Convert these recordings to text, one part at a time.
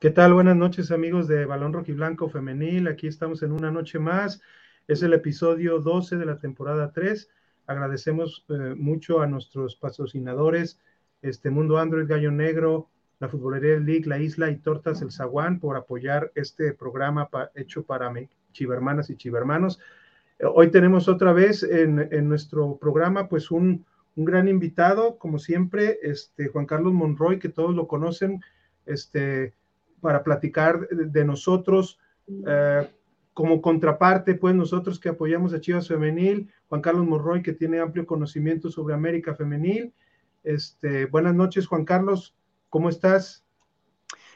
¿Qué tal? Buenas noches amigos de Balón Rojiblanco Femenil. Aquí estamos en una noche más. Es el episodio 12 de la temporada 3. Agradecemos eh, mucho a nuestros patrocinadores, este Mundo Android, Gallo Negro, la Futbolería League, La Isla y Tortas El Zaguán por apoyar este programa hecho para chivermanas y chivermanos. Hoy tenemos otra vez en, nuestro programa pues un, un, gran invitado, como siempre, este Juan Carlos Monroy, que todos lo conocen, este para platicar de, nosotros. Eh, como contraparte, pues nosotros que apoyamos a Chivas Femenil, Juan Carlos Morroy, que tiene amplio conocimiento sobre América Femenil. Este, buenas noches, Juan Carlos, ¿cómo estás?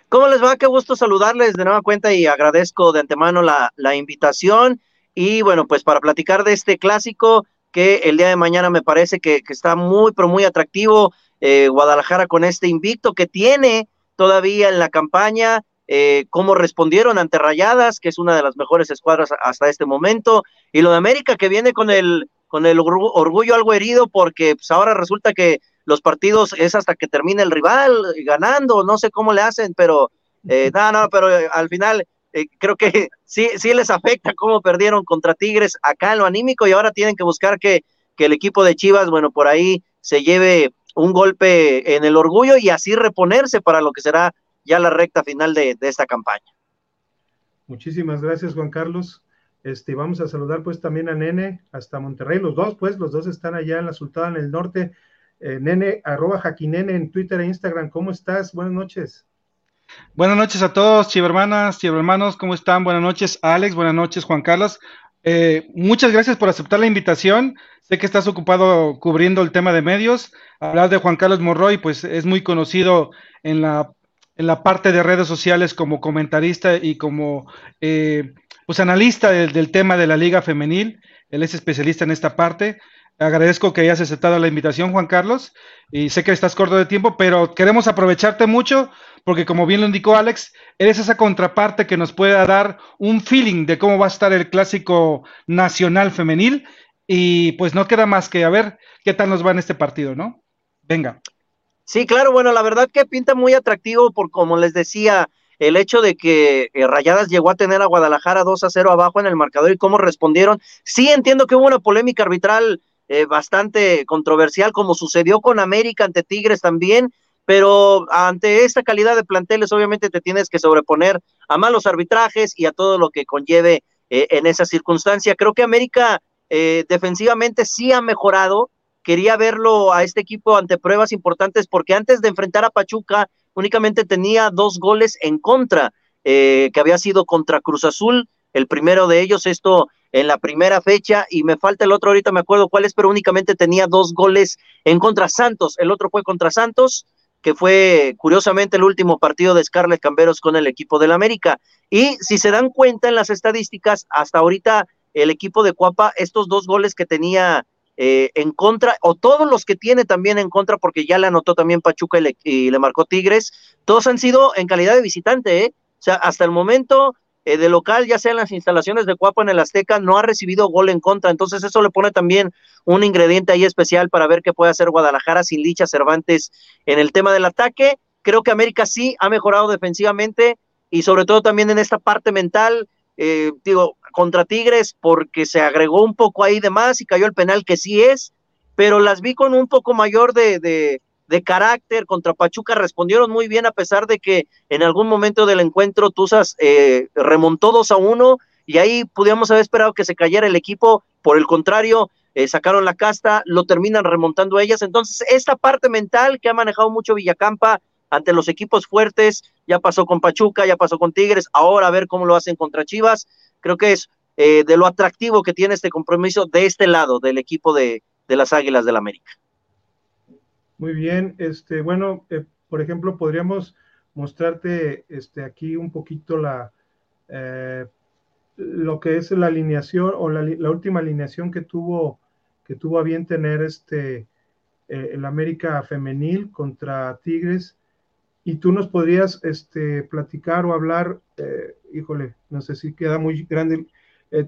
¿Cómo les va? Qué gusto saludarles de nueva cuenta y agradezco de antemano la, invitación. Y bueno, pues para platicar de este clásico que el día de mañana me parece que, está muy, pero muy atractivo. Eh, Guadalajara con este invicto que tiene todavía en la campaña, eh, cómo respondieron ante Rayadas, que es una de las mejores escuadras hasta este momento, y lo de América que viene con el, con el orgullo algo herido porque pues, ahora resulta que los partidos es hasta que termine el rival ganando, no sé cómo le hacen, pero eh, no, no, pero eh, al final eh, creo que sí, sí les afecta cómo perdieron contra Tigres acá en lo anímico y ahora tienen que buscar que, que el equipo de Chivas, bueno, por ahí se lleve un golpe en el orgullo y así reponerse para lo que será ya la recta final de, esta campaña. Muchísimas gracias, Juan Carlos. Este, vamos a saludar pues también a Nene hasta Monterrey, los dos, pues, los dos están allá en la Sultana en el norte. Eh, nene, arroba Jaquinene en Twitter e Instagram, ¿cómo estás? Buenas noches. Buenas noches a todos, chivermanas, chivermanos, ¿cómo están? Buenas noches, Alex, buenas noches, Juan Carlos. Eh, muchas gracias por aceptar la invitación. Sé que estás ocupado cubriendo el tema de medios. Hablar de Juan Carlos Morroy, pues es muy conocido en la, en la parte de redes sociales como comentarista y como eh, pues analista del, tema de la Liga Femenil. Él es especialista en esta parte. Agradezco que hayas aceptado la invitación, Juan Carlos, y sé que estás corto de tiempo, pero queremos aprovecharte mucho porque como bien lo indicó Alex, eres esa contraparte que nos pueda dar un feeling de cómo va a estar el clásico nacional femenil y pues no queda más que a ver qué tal nos va en este partido, ¿no? Venga. Sí, claro, bueno, la verdad que pinta muy atractivo por como les decía, el hecho de que eh, Rayadas llegó a tener a Guadalajara 2 a 0 abajo en el marcador y cómo respondieron. Sí entiendo que hubo una polémica arbitral eh, bastante controversial, como sucedió con América ante Tigres también, pero ante esta calidad de planteles obviamente te tienes que sobreponer a malos arbitrajes y a todo lo que conlleve eh, en esa circunstancia. Creo que América eh, defensivamente sí ha mejorado. Quería verlo a este equipo ante pruebas importantes porque antes de enfrentar a Pachuca únicamente tenía dos goles en contra, eh, que había sido contra Cruz Azul, el primero de ellos, esto en la primera fecha, y me falta el otro, ahorita me acuerdo cuál es, pero únicamente tenía dos goles en contra Santos, el otro fue contra Santos, que fue curiosamente el último partido de Scarlett Camberos con el equipo del América. Y si se dan cuenta en las estadísticas, hasta ahorita el equipo de Cuapa, estos dos goles que tenía eh, en contra, o todos los que tiene también en contra, porque ya le anotó también Pachuca y le, y le marcó Tigres, todos han sido en calidad de visitante, ¿eh? O sea, hasta el momento eh, de local, ya sea en las instalaciones de Cuapa en el Azteca, no ha recibido gol en contra. Entonces, eso le pone también un ingrediente ahí especial para ver qué puede hacer Guadalajara sin Licha Cervantes en el tema del ataque. Creo que América sí ha mejorado defensivamente y sobre todo también en esta parte mental, eh, digo, contra Tigres, porque se agregó un poco ahí de más y cayó el penal que sí es, pero las vi con un poco mayor de, de de carácter contra Pachuca respondieron muy bien a pesar de que en algún momento del encuentro Tuzas eh, remontó 2 a 1 y ahí pudiéramos haber esperado que se cayera el equipo, por el contrario, eh, sacaron la casta, lo terminan remontando ellas, entonces esta parte mental que ha manejado mucho Villacampa ante los equipos fuertes, ya pasó con Pachuca, ya pasó con Tigres, ahora a ver cómo lo hacen contra Chivas, creo que es eh, de lo atractivo que tiene este compromiso de este lado del equipo de, de las Águilas del América. Muy bien, este, bueno, eh, por ejemplo, podríamos mostrarte este, aquí un poquito la, eh, lo que es la alineación o la, última alineación que tuvo, que tuvo a bien tener este, eh, el América femenil contra Tigres. Y tú nos podrías este, platicar o hablar, híjole, no sé si queda muy grande.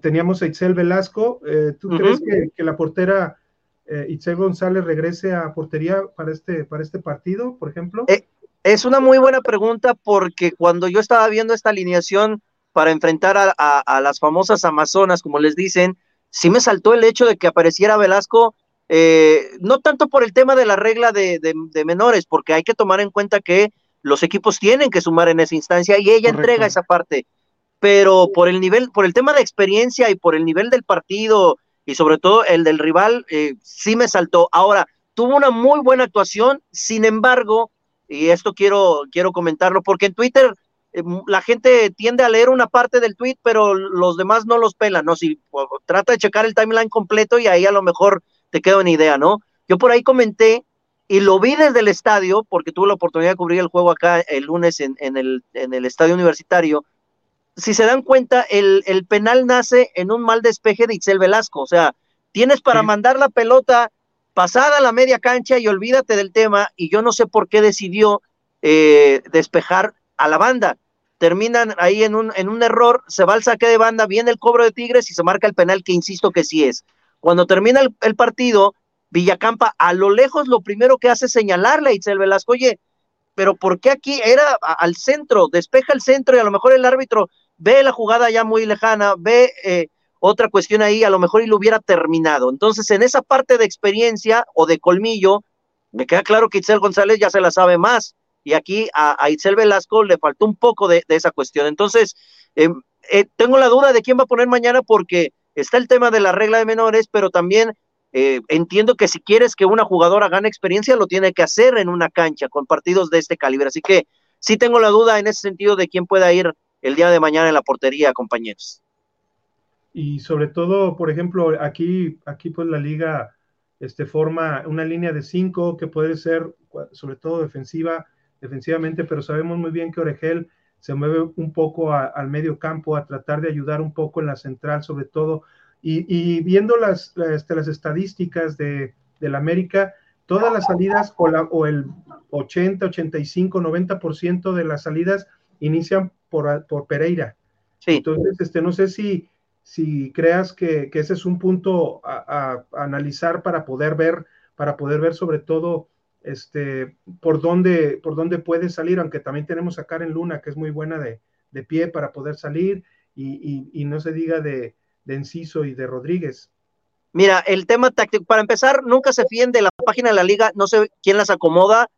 teníamos a Itzel Velasco. ¿Tú crees que, que la portera eh, Itzel González regrese a portería para este, para este partido, por ejemplo? Eh, Es una muy buena pregunta porque cuando yo estaba viendo esta alineación para enfrentar a, las famosas Amazonas, como les dicen, sí me saltó el hecho de que apareciera Velasco, eh, no tanto por el tema de la regla de, menores, porque hay que tomar en cuenta que los equipos tienen que sumar en esa instancia y ella entrega esa parte, pero por el nivel, por el tema de experiencia y por el nivel del partido y sobre todo el del rival, eh, sí me saltó. Ahora, tuvo una muy buena actuación, sin embargo, y esto quiero, quiero comentarlo, porque en Twitter eh, la gente tiende a leer una parte del tweet, pero los demás no los pelan, ¿no? Si trata de checar el timeline completo y ahí a lo mejor te queda una idea, ¿no? Yo por ahí comenté y lo vi desde el estadio, porque tuve la oportunidad de cubrir el juego acá el lunes en, el, en el estadio universitario. Si se dan cuenta, el, penal nace en un mal despeje de Itzel Velasco, o sea, tienes para mandar la pelota pasada la media cancha y olvídate del tema, y yo no sé por qué decidió eh, despejar a la banda terminan ahí en un, en un error, se va al saque de banda, viene el cobro de Tigres y se marca el penal, que insisto que sí es. Cuando termina el, partido, Villacampa a lo lejos lo primero que hace es señalarle a Itzel Velasco, oye, pero ¿por qué aquí era al centro? Despeja el centro y a lo mejor el árbitro ve la jugada ya muy lejana, ve eh, otra cuestión ahí, a lo mejor y lo hubiera terminado. Entonces, en esa parte de experiencia o de colmillo, me queda claro que Itzel González ya se la sabe más y aquí a, Itzel Velasco le faltó un poco de, esa cuestión. Entonces, em, eh, tengo la duda de quién va a poner mañana porque está el tema de la regla de menores, pero también eh, entiendo que si quieres que una jugadora gane experiencia, lo tiene que hacer en una cancha con partidos de este calibre. Así que sí tengo la duda en ese sentido de quién pueda ir el día de mañana en la portería, compañeros. Y sobre todo, por ejemplo, aquí, aquí pues la liga este, forma una línea de cinco que puede ser sobre todo defensiva defensivamente, pero sabemos muy bien que Oregel se mueve un poco al medio campo a tratar de ayudar un poco en la central, sobre todo. Y, viendo las, este, las, estadísticas de, la América, todas las salidas o, la, o el 80, 85, 90% de las salidas inician por, por Pereira. Entonces, este, no sé si, si creas que, ese es un punto a, a, analizar para poder ver, para poder ver sobre todo este, por dónde, por dónde puede salir, aunque también tenemos a Karen Luna, que es muy buena de, pie para poder salir, y, no se diga de, Enciso y de Rodríguez. Mira, el tema táctico, para empezar, nunca se fíen de la página de la liga, no sé quién las acomoda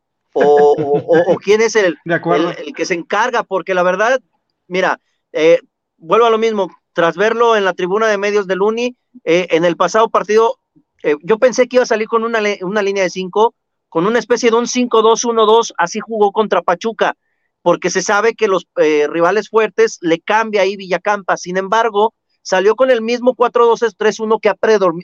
o, quién es el, el, que se encarga, porque la verdad, mira, eh, vuelvo a lo mismo, tras verlo en la tribuna de medios del Uni, eh, en el pasado partido, eh, yo pensé que iba a salir con una, una línea de cinco, con una especie de un 5-2-1-2, así jugó contra Pachuca, porque se sabe que los eh, rivales fuertes le cambia ahí Villacampa. Sin embargo, salió con el mismo 4-2-3-1 que ha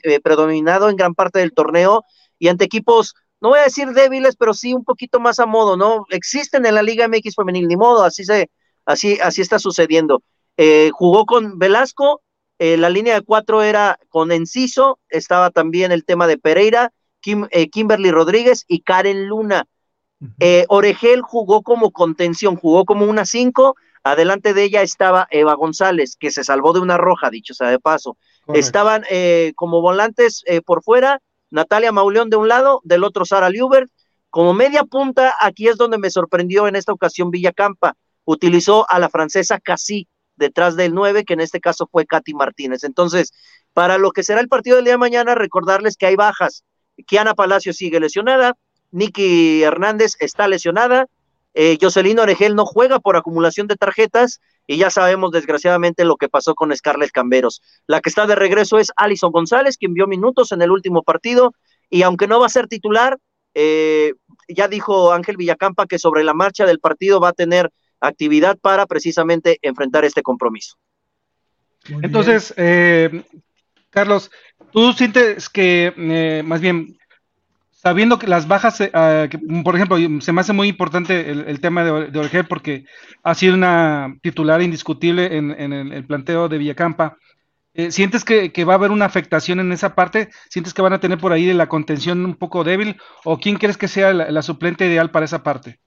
eh, predominado en gran parte del torneo y ante equipos, no voy a decir débiles, pero sí un poquito más a modo, ¿no? Existen en la Liga MX femenil, ni modo, así se, así, así está sucediendo. Eh, jugó con Velasco, la línea de cuatro era con Enciso, estaba también el tema de Pereira, eh, Kimberly Rodríguez y Karen Luna. Eh, Oregel jugó como contención, jugó como una cinco. Adelante de ella estaba Eva González, que se salvó de una roja, dicho sea de paso. Estaban eh, como volantes por fuera, Natalia Mauleón de un lado, del otro Sara Liubert. Como media punta, aquí es donde me sorprendió en esta ocasión Villacampa. Utilizó a la francesa Casí detrás del 9, que en este caso fue Katy Martínez. Entonces, para lo que será el partido del día de mañana, recordarles que hay bajas. Kiana Palacio sigue lesionada, Nicky Hernández está lesionada, eh, Jocelyn Oregel no juega por acumulación de tarjetas y ya sabemos desgraciadamente lo que pasó con Scarlett Camberos. La que está de regreso es Alison González, quien vio minutos en el último partido y aunque no va a ser titular, eh, ya dijo Ángel Villacampa que sobre la marcha del partido va a tener actividad para precisamente enfrentar este compromiso. Entonces, eh, Carlos, ¿tú sientes que, eh, más bien, sabiendo que las bajas, eh, ah, por ejemplo, se me hace muy importante el, tema de, de porque ha sido una titular indiscutible en, el, planteo de Villacampa. Eh, ¿Sientes que, va a haber una afectación en esa parte? ¿Sientes que van a tener por ahí la contención un poco débil? ¿O quién crees que sea la, suplente ideal para esa parte?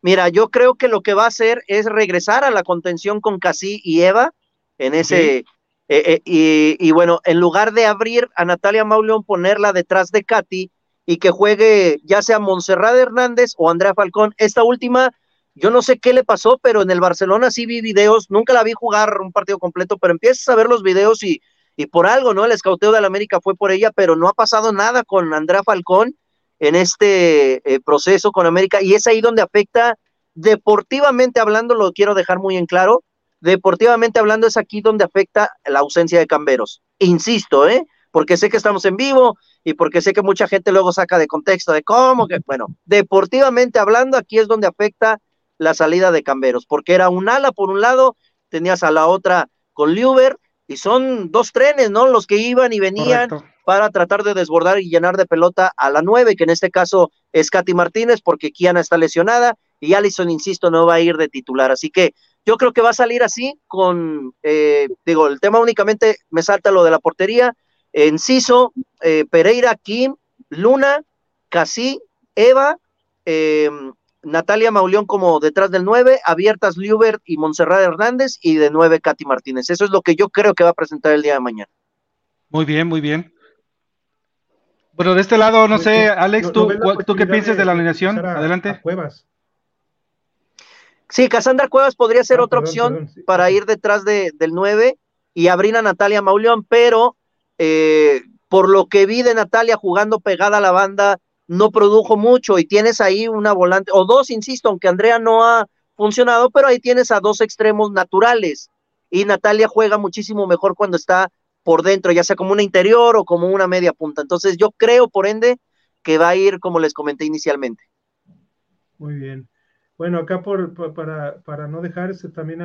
Mira, yo creo que lo que va a hacer es regresar a la contención con Casí y Eva en ese, eh, eh, y, bueno, en lugar de abrir a Natalia Mauleón, ponerla detrás de Katy y que juegue ya sea Montserrat Hernández o Andrea Falcón. Esta última, yo no sé qué le pasó, pero en el Barcelona sí vi videos, nunca la vi jugar un partido completo, pero empiezas a ver los videos y, y por algo, ¿no? El escauteo de la América fue por ella, pero no ha pasado nada con Andrea Falcón en este eh, proceso con América y es ahí donde afecta deportivamente hablando, lo quiero dejar muy en claro, deportivamente hablando es aquí donde afecta la ausencia de camberos. Insisto, ¿eh? Porque sé que estamos en vivo y porque sé que mucha gente luego saca de contexto de cómo que, bueno, deportivamente hablando, aquí es donde afecta la salida de camberos, porque era un ala por un lado, tenías a la otra con Liuber, y son dos trenes, ¿no? Los que iban y venían para tratar de desbordar y llenar de pelota a la nueve, que en este caso es Katy Martínez, porque Kiana está lesionada y Allison, insisto, no va a ir de titular. Así que yo creo que va a salir así con, eh, digo, el tema únicamente me salta lo de la portería. Enciso, eh, Pereira, Kim, Luna, Casi, Eva, eh, Natalia Mauleón como detrás del 9, abiertas Liubert y Montserrat Hernández y de 9 Katy Martínez. Eso es lo que yo creo que va a presentar el día de mañana. Muy bien, muy bien. Bueno, de este lado, no sé, Alex, ¿tú, ¿tú qué piensas de, la alineación? Adelante. Cuevas. Sí, Cassandra Cuevas podría ser ah, otra opción para ir detrás de, del 9 y abrir a Natalia Mauleón, pero eh, por lo que vi de Natalia jugando pegada a la banda, no produjo mucho y tienes ahí una volante, o dos, insisto, aunque Andrea no ha funcionado, pero ahí tienes a dos extremos naturales y Natalia juega muchísimo mejor cuando está por dentro, ya sea como una interior o como una media punta. Entonces yo creo, por ende, que va a ir como les comenté inicialmente. Muy bien. Bueno, acá por, para, para no dejarse también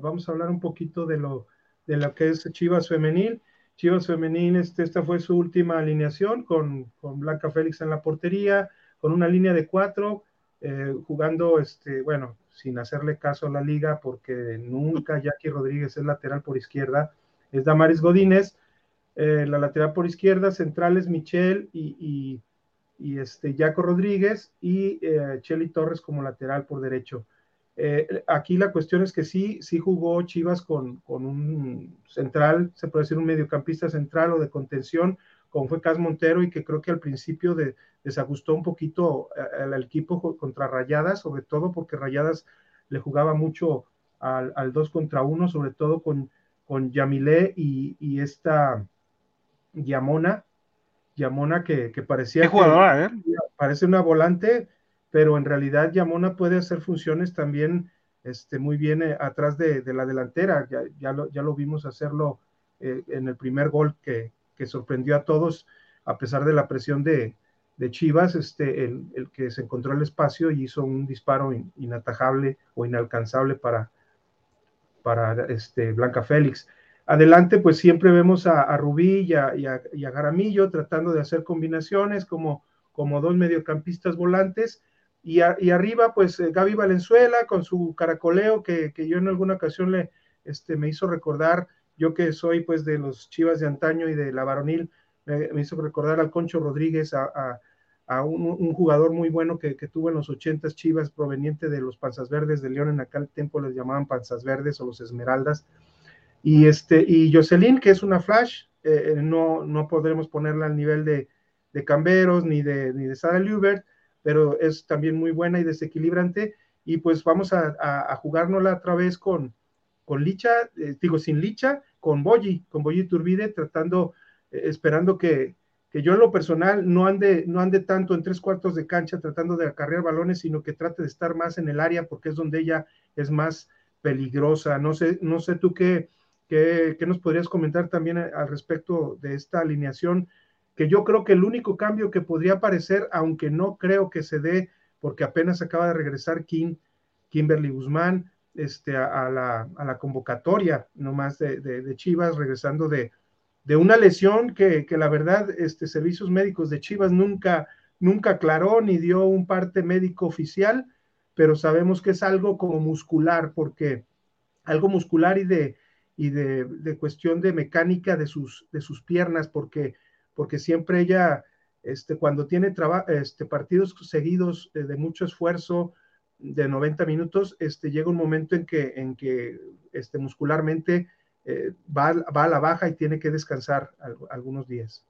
vamos a hablar un poquito de lo, de lo que es Chivas Femenil. Chivas Femenil, este, esta fue su última alineación con, Blanca Félix en la portería, con una línea de cuatro, eh, jugando, este, bueno, sin hacerle caso a la liga, porque nunca Jackie Rodríguez es lateral por izquierda, es Damaris Godínez, eh, la lateral por izquierda, centrales Michelle y, y, este, Jaco Rodríguez y eh, Torres como lateral por derecho. Eh, aquí la cuestión es que sí, sí jugó Chivas con, con, un central, se puede decir un mediocampista central o de contención, como fue Cas Montero, y que creo que al principio de, desajustó un poquito al, equipo contra Rayadas, sobre todo porque Rayadas le jugaba mucho al, al 2 contra 1, sobre todo con, con Yamilé y, y esta Yamona, Yamona que, que parecía... jugadora, ¿eh? Parece una volante pero en realidad Yamona puede hacer funciones también este, muy bien eh, atrás de, la delantera. Ya, ya, lo, ya, lo, vimos hacerlo eh, en el primer gol que, que, sorprendió a todos, a pesar de la presión de, de Chivas, este, el, el, que se encontró el espacio y hizo un disparo inatajable o inalcanzable para, para este, Blanca Félix. Adelante, pues siempre vemos a, Rubí y a, y, a, y tratando de hacer combinaciones como, como dos mediocampistas volantes y, arriba, pues eh, Gaby Valenzuela con su caracoleo que, yo en alguna ocasión le, este, me hizo recordar, yo que soy pues de los Chivas de antaño y de la varonil, me, hizo recordar al Concho Rodríguez, a, un, jugador muy bueno que, tuvo en los ochentas Chivas proveniente de los Panzas Verdes de León, en aquel tiempo les llamaban Panzas Verdes o los Esmeraldas. Y, este, y Jocelyn, que es una flash, eh, no, no podremos ponerla al nivel de, de Camberos ni de, ni de Sara Liubert, pero es también muy buena y desequilibrante. Y pues vamos a, a, jugárnosla otra vez con, con Licha, eh, digo, sin Licha, con Boyi, con Boyi Turbide, tratando, eh, esperando que, que, yo en lo personal no ande, no ande tanto en tres cuartos de cancha tratando de acarrear balones, sino que trate de estar más en el área porque es donde ella es más peligrosa. No sé, no sé tú qué, qué, qué nos podrías comentar también al respecto de esta alineación que yo creo que el único cambio que podría aparecer, aunque no creo que se dé, porque apenas acaba de regresar Kim, Kimberly Guzmán este, a, la, a la, convocatoria nomás de, de, Chivas, regresando de, de una lesión que, que, la verdad, este, servicios médicos de Chivas nunca, nunca aclaró ni dio un parte médico oficial, pero sabemos que es algo como muscular, porque algo muscular y de, y de, de cuestión de mecánica de sus, de sus piernas, porque porque siempre ella, este, cuando tiene este, partidos seguidos eh, de mucho esfuerzo, de 90 minutos, este, llega un momento en que, en que este, muscularmente eh, va, va, a la baja y tiene que descansar algunos días.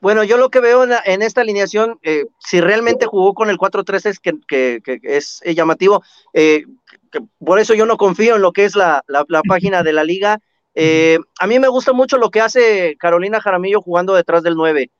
Bueno, yo lo que veo en, esta alineación, eh, si realmente jugó con el 4-3 es que, es eh, llamativo, eh, por eso yo no confío en lo que es la, página de la liga. A mí me gusta mucho lo que hace Carolina Jaramillo jugando detrás del 9.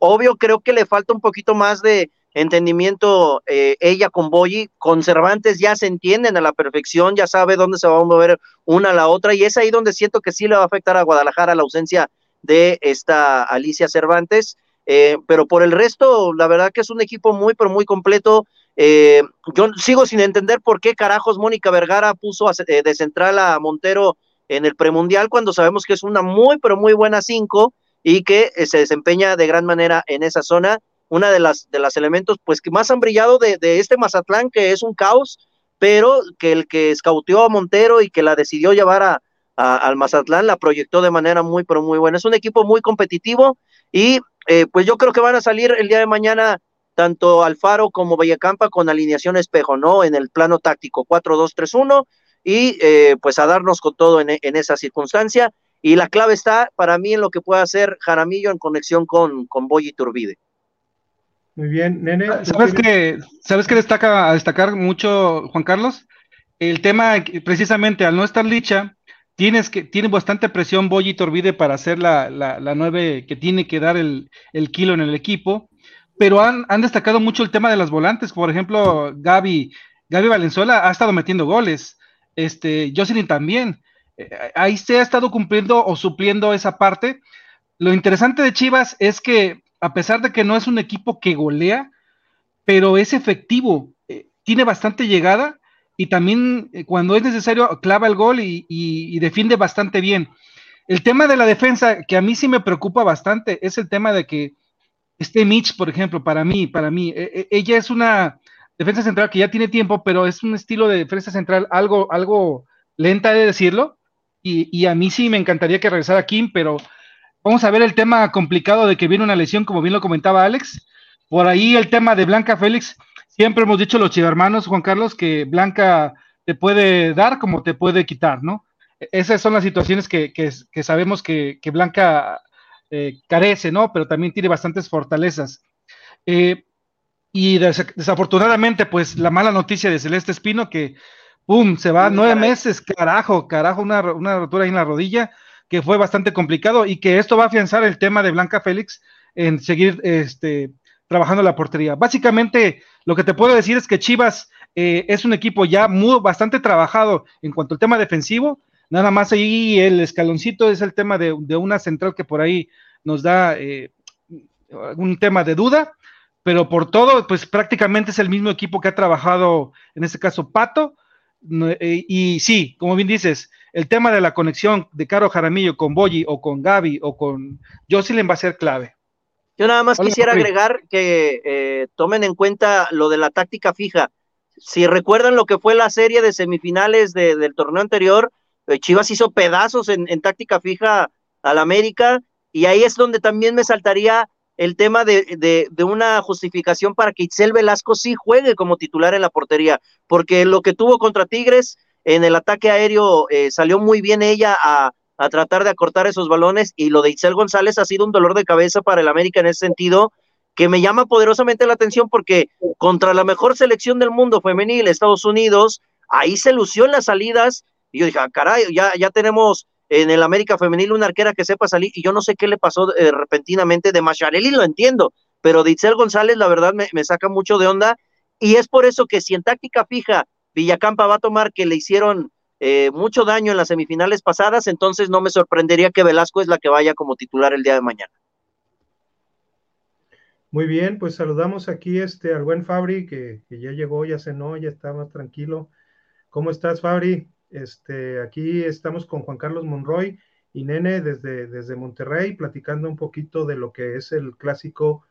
obvio, creo que le falta un poquito más de entendimiento ella con Boyi. Con Cervantes ya se entienden a la perfección, ya sabe dónde se va a mover una a la otra, y es ahí donde siento que sí le va a afectar a Guadalajara la ausencia de esta Alicia Cervantes. Eh, pero por el resto, la verdad que es un equipo muy, pero muy completo. Eh, yo sigo sin entender por qué carajos Mónica Vergara puso eh, de central a Montero en el premundial cuando sabemos que es una muy, pero muy buena cinco y que se desempeña de gran manera en esa zona. Una de las de los elementos, pues que más han brillado de, de este Mazatlán, que es un caos, pero que el que escauteó a Montero y que la decidió llevar a, al Mazatlán, la proyectó de manera muy, pero muy buena. Es un equipo muy competitivo y eh, pues yo creo que van a salir el día de mañana tanto Alfaro como Villacampa con alineación espejo, ¿no? En el plano táctico, 4-2-3-1 y eh, pues a darnos con todo en, esa circunstancia. Y la clave está para mí en lo que pueda hacer Jaramillo en conexión con, con Boy y Turbide. Muy bien, nene. ¿Sabes que ¿Sabes que destaca a destacar mucho, Juan Carlos? El tema, precisamente, al no estar Licha, tienes que, tiene bastante presión Boy y Torbide para hacer la, la, la nueve que tiene que dar el, el, kilo en el equipo, pero han, han, destacado mucho el tema de las volantes, por ejemplo, Gaby, Gaby Valenzuela ha estado metiendo goles, este, Jocelyn también, eh, ahí se ha estado cumpliendo o supliendo esa parte. Lo interesante de Chivas es que, a pesar de que no es un equipo que golea, pero es efectivo, eh, tiene bastante llegada y también eh, cuando es necesario clava el gol y, defiende bastante bien. El tema de la defensa, que a mí sí me preocupa bastante, es el tema de que este Mitch, por ejemplo, para mí, para mí, e, e, ella es una defensa central que ya tiene tiempo, pero es un estilo de defensa central algo, algo lenta de decirlo, y, y a mí sí me encantaría que regresara Kim, pero vamos a ver el tema complicado de que viene una lesión, como bien lo comentaba Alex. Por ahí el tema de Blanca Félix, siempre hemos dicho los chivermanos, Juan Carlos, que Blanca te puede dar como te puede quitar, ¿no? Esas son las situaciones que, sabemos que, Blanca eh, carece, ¿no? Pero también tiene bastantes fortalezas. Eh, y desafortunadamente, pues la mala noticia de Celeste Espino, que, ¡pum!, se va nueve meses, carajo, carajo, una, una rotura ahí en la rodilla, que fue bastante complicado y que esto va a afianzar el tema de Blanca Félix en seguir este, trabajando la portería. Básicamente, lo que te puedo decir es que Chivas eh, es un equipo ya muy, bastante trabajado en cuanto al tema defensivo. Nada más ahí el escaloncito es el tema de, una central que por ahí nos da eh, un tema de duda, pero por todo, pues prácticamente es el mismo equipo que ha trabajado, en este caso Pato. Eh, y sí, como bien dices, el tema de la conexión de Caro Jaramillo con Boyi o con Gaby o con Jocelyn va a ser clave. Yo nada más quisiera agregar que eh, tomen en cuenta lo de la táctica fija. Si recuerdan lo que fue la serie de semifinales del torneo anterior, eh, Chivas hizo pedazos en, táctica fija al América y ahí es donde también me saltaría el tema de, una justificación para que Itzel Velasco sí juegue como titular en la portería, porque lo que tuvo contra Tigres en el ataque aéreo eh, salió muy bien ella a, a tratar de acortar esos balones y lo de Itzel González ha sido un dolor de cabeza para el América en ese sentido que me llama poderosamente la atención porque contra la mejor selección del mundo femenil, Estados Unidos, ahí se lució en las salidas y yo dije, ah, caray, ya, ya tenemos en el América femenil una arquera que sepa salir y yo no sé qué le pasó eh, repentinamente de Macharelli, lo entiendo, pero de González la verdad me, me saca mucho de onda y es por eso que si en táctica fija Villacampa va a tomar que le hicieron eh, mucho daño en las semifinales pasadas, entonces no me sorprendería que Velasco es la que vaya como titular el día de mañana. Muy bien, pues saludamos aquí este, al buen Fabri, que, ya llegó, ya cenó, ya está más tranquilo. ¿Cómo estás, Fabri? Este, aquí estamos con Juan Carlos Monroy y Nene desde, desde Monterrey, platicando un poquito de lo que es el clásico,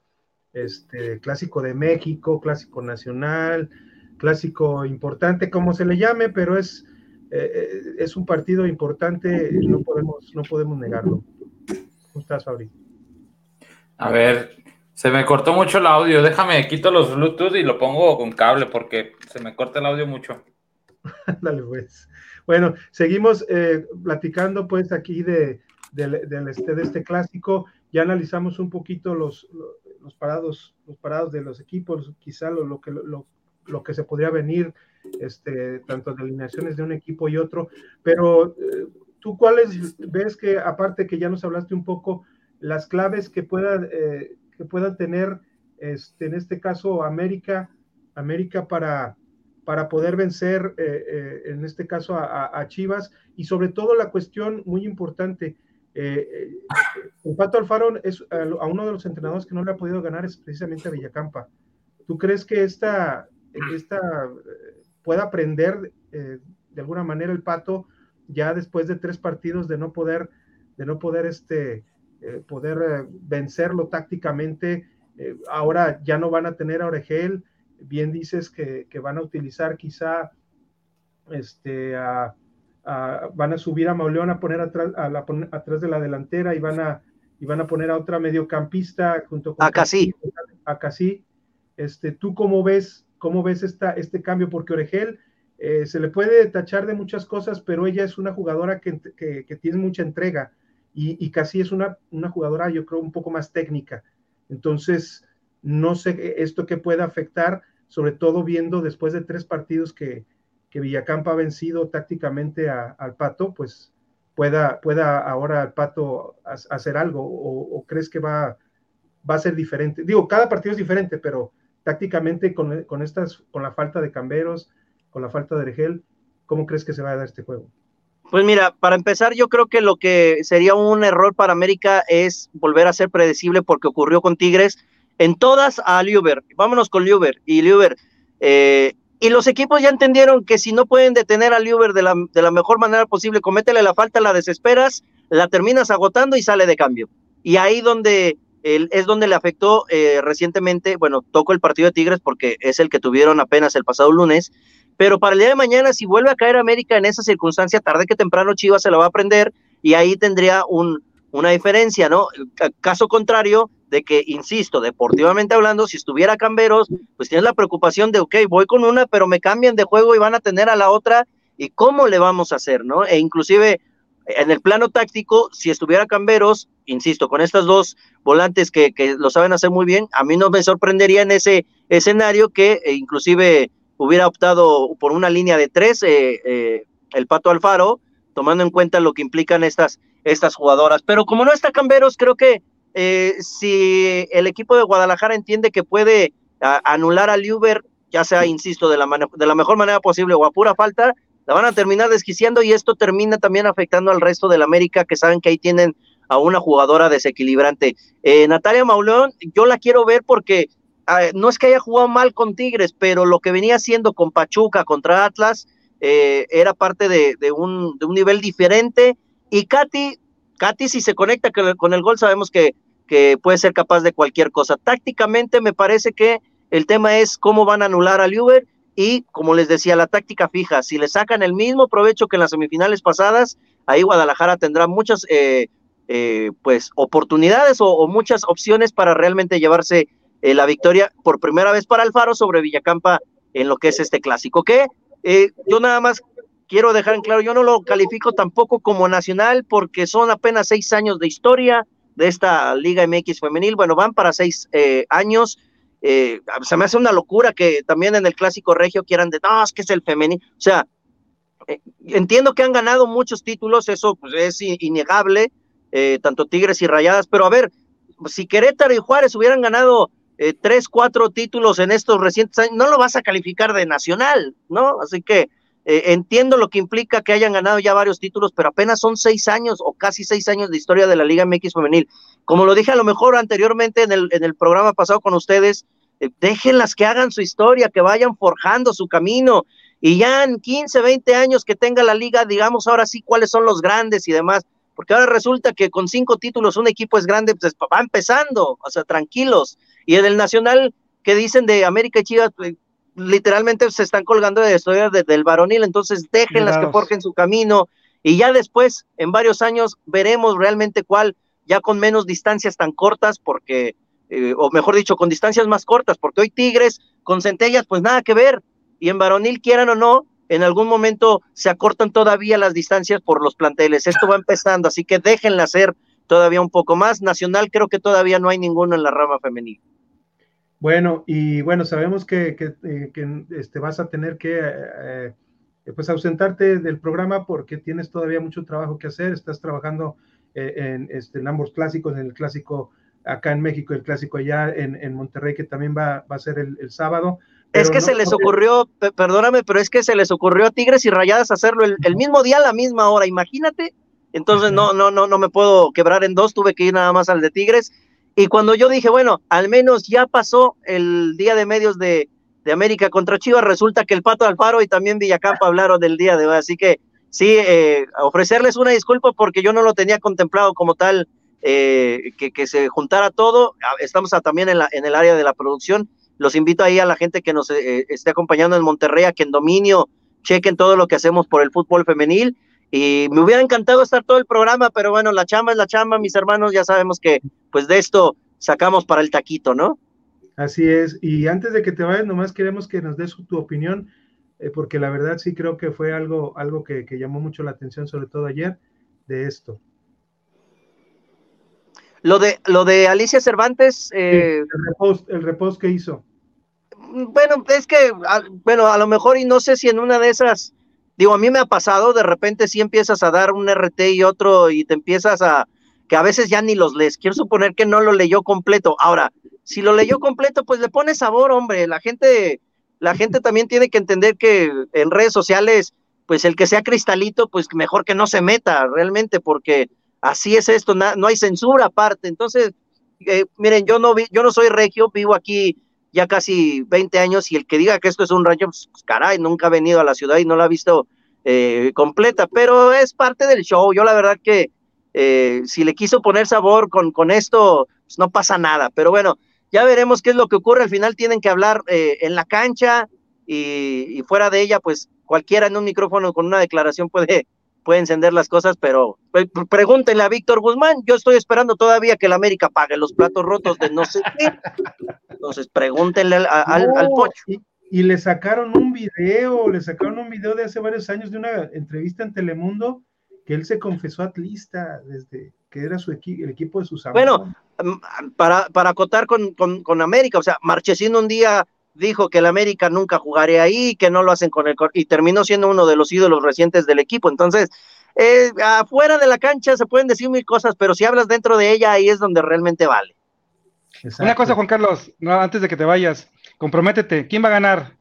este, clásico de México, clásico nacional, clásico importante, como se le llame, pero es eh, es un partido importante, no podemos, no podemos negarlo. ¿Cómo estás, Fabri? A ver, se me cortó mucho el audio. Déjame, quito los Bluetooth y lo pongo con cable porque se me corta el audio mucho. Dale, pues. Bueno, seguimos eh, platicando pues aquí de, este, de este clásico. ya analizamos un poquito los, los, parados, los parados de los equipos, quizá lo, lo que, lo, lo, que se podría venir, este, tanto de alineaciones de un equipo y otro, pero eh, tú cuáles ves que, aparte que ya nos hablaste un poco, las claves que pueda, eh, que tener, este, en este caso, América, América para, para poder vencer, eh, en este caso, a, Chivas, y sobre todo la cuestión muy importante, eh, eh, el Pato Alfaro es a uno de los entrenadores que no le ha podido ganar es precisamente a Villacampa. ¿Tú crees que esta, esta eh, pueda aprender de alguna manera el Pato ya después de tres partidos de no poder, de no poder este, poder vencerlo tácticamente? ahora ya no van a tener a Oregel. Bien dices que, que van a utilizar quizá este, a, van a subir a Mauleón a poner atrás, a la, atrás de la delantera y van a, y van a poner a otra mediocampista junto con acá sí. Acá sí. Este, ¿Tú cómo ves, cómo ves esta, este cambio? Porque Oregel eh, se le puede tachar de muchas cosas, pero ella es una jugadora que, que, tiene mucha entrega y, y casi es una, una jugadora, yo creo, un poco más técnica. Entonces, no sé esto que pueda afectar, sobre todo viendo después de tres partidos que, que Villacampa ha vencido tácticamente al Pato, pues pueda, pueda ahora el Pato hacer algo o, crees que va, va, a ser diferente? Digo, cada partido es diferente, pero tácticamente con, con, estas, con la falta de Camberos, con la falta de Regel, ¿cómo crees que se va a dar este juego? Pues mira, para empezar, yo creo que lo que sería un error para América es volver a ser predecible porque ocurrió con Tigres en todas a Liuber. Vámonos con Liuber. Y Liuber, eh, y los equipos ya entendieron que si no pueden detener al Uber de la, de la mejor manera posible, cométele la falta, la desesperas, la terminas agotando y sale de cambio. Y ahí donde es donde le afectó eh, recientemente, bueno, toco el partido de Tigres porque es el que tuvieron apenas el pasado lunes, pero para el día de mañana, si vuelve a caer América en esa circunstancia, tarde que temprano Chivas se la va a aprender y ahí tendría un, una diferencia, ¿no? Caso contrario, de que, insisto, deportivamente hablando, si estuviera Camberos, pues tienes la preocupación de, ok, voy con una, pero me cambian de juego y van a tener a la otra, ¿y cómo le vamos a hacer, no? E inclusive en el plano táctico, si estuviera Camberos, insisto, con estas dos volantes que, que lo saben hacer muy bien, a mí no me sorprendería en ese escenario que eh, inclusive hubiera optado por una línea de tres, eh, eh, el Pato Alfaro, tomando en cuenta lo que implican estas, estas jugadoras. Pero como no está Camberos, creo que eh, si el equipo de Guadalajara entiende que puede anular al Uber, ya sea, insisto, de la, de la mejor manera posible o a pura falta, la van a terminar desquiciando y esto termina también afectando al resto del América que saben que ahí tienen a una jugadora desequilibrante. Eh, Natalia Maulón, yo la quiero ver porque ah, no es que haya jugado mal con Tigres, pero lo que venía haciendo con Pachuca contra Atlas eh, era parte de, de, un, de un nivel diferente. Y Katy, Katy, si se conecta con el gol, sabemos que, puede ser capaz de cualquier cosa. Tácticamente me parece que el tema es cómo van a anular al Uber y, como les decía, la táctica fija. Si le sacan el mismo provecho que en las semifinales pasadas, ahí Guadalajara tendrá muchas eh, eh, pues oportunidades o, muchas opciones para realmente llevarse eh, la victoria por primera vez para Alfaro sobre Villacampa en lo que es este clásico. Que yo nada más quiero dejar en claro, yo no lo califico tampoco como nacional porque son apenas seis años de historia de esta Liga MX femenil. Bueno, van para seis eh, años. Eh, se me hace una locura que también en el clásico regio quieran de, no, es que es el femenil. O sea, eh, entiendo que han ganado muchos títulos, eso pues, es innegable, tanto Tigres y Rayadas, pero a ver, si Querétaro y Juárez hubieran ganado tres, cuatro títulos en estos recientes años, no lo vas a calificar de nacional, ¿no? Así que eh, entiendo lo que implica que hayan ganado ya varios títulos, pero apenas son seis años o casi seis años de historia de la Liga MX femenil. Como lo dije a lo mejor anteriormente en el, en el programa pasado con ustedes, eh, déjenlas que hagan su historia, que vayan forjando su camino y ya en 15, 20 años que tenga la liga, digamos ahora sí cuáles son los grandes y demás, porque ahora resulta que con cinco títulos un equipo es grande, pues va empezando, o sea, tranquilos. Y en el Nacional, que dicen de América y Chivas, pues, literalmente se están colgando de historia del varonil, entonces déjenlas que forjen su camino y ya después, en varios años, veremos realmente cuál, ya con menos distancias tan cortas, porque, eh, o mejor dicho, con distancias más cortas, porque hoy Tigres con Centellas, pues nada que ver, y en varonil, quieran o no, en algún momento se acortan todavía las distancias por los planteles, esto va empezando, así que déjenla hacer todavía un poco más. Nacional creo que todavía no hay ninguno en la rama femenil. Bueno, y bueno, sabemos que, que, eh, este, vas a tener que eh, pues ausentarte del programa porque tienes todavía mucho trabajo que hacer, estás trabajando en, este, en ambos clásicos, en el clásico acá en México, el clásico allá en, Monterrey, que también va, va a ser el, sábado. Es que se les ocurrió, perdóname, pero es que se les ocurrió a Tigres y Rayadas hacerlo el, mismo día a la misma hora, imagínate. Entonces no, no, no, no me puedo quebrar en dos, tuve que ir nada más al de Tigres. Y cuando yo dije, bueno, al menos ya pasó el día de medios de, de América contra Chivas, resulta que el Pato Alfaro y también Villacampa hablaron del día de hoy. Así que sí, eh, ofrecerles una disculpa porque yo no lo tenía contemplado como tal eh, que, se juntara todo. Ah, estamos también en, la, en el área de la producción. Los invito ahí a la gente que nos eh, esté acompañando en Monterrey a que en dominio chequen todo lo que hacemos por el fútbol femenil. Y me hubiera encantado estar todo el programa, pero bueno, la chamba es la chamba, mis hermanos, ya sabemos que pues de esto sacamos para el taquito, ¿no? Así es. Y antes de que te vayas, nomás queremos que nos des tu opinión, eh, porque la verdad sí creo que fue algo, algo que llamó mucho la atención, sobre todo ayer, de esto. Lo de, lo de Alicia Cervantes. Eh, el, repost, que hizo. Bueno, es que, bueno, a lo mejor, y no sé si en una de esas, digo, a mí me ha pasado, de repente si empiezas a dar un RT y otro y te empiezas a, que a veces ya ni los lees. Quiero suponer que no lo leyó completo. Ahora, si lo leyó completo, pues le pone sabor, hombre. La gente, la gente también tiene que entender que en redes sociales, pues el que sea cristalito, pues mejor que no se meta realmente, porque así es esto, no hay censura aparte. Entonces, eh, miren, yo no, vi, yo no soy regio, vivo aquí ya casi 20 años y el que diga que esto es un rancho, pues, caray, nunca ha venido a la ciudad y no la ha visto eh, completa, pero es parte del show. Yo la verdad que eh, si le quiso poner sabor con, con esto, pues no pasa nada. Pero bueno, ya veremos qué es lo que ocurre. Al final tienen que hablar en la cancha y, fuera de ella, pues cualquiera en un micrófono con una declaración puede puede encender las cosas, pero pues, pregúntenle a Víctor Guzmán, yo estoy esperando todavía que el América pague los platos rotos de no sé qué. Entonces pregúntenle al, al, Pocho. Y, le sacaron un video, le sacaron un video de hace varios años de una entrevista en Telemundo que él se confesó atlista desde que era su equipo, el equipo de sus amigos. Bueno, mm, para, para acotar con, con, con América, o sea, Marchesín un día dijo que el América nunca jugaría ahí, que no lo hacen con el y terminó siendo uno de los ídolos recientes del equipo. Entonces, eh, afuera de la cancha se pueden decir mil cosas, pero si hablas dentro de ella, ahí es donde realmente vale. Una cosa, Juan Carlos, no, antes de que te vayas, comprométete, ¿quién va a ganar?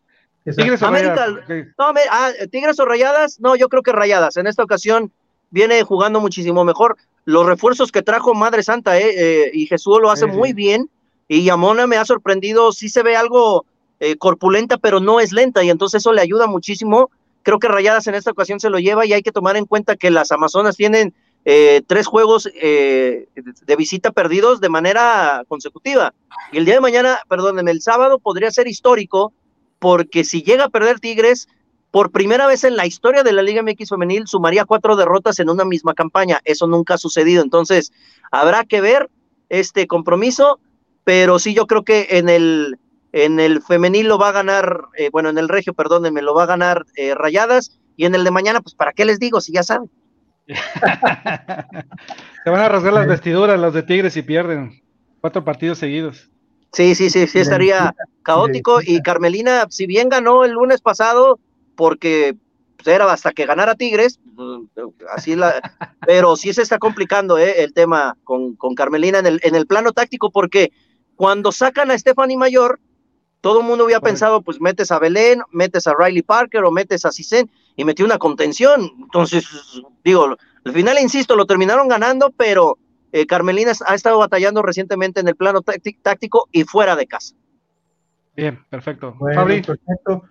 ¿Tigres o Rayadas? No, ah, ¿Tigres o Rayadas? No, yo creo que Rayadas. En esta ocasión viene jugando muchísimo mejor. Los refuerzos que trajo Madre Santa eh, eh y Jesús lo hace muy bien. Y Yamona me ha sorprendido, sí se ve algo eh, corpulenta, pero no es lenta, y entonces eso le ayuda muchísimo. Creo que Rayadas en esta ocasión se lo lleva y hay que tomar en cuenta que las Amazonas tienen eh, tres juegos eh, de visita perdidos de manera consecutiva. Y el día de mañana, perdón, el sábado podría ser histórico, porque si llega a perder Tigres, por primera vez en la historia de la Liga MX femenil sumaría cuatro derrotas en una misma campaña. Eso nunca ha sucedido. Entonces, habrá que ver este compromiso, pero sí yo creo que en el en el femenil lo va a ganar, eh, bueno, en el regio, perdónenme, lo va a ganar eh, Rayadas. Y en el de mañana, pues, ¿para qué les digo si ya saben? Se van a rasgar las vestiduras los de Tigres y pierden cuatro partidos seguidos. Sí, sí, sí, sí, estaría caótico. Y Carmelina, si bien ganó el lunes pasado, porque pues, era hasta que ganara Tigres, así la, pero sí se está complicando eh, el tema con, con Carmelina en el, en el plano táctico, porque cuando sacan a Stephanie Mayor, todo el mundo había pensado, pues metes a Belén, metes a Riley Parker o metes a Cisen y metió una contención. Entonces, digo, al final, insisto, lo terminaron ganando, pero eh, Carmelina ha estado batallando recientemente en el plano táctico y fuera de casa. Bien, perfecto. perfecto.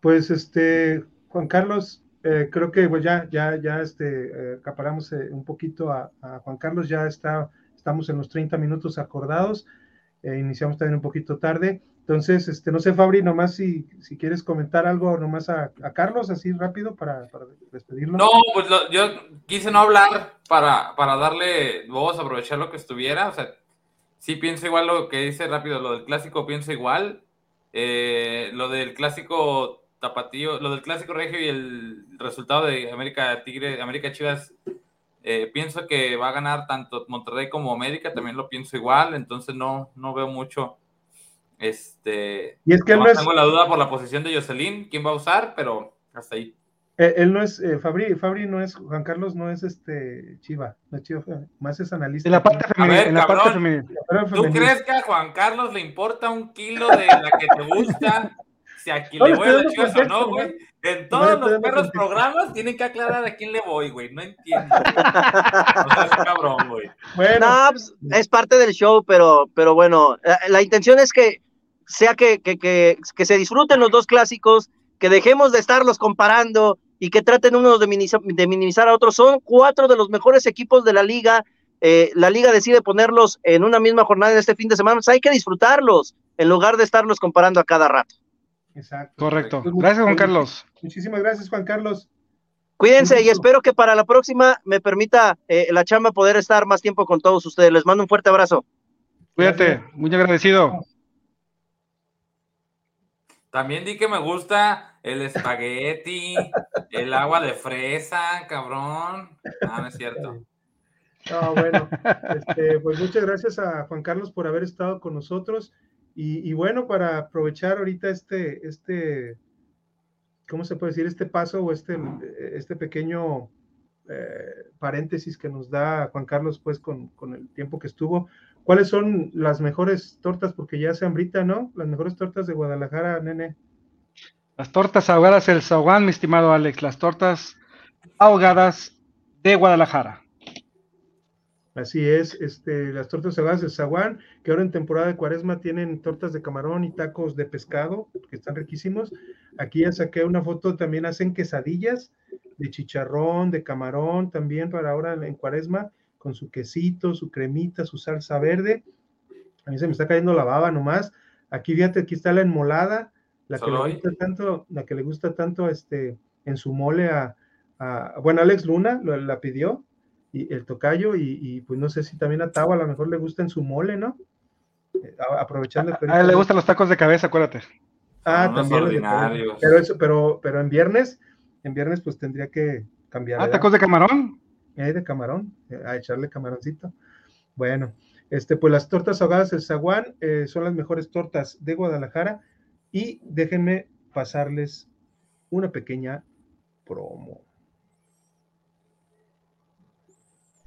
Pues este, Juan Carlos, eh, creo que pues ya, ya, ya este, eh, acaparamos un poquito a, a, Juan Carlos, ya está, estamos en los 30 minutos acordados, iniciamos también un poquito tarde. Entonces, este, no sé, Fabri, nomás si, si quieres comentar algo nomás a, Carlos, así rápido para, despedirlo. No, pues yo quise no hablar para, para darle voz, aprovechar lo que estuviera. O sea, sí pienso igual lo que dice rápido, lo del clásico pienso igual. Eh, lo del clásico tapatío, lo del clásico regio y el resultado de América Tigre, América Chivas Eh, pienso que va a ganar tanto Monterrey como América, también lo pienso igual, entonces no, no veo mucho. Este, y es que no no es, tengo la duda por la posición de Jocelyn, quién va a usar, pero hasta ahí. eh, él no es, eh, Fabri, Fabri no es, Juan Carlos no es este Chiva, no es Chiva, más es analista. En la parte femenil. ver, en la parte. Pero ¿Tú crees que a Juan Carlos le importa un kilo de la que te gusta? Si a quién No, le voy a las chivas o no, güey. En le todos los perros contexto. programas tienen que aclarar a quién le voy, güey. No entiendo. No seas cabrón, güey. Bueno, No, pues, es parte del show, pero, pero bueno, la, la intención es que sea que, que, que, que se disfruten los dos clásicos, que dejemos de estarlos comparando y que traten unos de, minimizar, de minimizar a otros. Son cuatro de los mejores equipos de la liga. Eh, la liga decide ponerlos en una misma jornada en este fin de semana. Pues hay que disfrutarlos en lugar de estarlos comparando a cada rato. exacto. Correcto. Gracias, Juan Carlos. Muchísimas gracias, Juan Carlos. Cuídense y espero que para la próxima me permita eh, la chamba poder estar más tiempo con todos ustedes. Les mando un fuerte abrazo. Cuídate. Muy agradecido. También di que me gusta el espagueti, el agua de fresa, cabrón. No, no es cierto. No, bueno, este, pues muchas gracias a Juan Carlos por haber estado con nosotros. Y, y bueno, para aprovechar ahorita este, este, ¿cómo se puede decir? Este paso o este, este pequeño eh, paréntesis que nos da Juan Carlos, pues, con, con el tiempo que estuvo. ¿Cuáles son las mejores tortas? Porque ya se hambrita, ¿no? Las mejores tortas de Guadalajara, nene. Las tortas ahogadas el zaguán, mi estimado Alex. Las tortas ahogadas de Guadalajara. Así es, este, las tortas ahogadas de Zaguán, que ahora en temporada de cuaresma tienen tortas de camarón y tacos de pescado, que están riquísimos. Aquí ya saqué una foto, también hacen quesadillas de chicharrón, de camarón, también para ahora en cuaresma, con su quesito, su cremita, su salsa verde. A mí se me está cayendo la baba nomás. Aquí fíjate, aquí está la enmolada, la que le gusta tanto, la que le gusta tanto este, en su mole a, a- bueno, Alex Luna lo- la pidió, y el tocayo, y, y, pues no sé si también a Tavo a lo mejor le gusta en su mole, ¿no? Eh, a- aprovechando A él ahorita- le gustan los tacos de cabeza, acuérdate. Ah, también pero eso, pero, pero en viernes, en viernes pues tendría que cambiar. Ah, tacos de camarón. De camarón, eh, a echarle camaroncito. Bueno, este, pues las tortas ahogadas del Zaguán eh, son las mejores tortas de Guadalajara y déjenme pasarles una pequeña promo.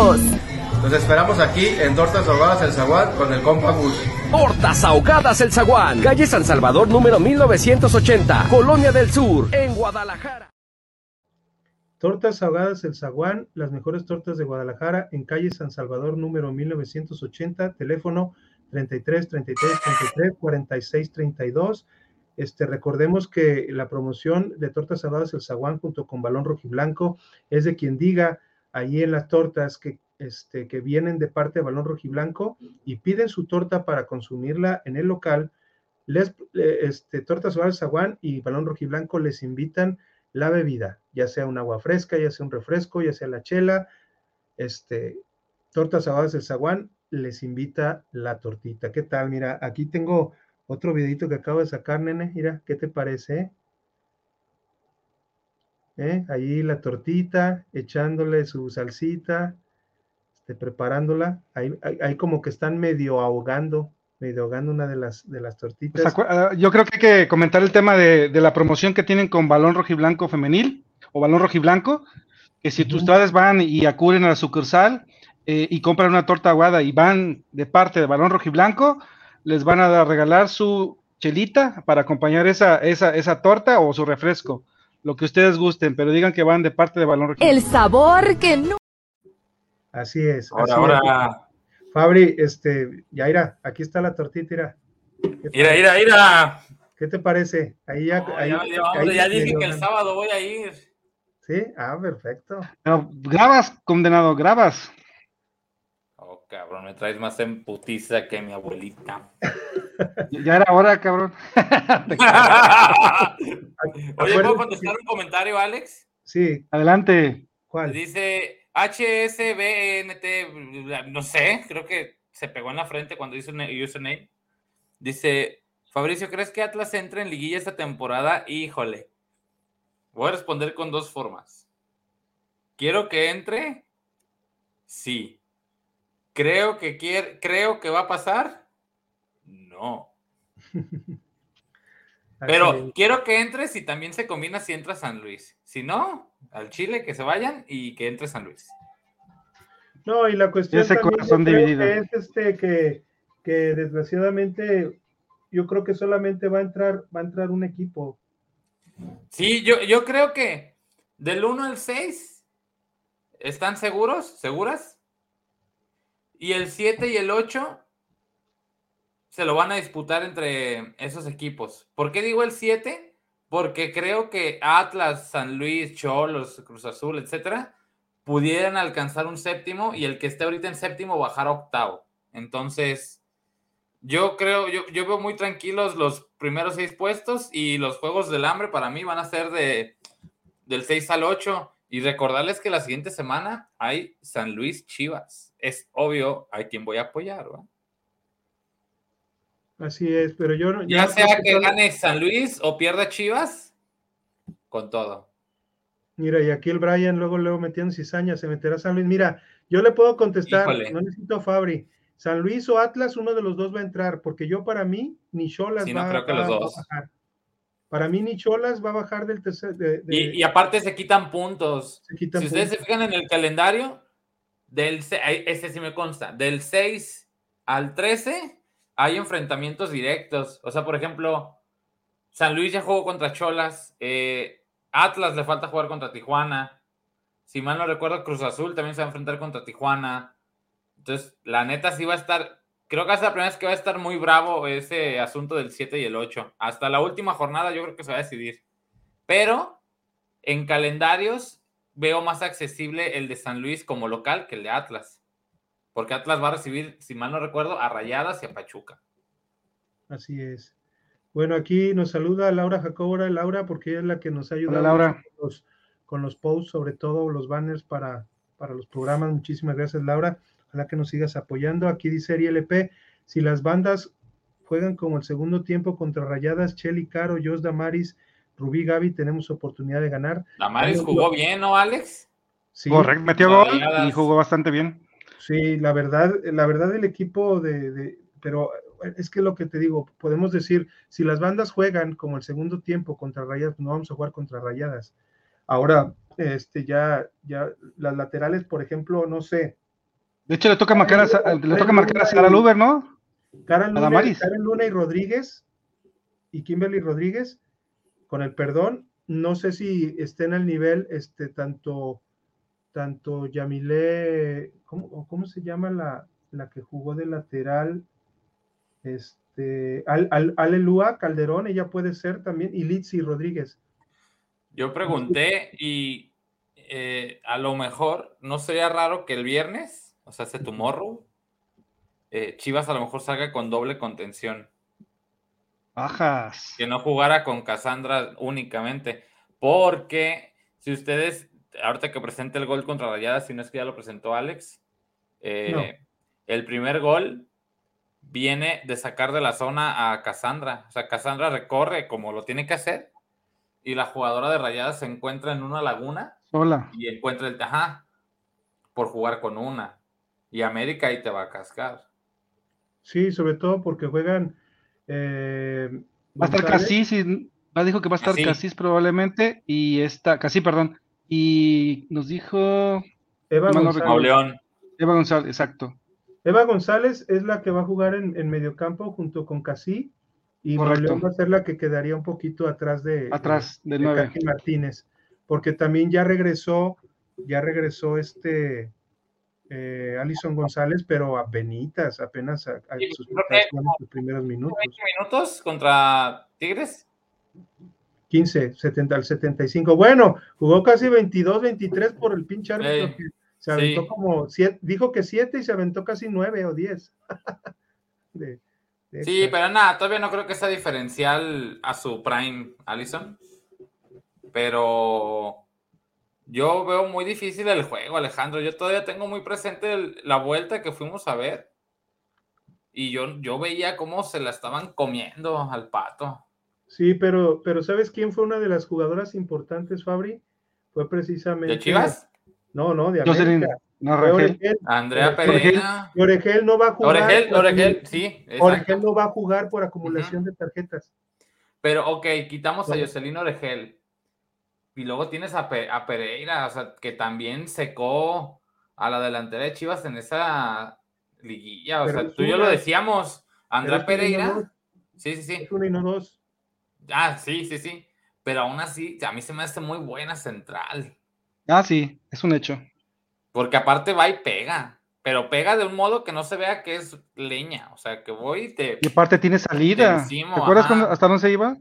Los esperamos aquí en Tortas Ahogadas El Zaguán con el compa Gus. Tortas Ahogadas El Zaguán. Calle San Salvador número 1980. Colonia del Sur. En Guadalajara. Tortas ahogadas El Zaguán, las mejores tortas de Guadalajara, en calle San Salvador, número 1980, teléfono 33 33 33 46 32. Este, recordemos que la promoción de Tortas Ahogadas El Zaguán junto con Balón Rojiblanco es de quien diga ahí en las tortas que, este, que vienen de parte de Balón Rojiblanco y piden su torta para consumirla en el local. Les, este, Tortas El Zaguán y Balón Rojiblanco les invitan la bebida, ya sea un agua fresca, ya sea un refresco, ya sea la chela, este, tortas ahogadas del zaguán, les invita la tortita. ¿Qué tal? Mira, aquí tengo otro videito que acabo de sacar, nene. Mira, ¿qué te parece? ¿Eh? Ahí la tortita, echándole su salsita, este, preparándola. Ahí, ahí, como que están medio ahogando, medio ahogando una de las, de las tortitas. Pues, yo creo que hay que comentar el tema de, de la promoción que tienen con Balón Rojiblanco Femenil o Balón Rojiblanco, que si Ujú. ustedes van y acuden a la sucursal eh, y compran una torta aguada y van de parte de Balón Rojiblanco, les van a regalar su chelita para acompañar esa, esa, esa torta o su refresco, lo que ustedes gusten, pero digan que van de parte de Balón. El sabor que nunca Así es. Ahora, así ahora. es. Fabri, este, Yaira, aquí está la tortita, mira. ¿Qué, Mira, mira, mira. qué te parece? Ahí ya, No, ahí- ya, ya, ahí hombre, ya medio dije que el sábado voy a ir. Sí, ah, perfecto. Pero grabas, condenado, grabas. Oh, cabrón, me traes más en putiza que mi abuelita. Ya era hora, cabrón. Oye, ¿puedo contestar un comentario, Alex? Sí. Adelante. ¿Cuál? Dice HSBNT, no sé, creo que se pegó en la frente cuando hizo el username. Dice, Fabricio, ¿crees que Atlas entre en liguilla esta temporada? Híjole. Voy a responder con dos formas. ¿Quiero que entre? Sí. ¿Creo que, quiere, creo que va a pasar? No. Pero quiero que entre si también se combina si entra San Luis. Si no, al Chile que se vayan y que entre San Luis. No, y la cuestión Ese corazón dividido. que es este que, que desgraciadamente yo creo que solamente va a entrar, va a entrar un equipo. Sí, yo, yo creo que del 1 al 6 están seguros, seguras. Y el 7 y el 8 se lo van a disputar entre esos equipos. ¿Por qué digo el 7? Porque creo que Atlas, San Luis, Cholos, Cruz Azul, etcétera, pudieran alcanzar un séptimo y el que esté ahorita en séptimo bajar a octavo. Entonces, yo creo, yo, yo veo muy tranquilos los primeros seis puestos y los juegos del hambre para mí van a ser de del 6 al 8. Y recordarles que la siguiente semana hay San Luis Chivas. Es obvio, hay quien voy a apoyar, ¿verdad? Así es, pero yo no. Ya sea que gane San Luis o pierda Chivas, con todo. Mira, y aquí el Brian luego, luego metiendo cizaña, se meterá San Luis. Mira, yo le puedo contestar, Híjole. no necesito a Fabri. San Luis o Atlas, uno de los dos va a entrar, porque yo para mí, ni Cholas Sí, no va, creo que va- los va a dos. bajar. Para mí, ni Cholas va a bajar del tercer. de- de- Y, y aparte se quitan puntos. se quitan Si ustedes se fijan en el calendario, del ese sí me consta, del 6 al 13 hay enfrentamientos directos. O sea, por ejemplo, San Luis ya jugó contra Cholas, eh, Atlas le falta jugar contra Tijuana. Si mal no recuerdo, Cruz Azul también se va a enfrentar contra Tijuana. Entonces, la neta sí va a estar, creo que es la primera vez que va a estar muy bravo ese asunto del 7 y el 8. Hasta la última jornada yo creo que se va a decidir. Pero en calendarios veo más accesible el de San Luis como local que el de Atlas. Porque Atlas va a recibir, si mal no recuerdo, a Rayadas y a Pachuca. Así es. Bueno, aquí nos saluda Laura Jacobra, Laura, porque ella es la que nos ha ayudado Hola, Laura. con los, con los posts, sobre todo los banners para, para los programas. Muchísimas gracias, Laura. Ojalá que nos sigas apoyando. Aquí dice LP, si las bandas juegan como el segundo tiempo contra Rayadas, Cheli Caro, Jos Damaris, Rubí Gaby, tenemos oportunidad de ganar. Damaris jugó bien, ¿no, Alex? Sí, Correcto, metió gol y jugó bastante bien. Sí, la verdad, la verdad el equipo de, de- pero es que lo que te digo, podemos decir, si las bandas juegan como el segundo tiempo contra Rayadas, no vamos a jugar contra Rayadas. Ahora, este, ya, ya, las laterales, por ejemplo, no sé, De hecho, le toca marcar a, le toca marcar a Sara Luber, ¿no? Karen Luna. Karen Luna y Rodríguez y Kimberly Rodríguez, con el perdón, no sé si estén al nivel, este, tanto, tanto Yamile, ¿cómo, cómo se llama la, la que jugó de lateral? Este, Al, Al- Alelúa Calderón, ella puede ser también, y Litzy Rodríguez. Yo pregunté y eh, a lo mejor no sería raro que el viernes, o sea, ese tomorrow, eh, Chivas a lo mejor salga con doble contención. Bajas. que no jugara con Cassandra únicamente, porque si ustedes, ahorita que presente el gol contra Rayadas, si no es que ya lo presentó Alex, eh, No. el primer gol viene de sacar de la zona a Cassandra, o sea, Cassandra recorre como lo tiene que hacer y la jugadora de Rayadas se encuentra en una laguna Hola. y encuentra el tajá por jugar con una y América ahí te va a cascar. Sí, sobre todo porque juegan. eh, Va a estar y- va dijo que va a estar Casí. Casis probablemente y está, Casí, perdón. Y nos dijo Eva no González. Eva González, exacto. Eva González es la que va a jugar en, en mediocampo junto con Casí y. Mauleón va a ser la que quedaría un poquito atrás de, Atrás de, del de 9. Katy Martínez, porque también ya regresó, ya regresó este eh, Alison González, pero a penitas, apenas a, a Sí, sus, que- sus primeros minutos. 20 minutos contra Tigres. 15, 70 al 75. Bueno, jugó casi 22, 23 por el pinche árbitro que se aventó sí. como 7, dijo que 7 y se aventó casi 9 o 10. De- de Sí, pero nada, todavía no creo que sea diferencial a su prime, Allison. Pero yo veo muy difícil el juego, Alejandro. Yo todavía tengo muy presente el- la vuelta que fuimos a ver. Y yo, yo veía cómo se la estaban comiendo al pato. Sí, pero, pero ¿sabes quién fue una de las jugadoras importantes, Fabri? Fue precisamente. ¿De Chivas? No, no, de Jocelyn, América. no, Fue Rangel. Oregel. Andrea. Pereira. Y Oregel no va a jugar. Oregel, por Oregel, sí. exacto. Oregel no va a jugar por acumulación de tarjetas. Pero, ok, quitamos a. Jocelyn Oregel. Y luego tienes a, Pe- a Pereira, o sea, que también secó a la delantera de Chivas en esa liguilla. O Pero sea, tú y yo lo decíamos. Andrea Pereira. Sí, sí, sí. Es una y no dos. Ah, sí, sí, sí. Pero aún así, a mí se me hace muy buena central. Ah, sí, es un hecho. Porque aparte va y pega. Pero pega de un modo que no se vea que es leña. O sea, que voy y te. Y aparte tiene salida. Te encimo, ¿Te acuerdas cuando- hasta dónde se iba?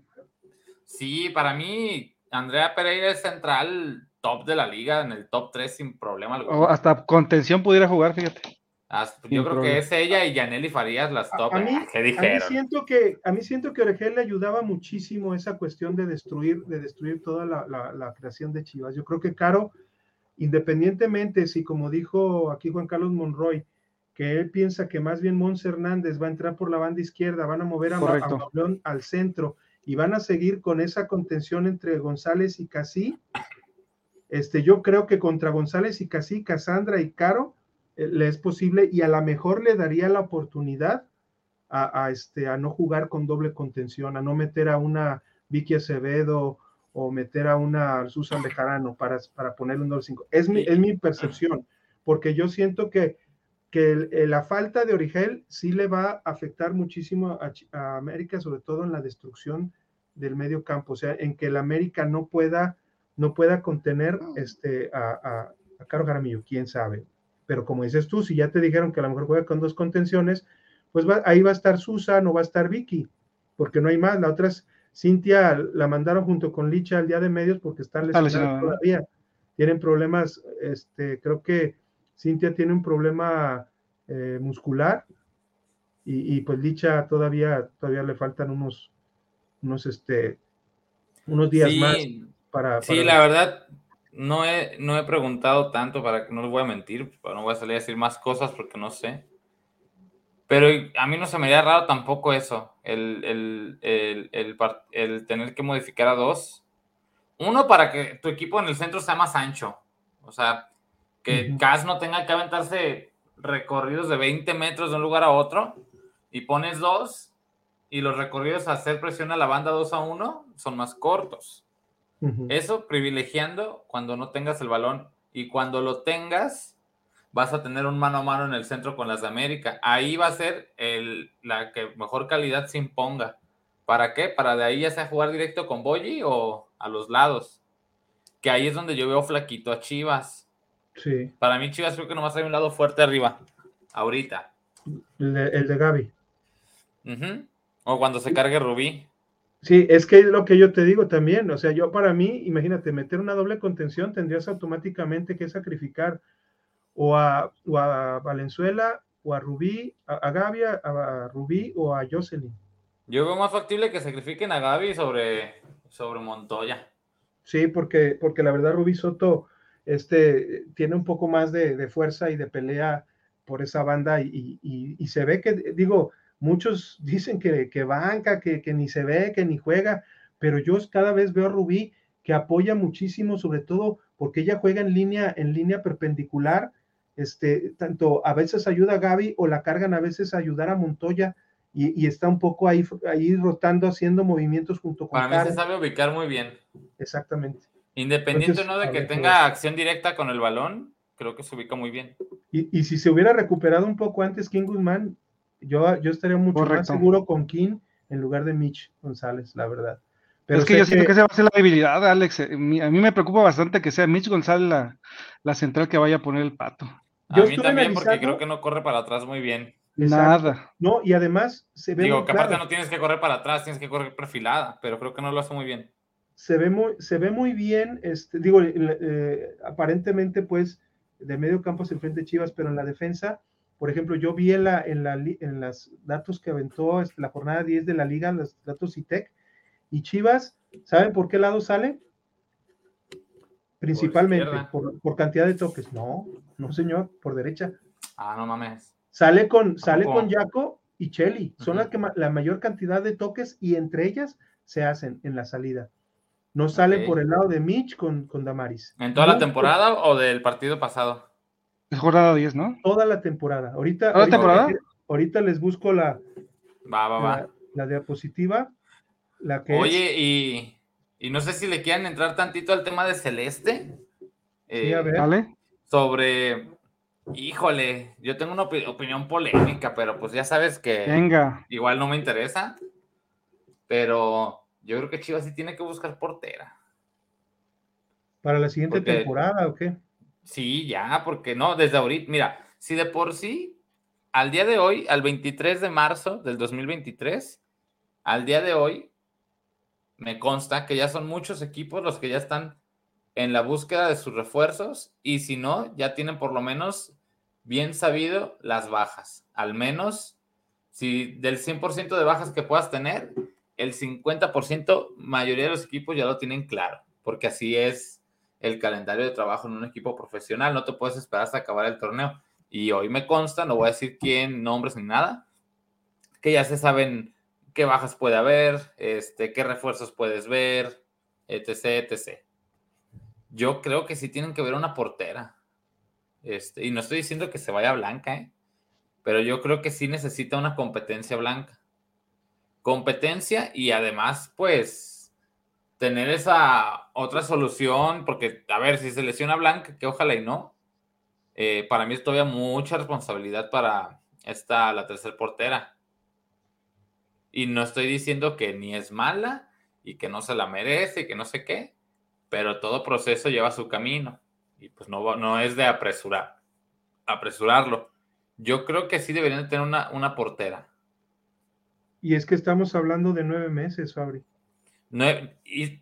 Sí, para mí, Andrea Pereira es central top de la liga, en el top 3 sin problema alguno. O hasta contención pudiera jugar, fíjate. Hasta- sin yo creo problema. que es ella y Yaneli Farías las top. A mí, ¿Qué a mí dijeron? siento que a mí siento que Oregel le ayudaba muchísimo esa cuestión de destruir de destruir toda la, la- la creación de Chivas. Yo creo que Caro, independientemente si como dijo aquí Juan Carlos Monroy, que él piensa que más bien Mons Hernández va a entrar por la banda izquierda, van a mover a, al centro y van a seguir con esa contención entre González y Casí. Este, yo creo que contra González y Casí, Casandra y Caro eh, le es posible y a lo mejor le daría la oportunidad a, a, este, a no jugar con doble contención, a no meter a una Vicky Acevedo o meter a una Susan Bejarano para, para ponerle un doble 5. Es mi, es mi percepción, porque yo siento que, que el- la falta de Origel sí le va a afectar muchísimo a, América, sobre todo en la destrucción del medio campo, o sea, en que el América no pueda, no pueda contener este, a, a, a Caro Jaramillo, quién sabe. Pero como dices tú, si ya te dijeron que a lo mejor juega con dos contenciones, pues va- ahí va a estar Susan o va a estar Vicky, porque no hay más. La otra es Cintia, la mandaron junto con Licha al día de medios porque están Está lesionadas lesionada, ¿no? todavía. Tienen problemas, este, creo que Cintia tiene un problema eh, muscular y, y, pues Licha todavía, todavía le faltan unos, unos, este, unos días Sí, más para, Sí, para- la verdad, no he, no he preguntado tanto para que no les voy a mentir, pero no voy a salir a decir más cosas porque no sé. Pero a mí no se me haría raro tampoco eso, el, el, el, el tener que modificar a dos. Uno, para que tu equipo en el centro sea más ancho. O sea, que. Cas no tenga que aventarse recorridos de 20 metros de un lugar a otro y pones dos y los recorridos a hacer presión a la banda 2 a 1 son más cortos. Eso privilegiando cuando no tengas el balón y cuando lo tengas vas a tener un mano a mano en el centro con las de América. Ahí va a ser el, la que mejor calidad se imponga. ¿Para qué? Para de ahí ya sea jugar directo con Boyi o a los lados. Que ahí es donde yo veo flaquito a Chivas. Sí, Para mí Chivas creo que nomás hay un lado fuerte arriba. Ahorita. el de, el de Gaby. O cuando se cargue Rubí. Sí, es que es lo que yo te digo también, o sea, yo para mí, imagínate, meter una doble contención tendrías automáticamente que sacrificar o a, o a Valenzuela o a Rubí, a, a Gaby, a, a Rubí o a Jocelyn. Yo veo más factible que sacrifiquen a Gaby sobre, sobre Montoya. Sí, porque, porque la verdad Rubí Soto este, tiene un poco más de, de fuerza y de pelea por esa banda y, y- y se ve que, digo, muchos dicen que, que banca, que, que ni se ve, que ni juega, pero yo cada vez veo a Rubí que apoya muchísimo, sobre todo porque ella juega en línea, en línea perpendicular, este, tanto a veces ayuda a Gaby o la cargan a veces a ayudar a Montoya y, y está un poco ahí, ahí rotando, haciendo movimientos junto con Para mí Karen. se sabe ubicar muy bien. Exactamente. Independiente Entonces, no de que ver, tenga acción directa con el balón, creo que se ubica muy bien. Y, y si se hubiera recuperado un poco antes King Guzmán, yo, yo estaría mucho más seguro con King en lugar de Mitch González, la verdad. Pero es que yo siento que esa va a ser la debilidad, Alex. Eh, A mí me preocupa bastante que sea Mitch González la, la central que vaya a poner el pato. A Yo mí también, porque creo que no corre para atrás muy bien. Exacto. Nada. No, y además se ve Digo, muy que aparte claro. no tienes que correr para atrás, tienes que correr perfilada, pero creo que no lo hace muy bien. se ve muy, se ve muy bien, este, digo, eh, aparentemente pues de medio campo se enfrente Chivas, pero en la defensa, por ejemplo, yo vi en, la, en, la, en los datos que aventó la jornada 10 de la liga, los datos ITEC, y Chivas, ¿saben por qué lado sale? Principalmente por, cantidad de toques. No, no señor, por derecha. Ah, no mames. Sale con, sale con Jaco y Chelly. Son las que la mayor cantidad de toques y entre ellas se hacen en la salida. No sale por el lado de Mitch con, con Damaris. ¿En toda la temporada o del partido pasado? Es jornada 10, ¿no? Toda la temporada. Ahorita, ¿Toda la temporada? ahorita les busco la, va, va, va. la, diapositiva. La que Oye, y, y, no sé si le quieren entrar tantito al tema de Celeste. sí, a eh, ver. Sobre, híjole, yo tengo una opinión polémica, pero pues ya sabes que Venga. igual no me interesa. Pero yo creo que Chivas sí tiene que buscar portera. ¿Para la siguiente temporada o qué? Sí, ya, porque no, desde ahorita, mira, si de por sí, al día de hoy, al 23 de marzo del 2023, al día de hoy, me consta que ya son muchos equipos los que ya están en la búsqueda de sus refuerzos y si no, ya tienen por lo menos bien sabido las bajas. Al menos, si del 100% de bajas que puedas tener, el 50%, mayoría de los equipos ya lo tienen claro, porque así es el calendario de trabajo en un equipo profesional, no te puedes esperar hasta acabar el torneo. Y hoy me consta, no voy a decir quién, nombres ni nada, que ya se saben qué bajas puede haber, este, qué refuerzos puedes ver, etc, etc. Yo creo que sí tienen que ver una portera. Este, y no estoy diciendo que se vaya blanca, ¿eh? pero yo creo que sí necesita una competencia blanca competencia y además, pues, tener esa otra solución, porque, a ver, si se lesiona Blanca, que ojalá y no, eh, para mí es todavía mucha responsabilidad para esta, la tercera portera. Y no estoy diciendo que ni es mala y que no se la merece y que no sé qué, pero todo proceso lleva su camino y pues no, no es de apresurar, apresurarlo. Yo creo que sí deberían tener una, una portera. Y es que estamos hablando de nueve meses, Fabri. Y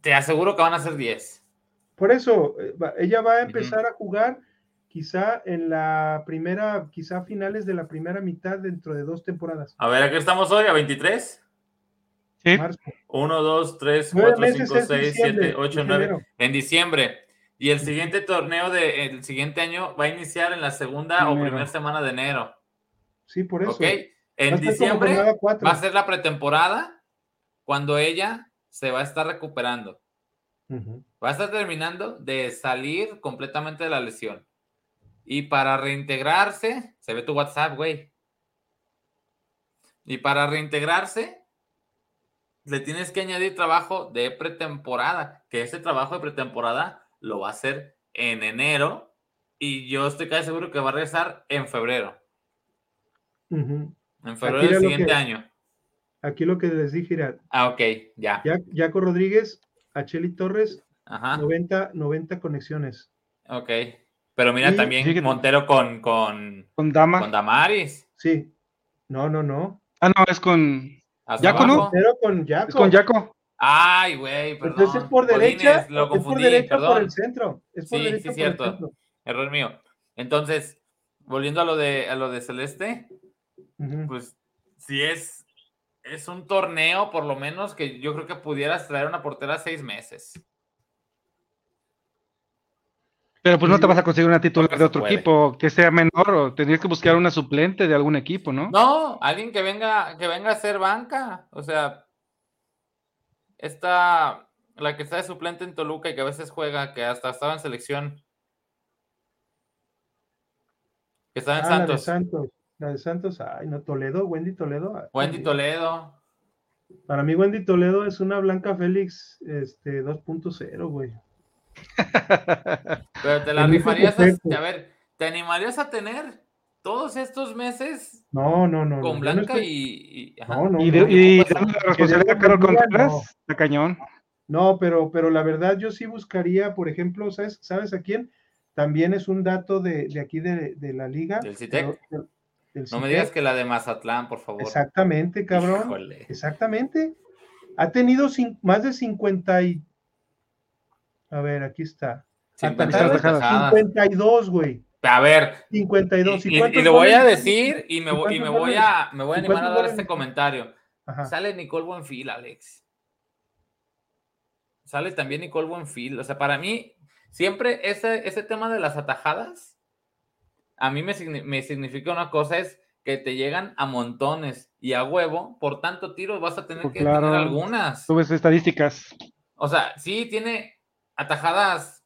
te aseguro que van a ser diez. Por eso, eh, ella va a empezar a jugar quizá en la primera, quizá finales de la primera mitad dentro de dos temporadas. A ver, aquí estamos hoy, a 23. Sí. 1, 2, 3, 4, 5, 6, 7, 8, 9. En diciembre. Y el siguiente torneo del siguiente año va a iniciar en la segunda o primera semana de enero. Sí, por eso. Ok. En diciembre va a ser la pretemporada cuando ella se va a estar recuperando. Va a estar terminando de salir completamente de la lesión. Y para reintegrarse, se ve tu WhatsApp, güey. Y para reintegrarse, le tienes que añadir trabajo de pretemporada, que ese trabajo de pretemporada lo va a hacer en enero y yo estoy casi seguro que va a regresar en febrero. En febrero del siguiente año. Aquí lo que les dije era. Ah, ok, ya. Jaco Rodríguez, a Cheli Torres, 90, 90 conexiones. Ok. Pero mira también Montero con, con, con, Dama. con Damaris. Sí. No, no, no. Ah, no, es con. Jaco, ¿no? Montero con Jaco. Es con Jaco. Ay, güey, perdón. Entonces es por derecha. lo confundí, es por derecha por el centro. Es por sí, derecha sí, cierto. Error mío. Entonces, volviendo a lo de, a lo de Celeste, pues si es, es un torneo, por lo menos, que yo creo que pudieras traer una portera seis meses. Pero pues no te vas a conseguir una titular de otro equipo que sea menor o tendrías que buscar una suplente de algún equipo, ¿no? No, alguien que venga, que venga a ser banca. O sea, esta, la que está de suplente en Toluca y que a veces juega, que hasta estaba en selección. Que estaba en ah, Santos. La de Santos, ay, no, Toledo, Wendy Toledo. Wendy Toledo. Para mí, Wendy Toledo es una Blanca Félix este, 2.0, güey. Pero te la rifarías a, a, ver, ¿te animarías a tener todos estos meses? No, no, no. Con Blanca y, y, no, no, y, de, y la responsabilidad a Carol Contreras, no. cañón. No, pero, pero la verdad yo sí buscaría, por ejemplo, ¿sabes, ¿sabes a quién? También es un dato de, de aquí de, de, la liga. ¿Del CITEC? No me digas que la de Mazatlán, por favor. Exactamente, cabrón. Exactamente. Ha tenido más de 50 y... A ver, aquí está. 50 Atajadas, atajadas. 52, güey. A ver, 52. y, y- y le voy a decir y me, ¿Y voy- me a, me voy a ¿Y animar a dar este comentario. Ajá. Sale Nicole Buenfil, Alex. Sale también Nicole Buenfil. O sea, para mí, siempre ese, ese tema de las atajadas, a mí me, me significa una cosa, es que te llegan a montones y a huevo, por tanto tiros vas a tener Pues que claro. tener algunas. Subes estadísticas. O sea, sí tiene atajadas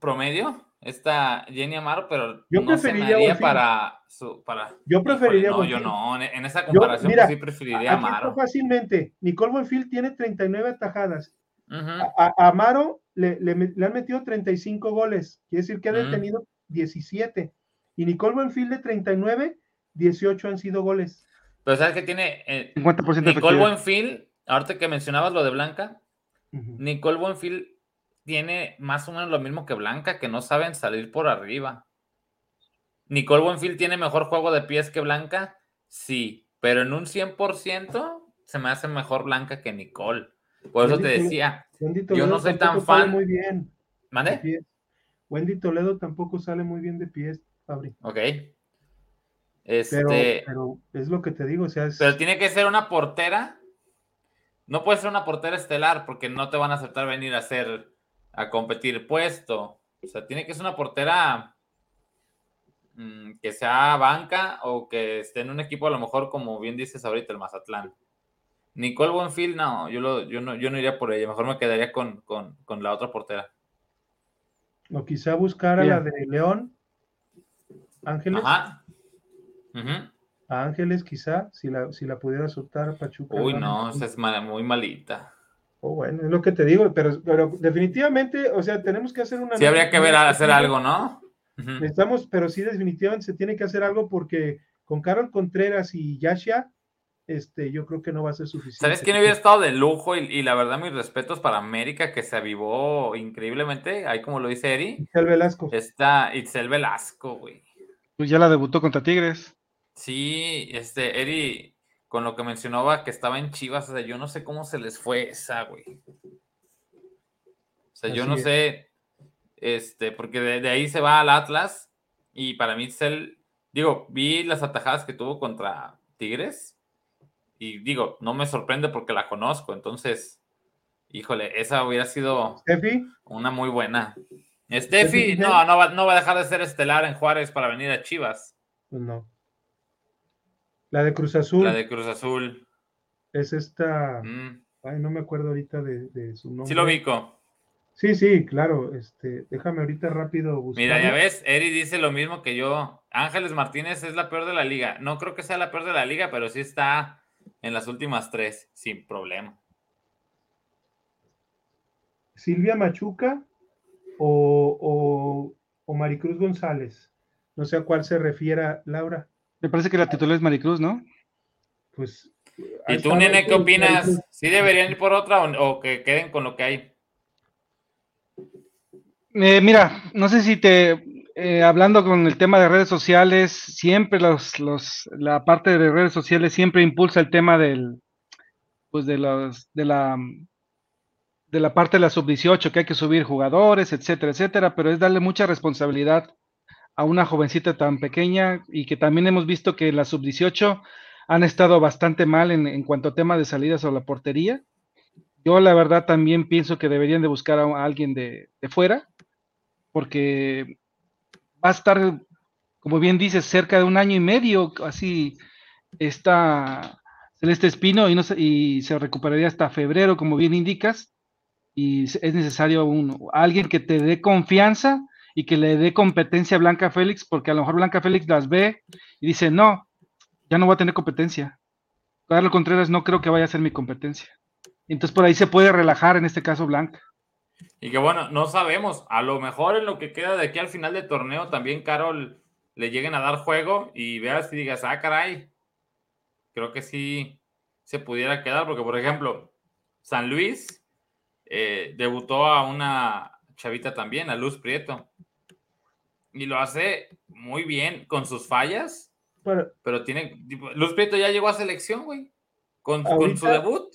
promedio, esta Jenny Amaro, pero Yo no preferiría para su para Yo preferiría no, yo no, en, esa comparación mira, pues sí preferiría Amaro. fácilmente. Nicole Buenfield tiene 39 atajadas. Ujú. A, a- a Amaro le, le le han metido 35 goles. Quiere decir que ha detenido 17. Y Nicole Buenfield de 39, 18 han sido goles. Pero sabes que tiene eh, 50% de Nicole. Buenfil, ahorita que mencionabas lo de Blanca, Ujú. Nicole Buenfil tiene más o menos lo mismo que Blanca, que no saben salir por arriba. Nicole Buenfil tiene mejor juego de pies que Blanca, sí, pero en un 100% se me hace mejor Blanca que Nicole. Por eso te Wendy decía, Wendy Yo no soy tan fan. muy bien de ¿mande? Wendy Toledo tampoco sale muy bien de pies, Fabri. Ok. Pero, Este, pero es lo que te digo, o sea, es- Pero tiene que ser una portera. No puede ser una portera estelar porque no te van a aceptar venir a hacer a competir puesto. O sea, tiene que ser una portera mm, que sea banca o que esté en un equipo a lo mejor como bien dices ahorita el Mazatlán. Nicole Buenfield, no, yo, lo- yo no, yo no iría por ella, mejor me quedaría con, con- con la otra portera. o quizá buscar a Bien. la de León, Ángeles, Ajá. A Ángeles quizá, si la, si la pudiera soltar Pachuca. Uy, ¿no? esa es muy malita. Oh, bueno, es lo que te digo, pero, pero definitivamente, o sea, tenemos que hacer una... Sí, habría que ver hacer algo, ¿no? Ujú. Necesitamos, pero sí, definitivamente se tiene que hacer algo porque con Carol Contreras y Yasha, este, yo creo que no va a ser suficiente. ¿Sabes quién hubiera estado de lujo? Y, y la verdad, mis respetos para América, que se avivó increíblemente, ahí como lo dice Eri, El Velasco. está Itzel Velasco, güey. Pues ya la debutó contra Tigres. Sí, este, Eri, con lo que mencionaba que estaba en Chivas, o sea, yo no sé cómo se les fue esa, güey. O sea, yo no es. sé, este, porque de, de ahí se va al Atlas, y para mí Itzel, digo, vi las atajadas que tuvo contra Tigres, y digo, no me sorprende porque la conozco, entonces, híjole, esa hubiera sido una muy buena. Steffi no, no va, no va a dejar de ser estelar en Juárez para venir a Chivas, pues no. La de Cruz Azul la de Cruz Azul. es esta, Mm, ay, no me acuerdo ahorita de, de su nombre. sí lo ubico. Sí, sí, claro, este, déjame ahorita rápido buscar. Mira, ya ves, Eri dice lo mismo que yo. Ángeles Martínez es la peor de la liga. No creo que sea la peor de la liga, pero sí está en las últimas tres, sin problema. Silvia Machuca o, o, Maricruz González. No sé a cuál se refiera Laura. Me parece que la titular es Maricruz, ¿no? Pues. ¿Y tú, nene, qué opinas? ¿Sí deberían ir por otra o, o que queden con lo que hay? Eh, mira, no sé si te, eh, hablando con el tema de redes sociales, siempre los, los, la parte de redes sociales siempre impulsa el tema del, pues de los, de la, de la parte de la sub-18, que hay que subir jugadores, etcétera, etcétera, pero es darle mucha responsabilidad a una jovencita tan pequeña y que también hemos visto que la sub-18 han estado bastante mal en, en cuanto a tema de salidas a la portería. Yo la verdad también pienso que deberían de buscar a, a alguien de, de fuera, porque va a estar, como bien dices, cerca de un año y medio, así está Celeste Espino y, no y se recuperaría hasta febrero, como bien indicas, y es necesario un, alguien que te dé confianza y que le dé competencia a Blanca Félix, porque a lo mejor Blanca Félix las ve y dice, no, ya no voy a tener competencia. Carlos Contreras no creo que vaya a ser mi competencia. Entonces por ahí se puede relajar, en este caso Blanca. Y que bueno, no sabemos. A lo mejor en lo que queda de aquí al final del torneo también Carol le lleguen a dar juego y veas y digas, ah, caray. Creo que sí se pudiera quedar, porque por ejemplo, San Luis eh, debutó a una chavita también, a Luz Prieto. Y lo hace muy bien con sus fallas, Pero, pero tiene. Luz Prieto ya llegó a selección, güey. Con, con su debut.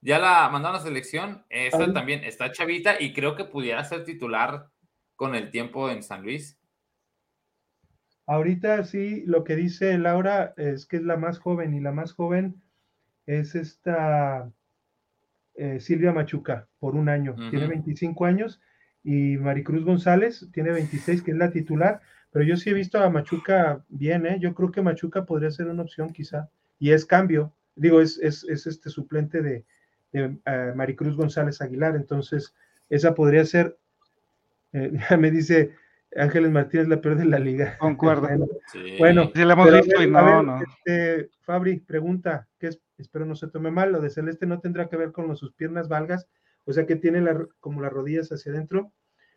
ya la mandaron a selección. Esta también está chavita y creo que pudiera ser titular con el tiempo en San Luis. Ahorita sí, lo que dice Laura es que es la más joven y la más joven es esta eh, Silvia Machuca por un año. Tiene Ujú. 25 años y Maricruz González tiene 26, que es la titular. Pero yo sí he visto a Machuca bien, ¿eh? Yo creo que Machuca podría ser una opción quizá. Y es cambio. Digo, es, es, es este suplente de, de eh, Maricruz González Aguilar. Entonces, esa podría ser. eh, ya me dice Ángeles Martínez la peor de la liga. Concuerdo. Bueno, Sí. bueno, Sí, la hemos visto y no, ver, no. este, Fabri, pregunta, es, espero no se tome mal, lo de Celeste no tendrá que ver con sus piernas valgas, o sea que tiene como las rodillas hacia adentro.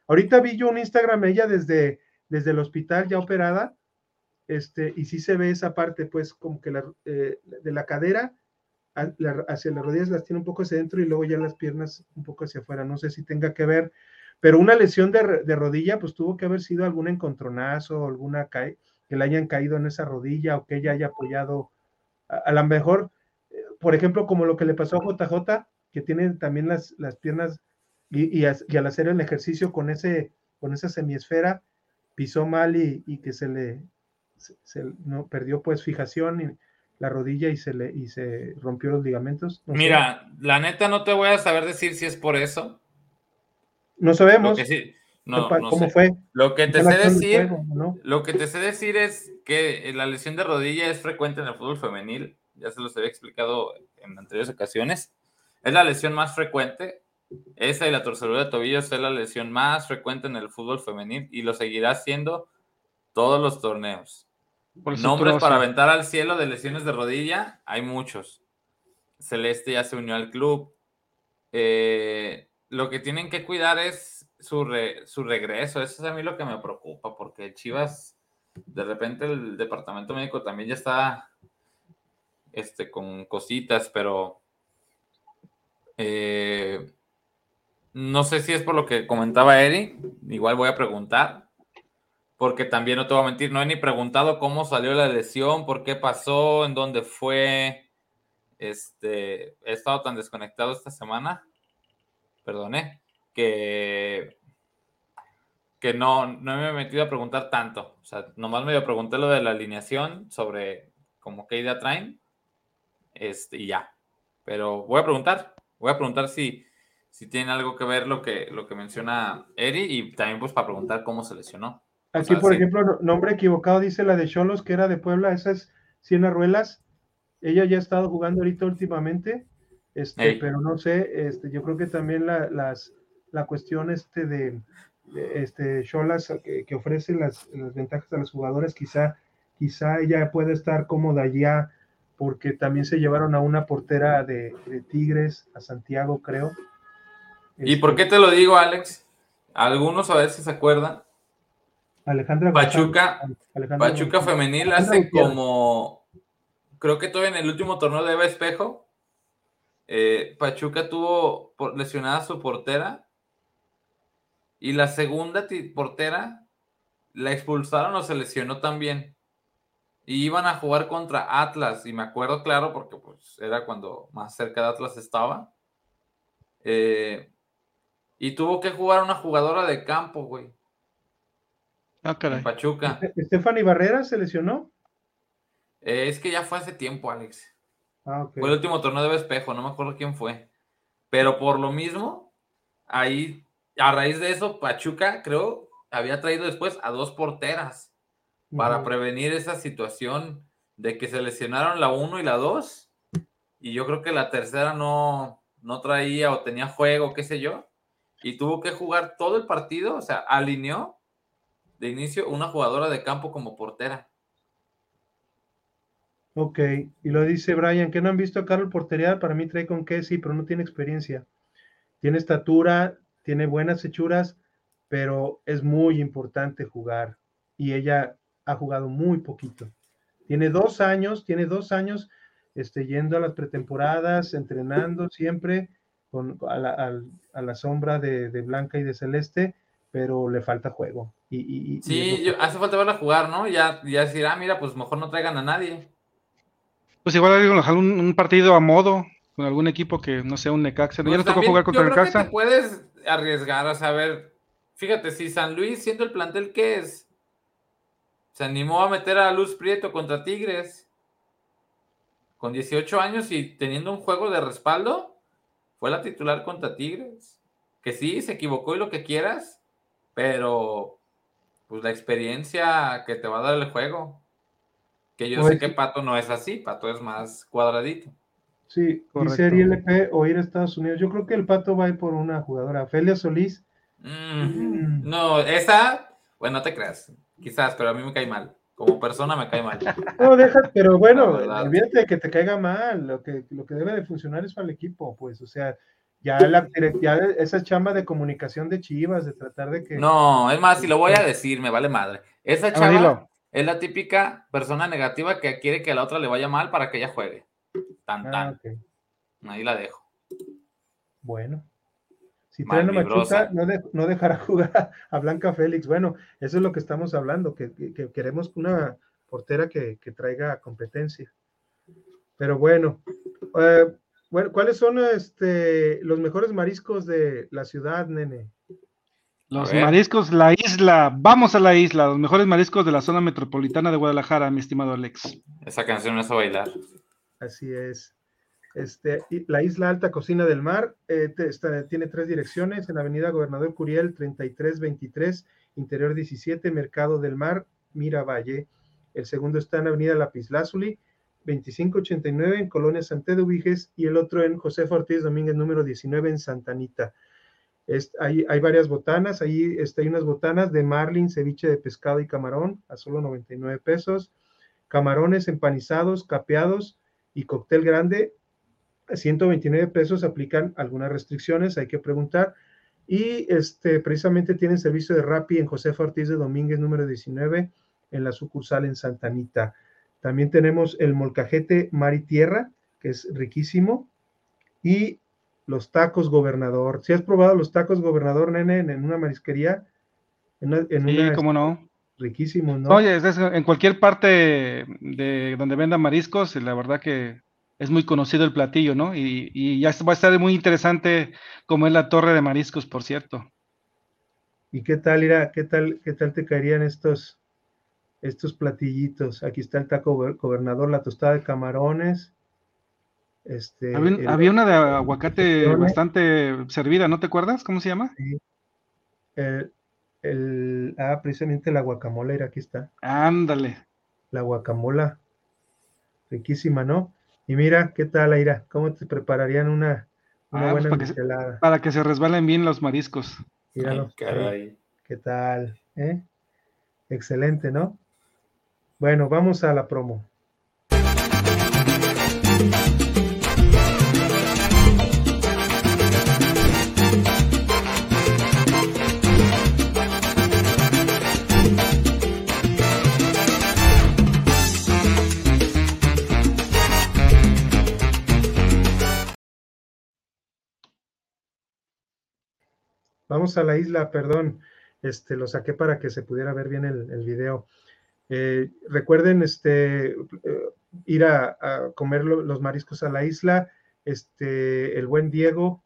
Ahorita vi yo un Instagram ella desde, desde el hospital ya operada, este, y sí se ve esa parte, pues, como que la, eh, de la cadera hacia las rodillas las tiene un poco hacia adentro y luego ya las piernas un poco hacia afuera. No sé si tenga que ver, pero una lesión de, rodilla, pues tuvo que haber sido algún encontronazo, alguna cae, que le hayan caído en esa rodilla o que ella haya apoyado. A, a lo mejor, por ejemplo, como lo que le pasó a JJ, que tiene también las, las piernas y, y as- y al hacer el ejercicio con, ese, con esa semiesfera, pisó mal y, y que se le se, se- no, perdió pues fijación y la rodilla y se le y se rompió los ligamentos. No sé. Mira, la neta no te voy a saber decir si es por eso. no sabemos que sí, qué no, cómo sé. fue. Lo que te sé decir, lo que te sé decir es que la lesión de rodilla es frecuente en el fútbol femenil. Ya se los había explicado en anteriores ocasiones. Es la lesión más frecuente. Esa y la torcedura de tobillos es la lesión más frecuente en el fútbol femenil y lo seguirá siendo todos los torneos. Nombres para aventar al cielo de lesiones de rodilla, hay muchos. Celeste ya se unió al club. Eh, lo que tienen que cuidar es su, re- su regreso. Eso es a mí lo que me preocupa, porque Chivas, de repente el departamento médico también ya está este, con cositas, pero eh, no sé si es por lo que comentaba Eri. Igual voy a preguntar porque también no te voy a mentir, no he ni preguntado cómo salió la lesión, por qué pasó, en dónde fue. Este, he estado tan desconectado esta semana, perdone, que, que no, no me he metido a preguntar tanto. O sea, nomás me pregunté lo de la alineación sobre como qué idea traen, este, y ya. Pero voy a preguntar, voy a preguntar si, si tiene algo que ver lo que, lo que menciona Eri y también pues para preguntar cómo se lesionó. Aquí, por ejemplo, no- nombre equivocado dice la de Cholos, que era de Puebla, esa es Siena Ruelas. Ella ya ha estado jugando ahorita últimamente, este, Ey. pero no sé, este, yo creo que también la, las, la cuestión este de, de, este Cholas que, que ofrece las, las ventajas a los jugadores, quizá, quizá ella puede estar cómoda ya, porque también se llevaron a una portera de, de Tigres, a Santiago, creo. ¿Y Este, por qué te lo digo, Alex? Algunos a veces se acuerdan. Alejandra Pachuca, Alejandra Pachuca. Femenil hace como, creo que todavía en el último torneo de Eva Espejo, eh, Pachuca tuvo lesionada a su portera y la segunda portera la expulsaron o se lesionó también. Y iban a jugar contra Atlas, y me acuerdo claro porque pues era cuando más cerca de Atlas estaba. Eh, y tuvo que jugar una jugadora de campo, güey, Ah, en caray. Pachuca. Este- Stephanie Barrera se lesionó. Eh, es que ya fue hace tiempo, Alex. Ah. Fue el último torneo de espejo, no me acuerdo quién fue. Pero por lo mismo, ahí, a raíz de eso, Pachuca, creo, había traído después a dos porteras para prevenir esa situación de que se lesionaron la 1 y la 2. Y yo creo que la tercera no, no traía o tenía juego, qué sé yo. Y tuvo que jugar todo el partido, o sea, alineó de inicio una jugadora de campo como portera. Ok, y lo dice Brian, que no han visto a Carol porterear, para mí trae con qué, sí, pero no tiene experiencia. Tiene estatura, tiene buenas hechuras, pero es muy importante jugar. Y ella ha jugado muy poquito. Tiene dos años, tiene dos años este, yendo a las pretemporadas, entrenando siempre con, a, la, a la sombra de, de Blanca y de Celeste, pero le falta juego. Y, Sí, yo- hace falta verla jugar, ¿no? Ya, ya decir, ah, mira, pues mejor no traigan a nadie. Pues igual un, un partido a modo, con algún equipo que no sea un Necaxa. Pues ya nos tocó jugar contra yo creo Necaxa. Que te puedes arriesgar a saber. Fíjate, si San Luis, siendo el plantel que es, se animó a meter a Luz Prieto contra Tigres con 18 años y teniendo un juego de respaldo, fue la titular contra Tigres. Que sí, se equivocó y lo que quieras, pero pues la experiencia que te va a dar el juego. Que yo sé que. Pato no es así, Pato es más cuadradito. Sí, Correcto. dice Ariel LP o ir a Estados Unidos. Yo creo que el Pato va a ir por una jugadora. Felia Solís. Mm, Mm. No, esa, bueno, no te creas, quizás, pero a mí me cae mal. Como persona me cae mal. No, deja, pero bueno, olvídate de que te caiga mal. Lo que, lo que debe de funcionar es para el equipo, pues, o sea, ya, la, ya esa chamba de comunicación de Chivas, de tratar de que. No, es más, si lo voy a decir, me vale madre. Esa A ver, chava dilo. es la típica persona negativa que quiere que a la otra le vaya mal para que ella juegue. Tan, Ah, tan. Ahí la dejo. Bueno. Si Trueno Malvibrosa. Machuca no, de- no dejará jugar a Blanca Félix. Bueno, eso es lo que estamos hablando, que, que- que queremos una portera que, que traiga competencia. Pero bueno, eh, bueno, ¿cuáles son este, los mejores mariscos de la ciudad, nene? Los A mariscos, la isla. Vamos a la isla. Los mejores mariscos de la zona metropolitana de Guadalajara, mi estimado Alex. Esa canción no es a bailar. Así es. Este, la Isla Alta Cocina del Mar eh, tiene tres direcciones, en Avenida Gobernador Curiel 3323, Interior 17, Mercado del Mar, Miravalle. El segundo está en Avenida Lapislázuli 2589 en Colonia Santé de Ubiges y el otro en José Ortiz Domínguez número 19 en Santa Anita. Es- hay, varias botanas, ahí este, hay unas botanas de marlin, ceviche de pescado y camarón a solo 99 pesos, camarones empanizados, capeados y cóctel grande 129 pesos aplican algunas restricciones, hay que preguntar. Y este, precisamente tienen servicio de Rappi en José Ortiz de Domínguez, número 19, en la sucursal en Santa Anita. También tenemos el molcajete mar y tierra, que es riquísimo. Y los tacos gobernador. Si has probado los tacos gobernador, nene, en, una marisquería, en una, en Sí, una- cómo no. riquísimos, ¿no? Oye, es- es- en cualquier parte de donde vendan mariscos, la verdad que es muy conocido el platillo, ¿no? Y, y ya va a estar muy interesante como es la torre de mariscos, por cierto. ¿Y qué tal, Ira? ¿Qué tal, qué tal te caerían estos, estos platillitos? Aquí está el taco gober- gobernador, la tostada de camarones. Este, Había, el- había una de aguacate bastante servida, ¿no te acuerdas? ¿Cómo se llama? el- el- ah, precisamente la guacamole, Ira, aquí está. Ándale. La guacamola. Riquísima, ¿no? Y mira, ¿qué tal, Ira? ¿Cómo te prepararían una, una Ah, pues buena para que se- michelada? Para que se resbalen bien los mariscos. Míralo. Ay, caray. ¿Qué tal? ¿Eh? Excelente, ¿no? Bueno, vamos a la promo. Vamos a la isla, perdón. Este, lo saqué para que se pudiera ver bien el, video. Eh, recuerden este, eh, ir a, comer lo- los mariscos a la isla. Este, el buen Diego,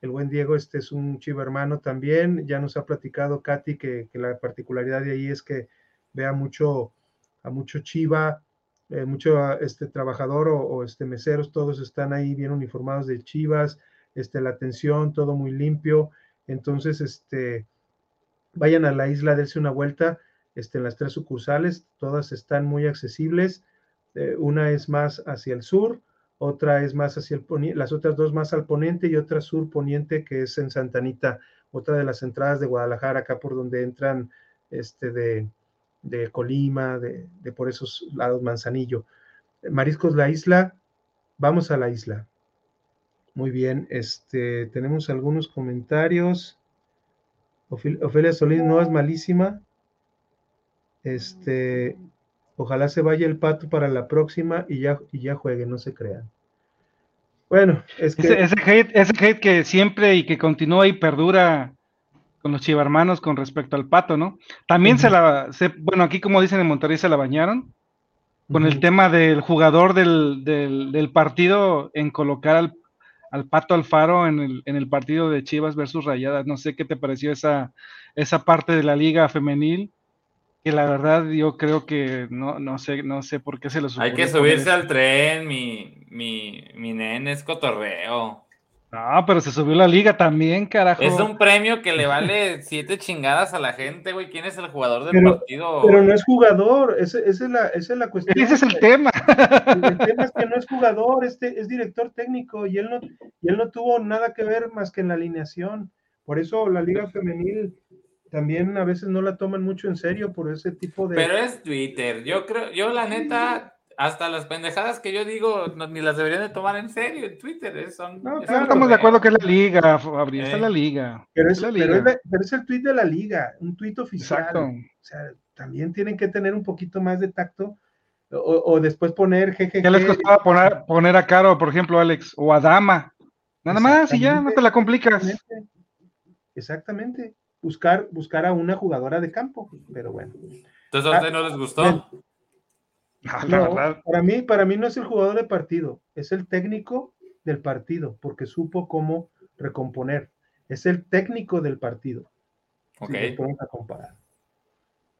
el buen Diego, este es un chivo hermano también. Ya nos ha platicado Katy que, la particularidad de ahí es que vea mucho a mucho chiva, eh, mucho este trabajador o, o, este meseros, todos están ahí bien uniformados de chivas, este, la atención, todo muy limpio. Entonces, este, vayan a la isla, dense una vuelta este, en las tres sucursales, todas están muy accesibles. Eh, una es más hacia el sur, otra es más hacia el poniente, las otras dos más al poniente y otra sur poniente que es en Santanita, otra de las entradas de Guadalajara, acá por donde entran este, de, de Colima, de, de, por esos lados, Manzanillo. Mariscos La Isla, vamos a la isla. Muy bien, este, tenemos algunos comentarios. Ofelia Solís no es malísima. Este, ojalá se vaya el pato para la próxima y ya, y ya juegue, no se crean. Bueno, es que. Ese, ese, hate, ese hate que siempre y que continúa y perdura con los chivarmanos con respecto al pato, ¿no? También uh -huh. se la, se, bueno, aquí como dicen en Monterrey se la bañaron. con el tema del jugador del, del, del partido en colocar al, al, Pato Alfaro en el, en el partido de Chivas versus Rayadas. No sé qué te pareció esa, esa parte de la liga femenil, que la verdad yo creo que no, no sé, no sé por qué se los Hay que subirse al tren, mi, mi, mi nene es cotorreo. No, pero se subió la liga también, carajo. Es un premio que le vale siete chingadas a la gente, güey. ¿Quién es el jugador del Pero- partido? Pero no es jugador, ese- esa es la, esa es la cuestión. Ese es el tema. El, el tema es que no es jugador, este es director técnico y él no, y él no tuvo nada que ver más que en la alineación. Por eso la liga femenil también a veces no la toman mucho en serio por ese tipo de. Pero es Twitter. Yo creo, yo la neta, hasta las pendejadas que yo digo, no- ni las deberían de tomar en serio en Twitter. eh, Son, No, es claro. Estamos de acuerdo que es la liga, Fabri, está Eh. la liga. pero, es, la pero, liga. es la- pero es el tuit de la liga, un tuit oficial. Exacto. O sea, también tienen que tener un poquito más de tacto. O, o después poner jejeje. ¿Qué les costaba poner, poner a Caro, por ejemplo, Alex? O a Dama. Nada más y ya, no te la complicas. Exactamente. Exactamente. Buscar, buscar a una jugadora de campo. Pero bueno. Entonces a ustedes no les gustó. Bueno. No, la No, verdad. para mí, para mí no es el jugador de partido, es el técnico del partido, porque supo cómo recomponer. Es el técnico del partido. Ok. Si a comparar.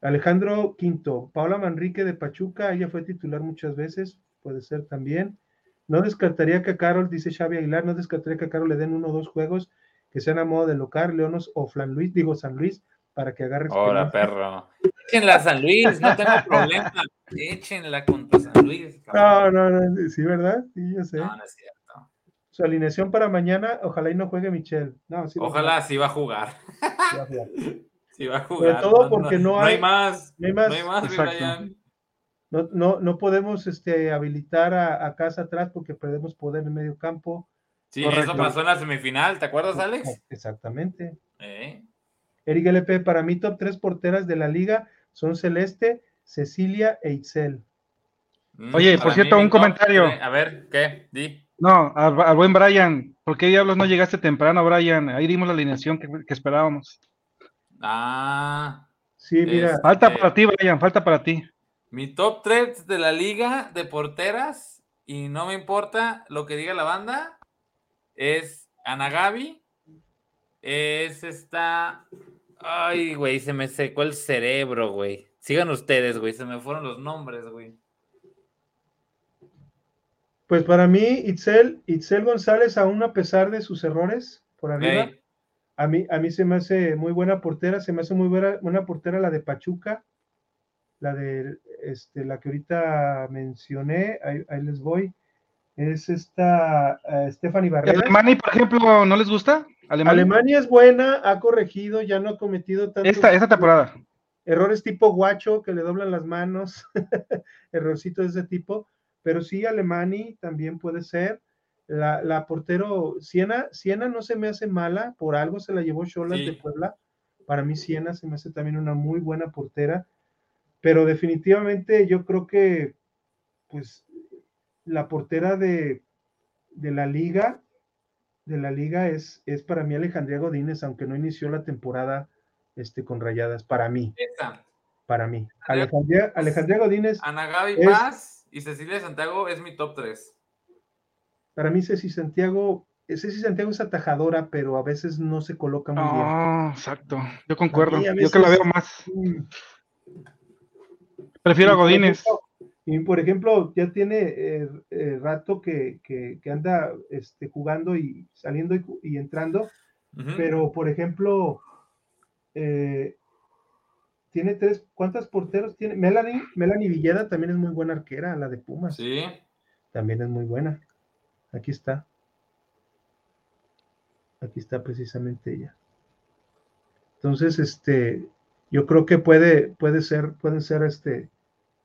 Alejandro Quinto, Paula Manrique de Pachuca, ella fue titular muchas veces, puede ser también. No descartaría que a Carol, dice Xavi Aguilar, no descartaría que a Carol le den uno o dos juegos que sean a modo de local, Leonos o Flan Luis, digo San Luis, para que agarre Hola, perro. Échenla a San Luis, no tengo problema. Échenla contra San Luis. No, cabrón. no, no, sí, ¿verdad? Sí, yo sé. No, no es cierto. Su alineación para mañana, ojalá y no juegue Michelle. No, sí Ojalá sí va a jugar. sí va a jugar. Sí va a jugar. todo porque no hay- más. no hay más. No hay más. Brian. No, no, no podemos este, habilitar a, a casa atrás porque perdemos poder en medio campo. Sí, Correcto. eso pasó en la semifinal, ¿te acuerdas, Alex? Exactamente. Eh. Eric LP, para mí top tres porteras de la liga son Celeste, Cecilia e Itzel. Mm, Oye, por cierto, un no, comentario. A ver, ¿qué? Di. No, al, al buen Brian. ¿Por qué diablos no llegaste temprano, Brian? Ahí dimos la alineación que, que esperábamos. Ah, Sí, mira, Es- Falta para ti, Brian, falta para ti. mi top 3 de la liga de porteras, y no me importa lo que diga la banda, es Anagabi, es esta... Ay, güey, se me secó el cerebro, güey. Sigan ustedes, güey, se me fueron los nombres, güey. pues para mí Itzel, Itzel González, aún a pesar de sus errores por arriba, a mí, a mí se me hace muy buena portera, se me hace muy buena, buena portera la de Pachuca, la de este, la que ahorita mencioné, ahí, ahí les voy, es esta eh, Stephanie Barrera. ¿Alemania, por ejemplo, no les gusta? ¿Alemania? Alemania es buena, ha corregido, ya no ha cometido tantos Esta, esta temporada. errores tipo guacho que le doblan las manos, errorcitos de ese tipo, pero sí Alemani también puede ser. La, la portero Siena, Siena no se me hace mala, por algo se la llevó Cholas Sí. de Puebla. Para mí Siena se me hace también una muy buena portera, pero definitivamente yo creo que pues la portera de, de la liga de la liga es, es para mí Alejandría Godínez, aunque no inició la temporada este, con rayadas, para mí, esa. para mí. Alejandría, Alejandría Godínez, Anagabi Es- Paz y Cecilia Santiago es mi top 3. para mí Ceci Santiago, Ceci Santiago es atajadora, pero a veces no se coloca muy bien. No, exacto. Yo concuerdo. Yo que la veo más. Mm. Prefiero a Godínez. Y por ejemplo, ya tiene eh, eh, rato que, que- que anda este, jugando y saliendo y, entrando, pero por ejemplo, eh, tiene tres, ¿cuántas porteros tiene? Melanie, Melanie Villeda también es muy buena arquera, la de Pumas, Sí. también es muy buena. Aquí está. Aquí está precisamente ella. Entonces, este, yo creo que puede, puede ser, pueden ser este,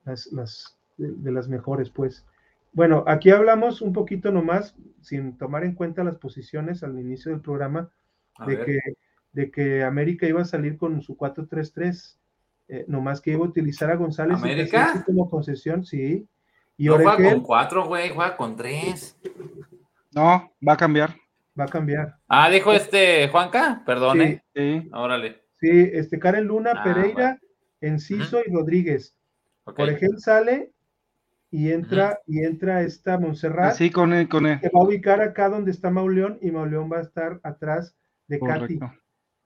las, las de, de las mejores, pues. Bueno, aquí hablamos un poquito nomás, sin tomar en cuenta las posiciones al inicio del programa, A de ver. que, de que América iba a salir con su 4-3-3, eh, nomás que iba a utilizar a González ¿América? Como concesión, sí. Y no juega con 4, güey, juega con 3. No, va a cambiar. va a cambiar. Ah, dijo este Juanca, perdón, Sí. ¿eh? Sí. Órale. Sí, este Karen Luna, Ah, Pereira, Enciso y Rodríguez. Por ejemplo, sale y entra, y entra esta Montserrat. Así con él, con él. Que va a ubicar acá donde está Mauleón y Mauleón va a estar atrás de Katy.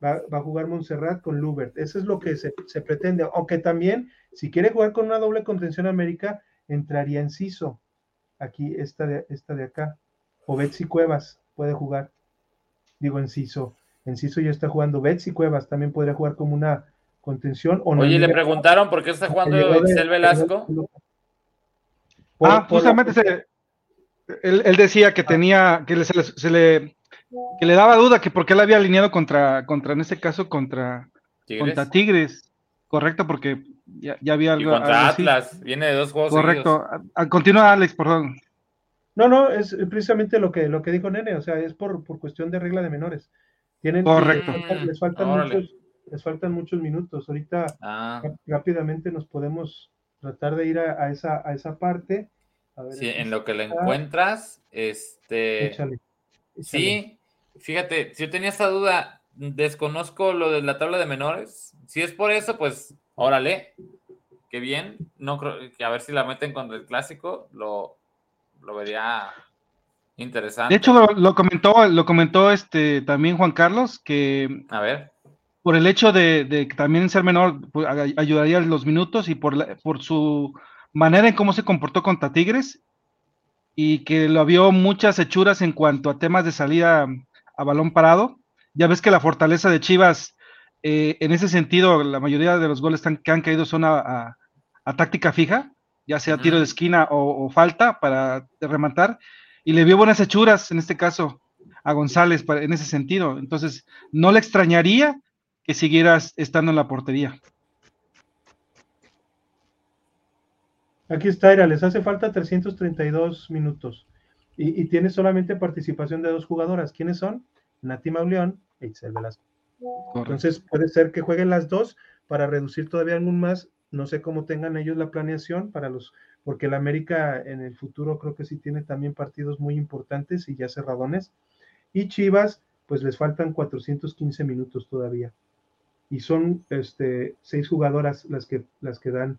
Va, va, a jugar Montserrat con Lubert. Eso es lo que se, se, pretende. Aunque también, si quiere jugar con una doble contención América, entraría en Ciso. Aquí, esta de, esta de acá. O Betsy Cuevas puede jugar. Digo, en Ciso. En Ciso ya está jugando Betsy Cuevas. También podría jugar como una contención. O Oye, le preguntaron por qué está jugando Excel Velasco. Ah, justamente se, él, él, decía que tenía, que se le, se le, que le daba duda que por qué él había alineado contra, contra en este caso, contra Tigres, contra Tigres. correcto, porque ya, ya había algo. Y contra algo Atlas, así. viene de dos juegos. Correcto. A, continúa, Alex, perdón. No, no, es precisamente lo que, lo que dijo Nene, o sea, es por, por cuestión de regla de menores. Tienen, Correcto. Les faltan, les faltan muchos, les faltan muchos minutos. Ahorita ah. rápidamente nos podemos tratar de ir a, a esa, a esa parte. A ver, sí, en lo que la encuentras, este. Échale, échale. Sí, fíjate, si yo tenía esta duda, desconozco lo de la tabla de menores. Si es por eso, pues órale, qué bien. No creo que a ver si la meten contra el clásico, lo, lo vería interesante. De hecho, lo, lo, comentó, lo comentó este también Juan Carlos, que a ver. Por el hecho de, de también ser menor, pues, ayudaría los minutos y por, la, por su manera en cómo se comportó contra Tigres y que lo vio muchas hechuras en cuanto a temas de salida a balón parado. Ya ves que la fortaleza de Chivas, eh, en ese sentido, la mayoría de los goles que han caído son a, a, a táctica fija, ya sea tiro de esquina o, o, falta para rematar, y le vio buenas hechuras en este caso a González para, en ese sentido. Entonces, no le extrañaría que siguieras estando en la portería. Aquí está, Ira, les hace falta 332 minutos y, y, tiene solamente participación de dos jugadoras. ¿Quiénes son? Nati Mauleón e Itzel Velasco. Correcto. Entonces puede ser que jueguen las dos para reducir todavía algún más. No sé cómo tengan ellos la planeación para los, porque el América en el futuro creo que sí tiene también partidos muy importantes y ya cerradones. Y Chivas, pues les faltan 415 minutos todavía. Y son este, seis jugadoras las que, las que dan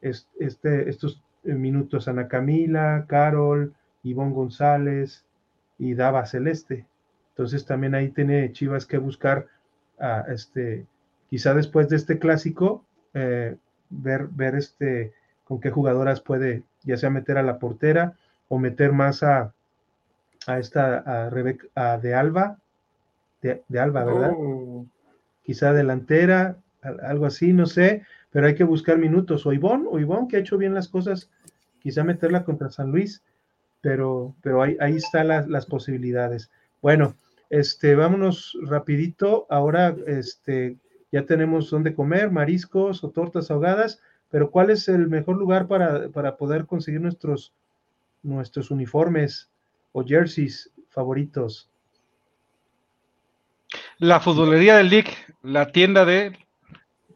este, estos minutos. Ana Camila, Carol, Ivonne González y Dava Celeste. Entonces también ahí tiene Chivas que buscar, uh, este, quizá después de este clásico, eh, ver, ver este, con qué jugadoras puede ya sea meter a la portera o meter más a, a esta, a Rebeca, a de Alba, de, de Alba, ¿verdad? Oh. Quizá delantera, algo así, no sé, pero hay que buscar minutos. O Ivonne, o Ivonne que ha hecho bien las cosas, quizá meterla contra San Luis, pero, pero ahí, ahí están las, las posibilidades. Bueno, este, vámonos rapidito. Ahora, este, ya tenemos dónde comer, mariscos o tortas ahogadas, pero ¿cuál es el mejor lugar para, para poder conseguir nuestros, nuestros uniformes o jerseys favoritos? La futbolería del League, la tienda de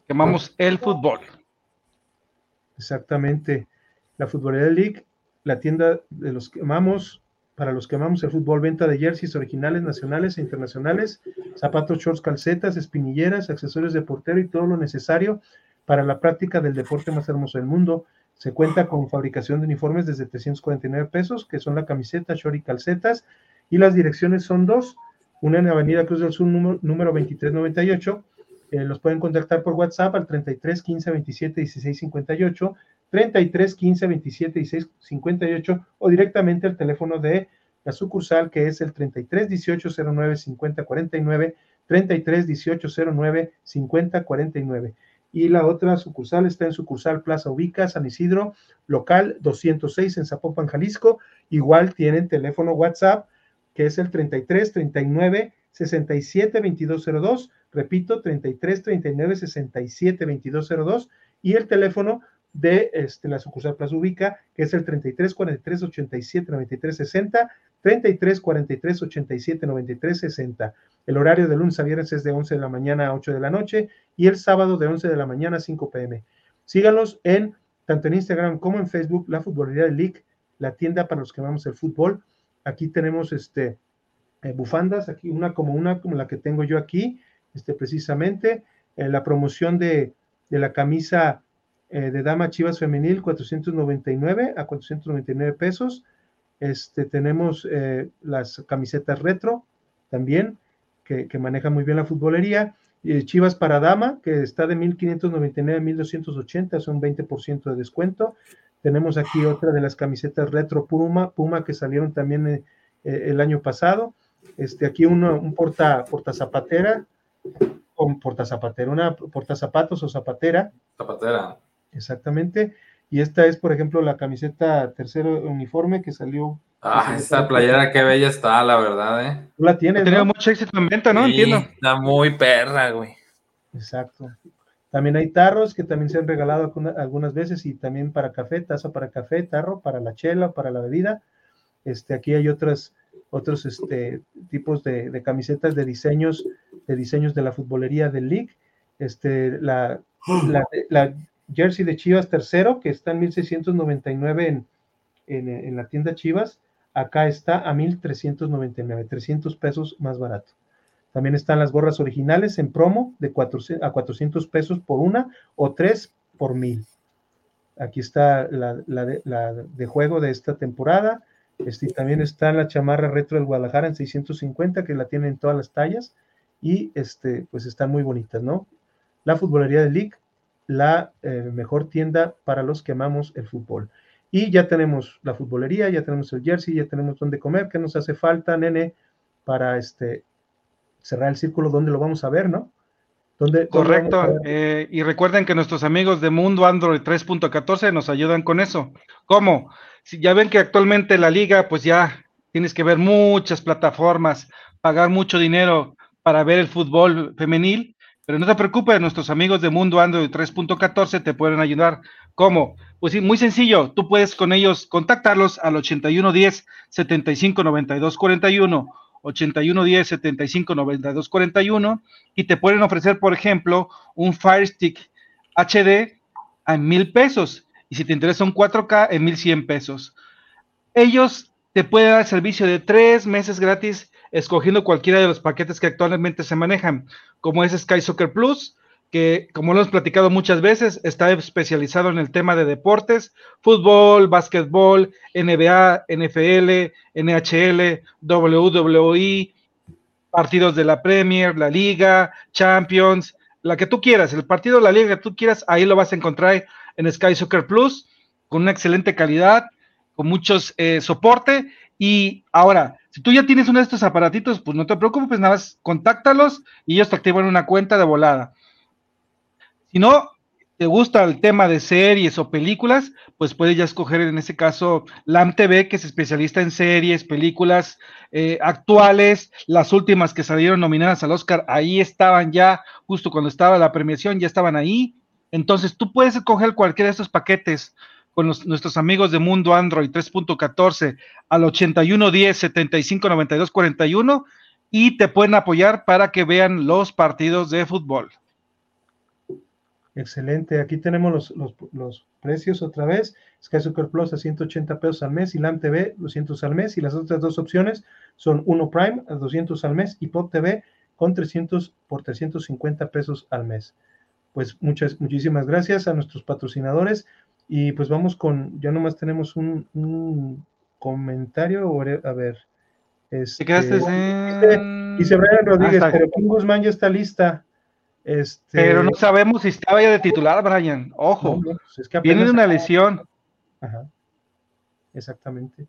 llamamos el fútbol. Exactamente. La futbolería del League, la tienda de los que amamos, para los que amamos el fútbol, venta de jerseys originales, nacionales e internacionales, zapatos, shorts, calcetas, espinilleras, accesorios de portero y todo lo necesario para la práctica del deporte más hermoso del mundo. Se cuenta con fabricación de uniformes desde 349 pesos, que son la camiseta, short y calcetas, y las direcciones son dos, una en Avenida Cruz del Sur número, número 2398, eh, los pueden contactar por WhatsApp al 33 15 27 16 58, 33 15 27 16 58 o directamente al teléfono de la sucursal que es el 33 18 09 50 49, 33 18 09 50 49 y la otra sucursal está en sucursal Plaza Ubica, San Isidro, local 206 en Zapopan, Jalisco. Igual tienen teléfono WhatsApp, que es el 33 39 67 2202, repito, 33 39 67 2202, y el teléfono de este, la sucursal Plaza Ubica, que es el 33 43 87 93 60, 33 43 87 93 60. El horario de lunes a viernes es de 11 de la mañana a 8 de la noche y el sábado de 11 de la mañana a 5 pm. Síganos en tanto en Instagram como en Facebook, la Futbolería del League, la tienda para los que amamos el fútbol. Aquí tenemos este eh, bufandas, aquí una como una como la que tengo yo aquí, este precisamente, eh, la promoción de, de la camisa eh, de dama Chivas femenil 499 a 499 pesos. Este, tenemos las camisetas retro también, que, que manejan muy bien la futbolería. Chivas para dama, que está de 1599 a 1280, son 20% de descuento. Tenemos aquí otra de las camisetas retro Puma, Puma que salieron también eh, el año pasado. Este, aquí uno, un porta, porta zapatera, con porta zapatera, una porta zapatos o zapatera. Zapatera. Exactamente. Y esta es, por ejemplo, la camiseta tercero uniforme que salió. Ah, esta playera qué bella está, la verdad, ¿eh? Tú la tienes. Ha tenido mucho éxito en venta, ¿no? Sí, Entiendo. Está muy perra, güey. Exacto. También hay tarros que también se han regalado alguna- algunas veces y también para café, taza para café, tarro para la chela, para la bebida. Este, aquí hay otras, otros este, tipos de, camisetas de diseños, de diseños de la futbolería del League. Este, la, la, la jersey de Chivas tercero, que está en 1699 en, en, en la tienda Chivas, acá está a 1399, 300 pesos más barato. También están las gorras originales en promo de 400, a 400 pesos por una o tres por mil. Aquí está la, de, juego de esta temporada. Este, también está la chamarra retro del Guadalajara en 650, que la tienen en todas las tallas. Y este, pues están muy bonitas, ¿no? La futbolería de League, la eh, mejor tienda para los que amamos el fútbol. Y ya tenemos la futbolería, ya tenemos el jersey, ya tenemos dónde comer. ¿Qué nos hace falta, nene, para este, cerrar el círculo? ¿Dónde lo vamos a ver, no? ¿Dónde, dónde Correcto. eh, y recuerden que nuestros amigos de Mundo Android 3.14 nos ayudan con eso. ¿Cómo? Si ya ven que actualmente la liga, pues ya tienes que ver muchas plataformas, pagar mucho dinero para ver el fútbol femenil, pero no te preocupes, nuestros amigos de Mundo Android 3.14 te pueden ayudar. ¿Cómo? Pues sí, muy sencillo, tú puedes con ellos contactarlos al 8110 75 92 41 8110 75 92 41 y te pueden ofrecer, por ejemplo, un Fire Stick HD a mil pesos y si te interesa un 4K en 1100 pesos. Ellos te pueden dar servicio de tres meses gratis escogiendo cualquiera de los paquetes que actualmente se manejan, como es Sky Soccer Plus, que como lo hemos platicado muchas veces, está especializado en el tema de deportes, fútbol, básquetbol, NBA, NFL, NHL, WWE, partidos de la Premier, la Liga, Champions, la que tú quieras, el partido de la liga que tú quieras, ahí lo vas a encontrar en Sky Soccer Plus, con una excelente calidad, con muchos eh, soporte. Y ahora, si tú ya tienes uno de estos aparatitos, pues no te preocupes, nada más contáctalos y ellos te activan una cuenta de volada. Si no te gusta el tema de series o películas, pues puedes ya escoger en ese caso LAM TV, que es especialista en series, películas eh, actuales, las últimas que salieron nominadas al Oscar, ahí estaban ya, justo cuando estaba la premiación, ya estaban ahí. Entonces tú puedes escoger cualquiera de estos paquetes con nuestros amigos de Mundo Android 3.14 al 8110 75 92 41 y te pueden apoyar para que vean los partidos de fútbol. Excelente. Aquí tenemos los, los, los precios otra vez. Sky Soccer Plus a 180 pesos al mes y LAM TV 200 al mes. Y las otras dos opciones son Uno Prime a 200 al mes y Pop TV con 300 por 350 pesos al mes. Pues muchas, muchísimas gracias a nuestros patrocinadores. Y pues vamos con, ya nomás tenemos un, un comentario. o A ver. Este, ¿Te quedaste en... dice Brian Rodríguez, pero Kim Guzmán ya está lista. Este, Pero no sabemos si estaba ya de titular, Brian. Ojo, no, pues es que viene de una lesión. Ajá. Exactamente.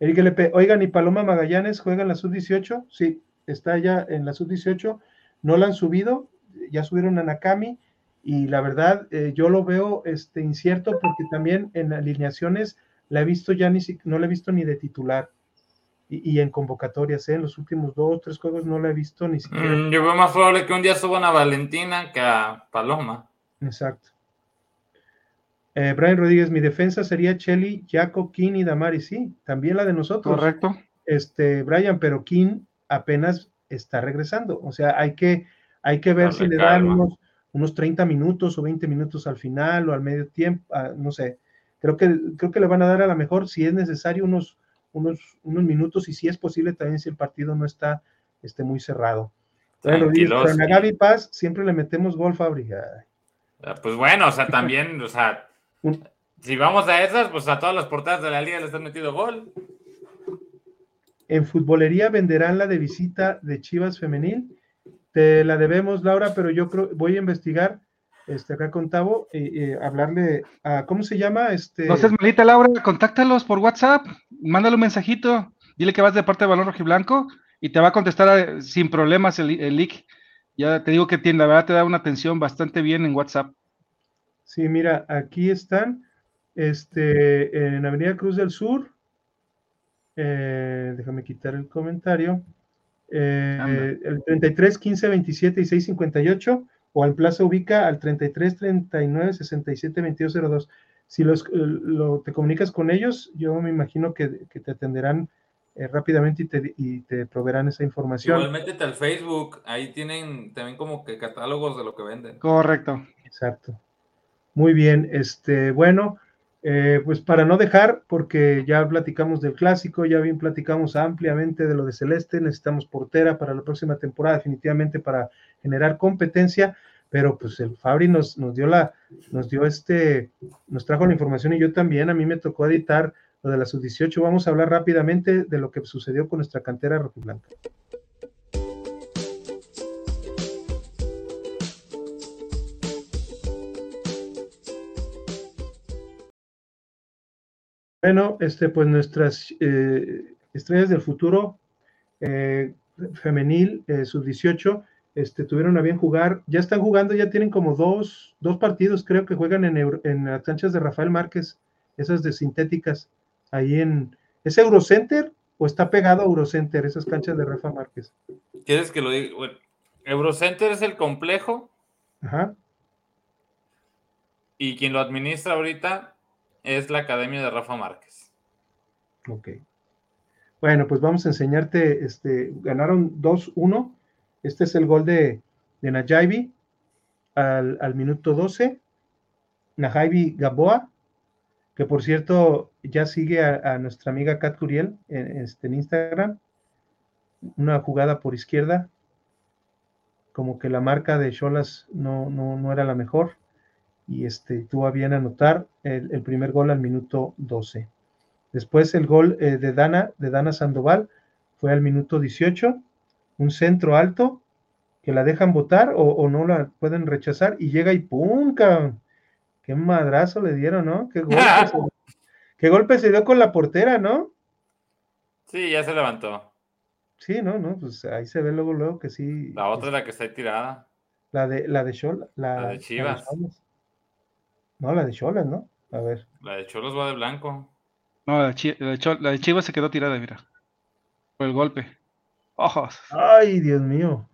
Eric LP, oigan, ¿y Paloma Magallanes juega en la sub-18? Sí, está ya en la sub-18. No la han subido, ya subieron a Nakami y la verdad eh, yo lo veo este, incierto porque también en alineaciones la he visto ya ni no la he visto ni de titular y, y en convocatorias, ¿eh? en los últimos dos, tres juegos no la he visto ni siquiera. Mm, yo veo más probable que un día suban a Valentina que a Paloma. Exacto. Eh, Brian Rodríguez, mi defensa sería Chelly, Jaco, King y Damari, sí, también la de nosotros. Correcto. este, Brian, pero King apenas está regresando. O sea, hay que, hay que ver si le dan calma. unos, unos 30 minutos o 20 minutos al final o al medio tiempo, ah, no sé. Creo que, creo que le van a dar a lo mejor, si es necesario, unos, unos, unos minutos y si es posible también si el partido no está este, muy cerrado. Pero en la Gaby Paz siempre le metemos gol, Fabri. Ah, Pues bueno, o sea, también, o sea, si vamos a esas, pues a todas las portadas de la liga les han metido gol. En futbolería venderán la de visita de Chivas Femenil. Te la debemos, Laura, pero yo creo, voy a investigar este, acá con Tavo y, y hablarle a, ¿cómo se llama? Este, No seas malita, Laura, contáctalos por WhatsApp, mándale un mensajito, dile que vas de parte de Balón Rojiblanco y te va a contestar eh, sin problemas el, el. Ya te digo que tiene, la verdad te da una atención bastante bien en WhatsApp. Sí, mira, aquí están, este, en Avenida Cruz del Sur. eh, déjame quitar el comentario. eh, el 33, 15, 27 y 6, 58, o en Plaza Ubica al 33, 39, 67, 22, 02. Si los, eh, lo, te comunicas con ellos, yo me imagino que, que te atenderán eh, rápidamente y te, y te proveerán esa información. Igual métete al Facebook, ahí tienen también como que catálogos de lo que venden. Correcto. Exacto. Muy bien, este, bueno, eh, pues para no dejar, porque ya platicamos del clásico, ya bien platicamos ampliamente de lo de Celeste, necesitamos portera para la próxima temporada, definitivamente para generar competencia, pero pues el Fabri nos, nos dio la, nos dio este, nos trajo la información y yo también, a mí me tocó editar lo de la sub-18, vamos a hablar rápidamente de lo que sucedió con nuestra cantera rojiblanca. Bueno, este, pues nuestras eh, estrellas del futuro eh, femenil, eh, sub-18, este, tuvieron a bien jugar. Ya están jugando, ya tienen como dos, dos partidos, creo que juegan en, en las canchas de Rafael Márquez, esas de sintéticas, ahí en. ¿Es Eurocenter o está pegado a Eurocenter, esas canchas de Rafa Márquez? ¿Quieres que lo diga? Bueno, Eurocenter es el complejo Ajá. y quien lo administra ahorita es la academia de Rafa Márquez. Ok. Bueno, pues vamos a enseñarte, este, ganaron 2-1. Este es el gol de, de al, minuto 12. Najaibi Gaboa, que por cierto ya sigue a, nuestra amiga Kat Curiel en, este, Instagram. Una jugada por izquierda, como que la marca de Cholas no, no, no era la mejor. Y este, tuvo a bien anotar el, el primer gol al minuto 12. Después el gol eh, de Dana, de Dana Sandoval, fue al minuto 18, un centro alto que la dejan votar o, o no la pueden rechazar y llega y ¡pum! cabrón! ¡Qué madrazo le dieron, ¿no? ¡Qué golpe, se, qué golpe se dio con la portera, ¿no? Sí, ya se levantó. Sí, no, no, pues ahí se ve luego, luego que sí. La otra es la que está ahí tirada. La de, la de. La, La de Chivas. No, la de Cholas, ¿no? A ver. La de Cholos va de blanco. No, la de, Chi- la de Cho- la de Chivas se quedó tirada, mira. Por el golpe. Ojos. Ay, Dios mío.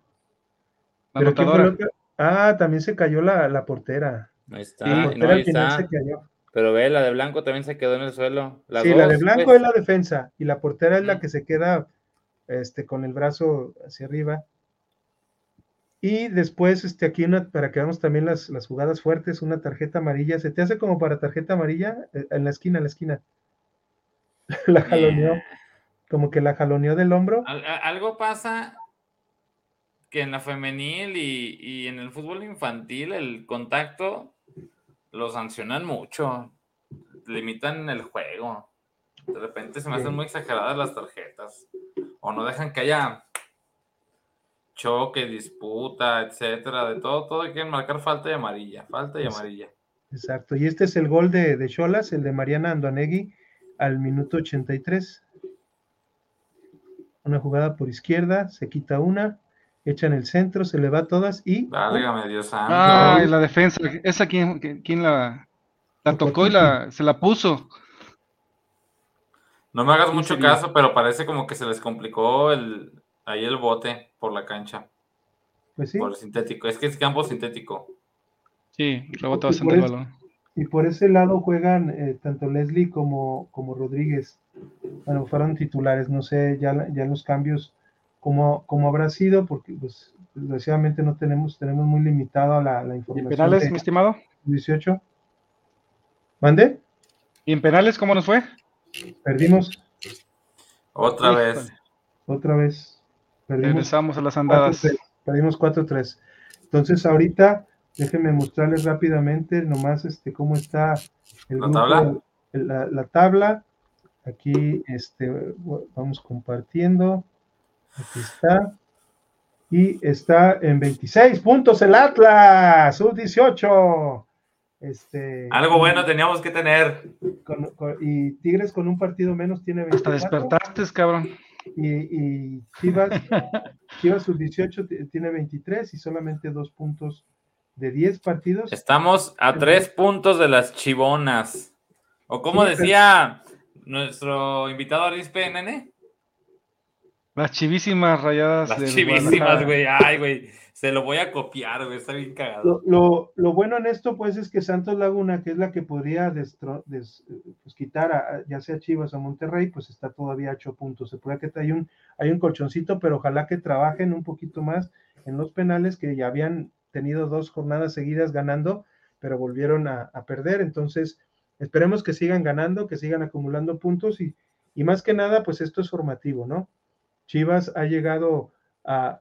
La Pero ¿quién fue anotadora. lo que- Ah, también se cayó la, la portera. Ahí está. Sí, La y portera no, ahí al final está. se cayó. Pero ve, la de blanco también se quedó en el suelo. Las sí, la de blanco pues. es la defensa y la portera es la que se queda este, con el brazo hacia arriba. Y después, este, aquí una, para que veamos también las, las jugadas fuertes, una tarjeta amarilla. ¿Se te hace como para tarjeta amarilla? Eh, En la esquina, en la esquina. La jaloneó, como que la jaloneó del hombro. Al- a- algo pasa que en la femenil y, y en el fútbol infantil el contacto lo sancionan mucho, limitan el juego. De repente se me hacen muy exageradas las tarjetas o no dejan que haya choque, disputa, etcétera, de todo, todo quieren marcar falta y amarilla, falta y amarilla. Exacto. Y este es el gol de, de Cholas, el de Mariana Andoanegui, al minuto 83. Una jugada por izquierda, se quita una, echan el centro, se le va a todas y Válgame Dios santo. Ay, la defensa. ¿Esa quién, quién- la, la tocó y la, se la puso? No me hagas ¿Quién mucho caso, pero parece como que se les complicó el, ahí el bote por la cancha, pues sí. por el sintético. Es que es campo sintético. Sí, rebota bastante el balón. Y por ese lado juegan eh, tanto Leslie como, como Rodríguez. Bueno, fueron titulares, no sé ya, la- ya los cambios cómo, cómo habrá sido, porque pues desgraciadamente no tenemos, tenemos muy limitado la, la ¿Y en información. penales, de mi estimado? 18. ¿Mande? ¿Y en penales cómo nos fue? Perdimos Otra vez. otra vez. Perdimos Regresamos a las andadas. 4-3. Perdimos 4-3. Entonces ahorita Déjenme mostrarles rápidamente nomás este, cómo está el ¿La grupo, tabla? La, la tabla. Aquí este, vamos compartiendo. Aquí está. Y está en 26 puntos el Atlas, sub 18. Este, Algo bueno teníamos que tener. con- con- y Tigres con un partido menos tiene Hasta 24. despertaste, cabrón. Y, y Chivas, Chivas sub 18 t- tiene 23 y solamente dos puntos de 10 partidos. Estamos a tres puntos de las chivonas. O como Sí, pero- decía nuestro invitado Arispe, nene. Las chivísimas rayadas. Las chivísimas, güey. Ay, güey. Se lo voy a copiar, güey. Está bien cagado. Lo, lo- bueno en esto, pues, es que Santos Laguna, que es la que podría destro- des- pues, quitar a, a- ya sea Chivas o Monterrey, pues está todavía a 8 puntos. Se puede que hay un, hay un colchoncito, pero ojalá que trabajen un poquito más en los penales, que ya habían tenido dos jornadas seguidas ganando, pero volvieron a, a perder. Entonces, esperemos que sigan ganando, que sigan acumulando puntos y, y más que nada, pues esto es formativo, ¿no? Chivas ha llegado a,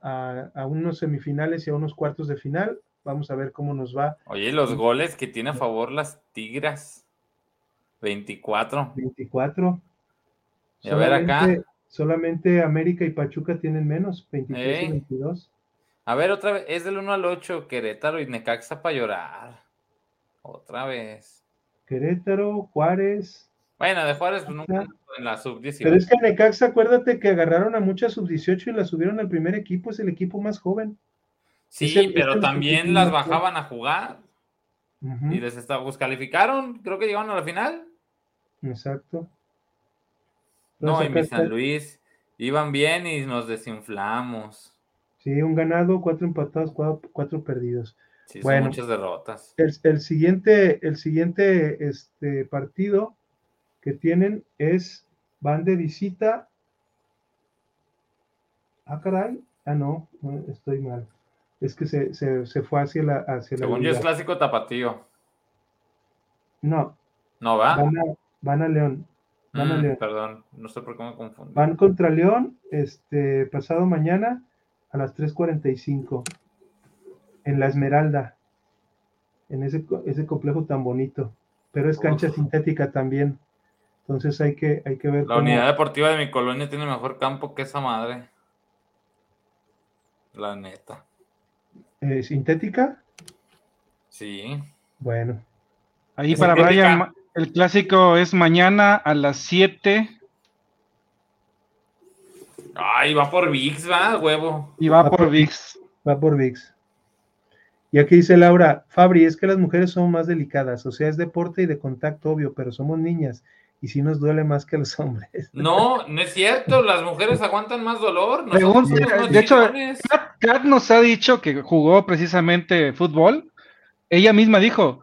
a- a unos semifinales y a unos cuartos de final. Vamos a ver cómo nos va. Oye, los goles que tiene a favor las Tigras. 24. 24. Y a ver acá. Solamente- América y Pachuca tienen menos, 23 y Ey. 22. A ver, otra vez. Es del 1 al 8. Querétaro y Necaxa para llorar. Otra vez. Querétaro, Juárez. Bueno, de Juárez pues, nunca en la sub-18. Pero es que Necaxa, acuérdate que agarraron a muchas sub-18 y la subieron al primer equipo, es el equipo más joven. Sí, el- pero también las bajaban a jugar y les está, pues calificaron, creo que llegaron a la final. Exacto. No, y mi San Luis iban bien y nos desinflamos. Sí, un ganado, cuatro empatados, cuatro, cuatro perdidos. Sí, Bueno. son muchas derrotas. El, el siguiente, el siguiente este, partido que tienen es, van de visita. Ah, caray. Ah, no, estoy mal. Es que se, se, se fue hacia la, hacia la Según yo es clásico tapatío. No, ¿No va? van a, van a León. Van a Mm, León. perdón, no sé por qué me confundí. Van contra León este pasado mañana a las 3:45 en la Esmeralda, en ese, ese complejo tan bonito, pero es cancha Uf. sintética también. Entonces hay que, hay que ver La cómo- unidad deportiva de mi colonia tiene mejor campo que esa madre. La neta. eh, sintética. Sí. Bueno, Ahí Es para sintética. Brian, el clásico es mañana a las 7 Ay, va por VIX, va, huevo. y va Va por por- VIX. va por VIX. Y aquí dice Laura, Fabri, es que las mujeres son más delicadas, o sea, es deporte y de contacto, obvio, pero somos niñas y sí nos duele más que a los hombres. No, no es cierto. Las mujeres aguantan más dolor. Pregunta, de hecho. Kat, Kat nos ha dicho que jugó precisamente fútbol. Ella misma dijo,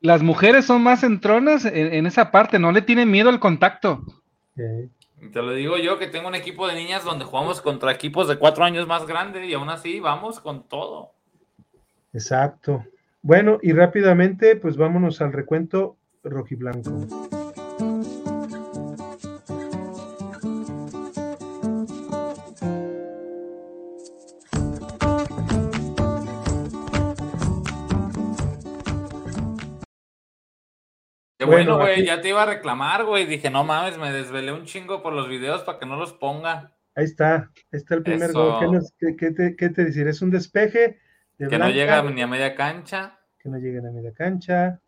las mujeres son más entronas en, en esa parte, no le tienen miedo al contacto. Te lo digo yo que tengo un equipo de niñas donde jugamos contra equipos de cuatro años más grandes y aún así vamos con todo. Exacto. Bueno, y rápidamente, pues vámonos al recuento rojiblanco. Bueno, güey, aquí- ya te iba a reclamar, güey. Dije, no mames, me desvelé un chingo por los videos para que no los ponga. Ahí está, ahí está el primer Eso. gol. ¿Qué, nos- qué- qué te, qué te decir? Es un despeje de Que no llega ni a media cancha. que no llega a media cancha.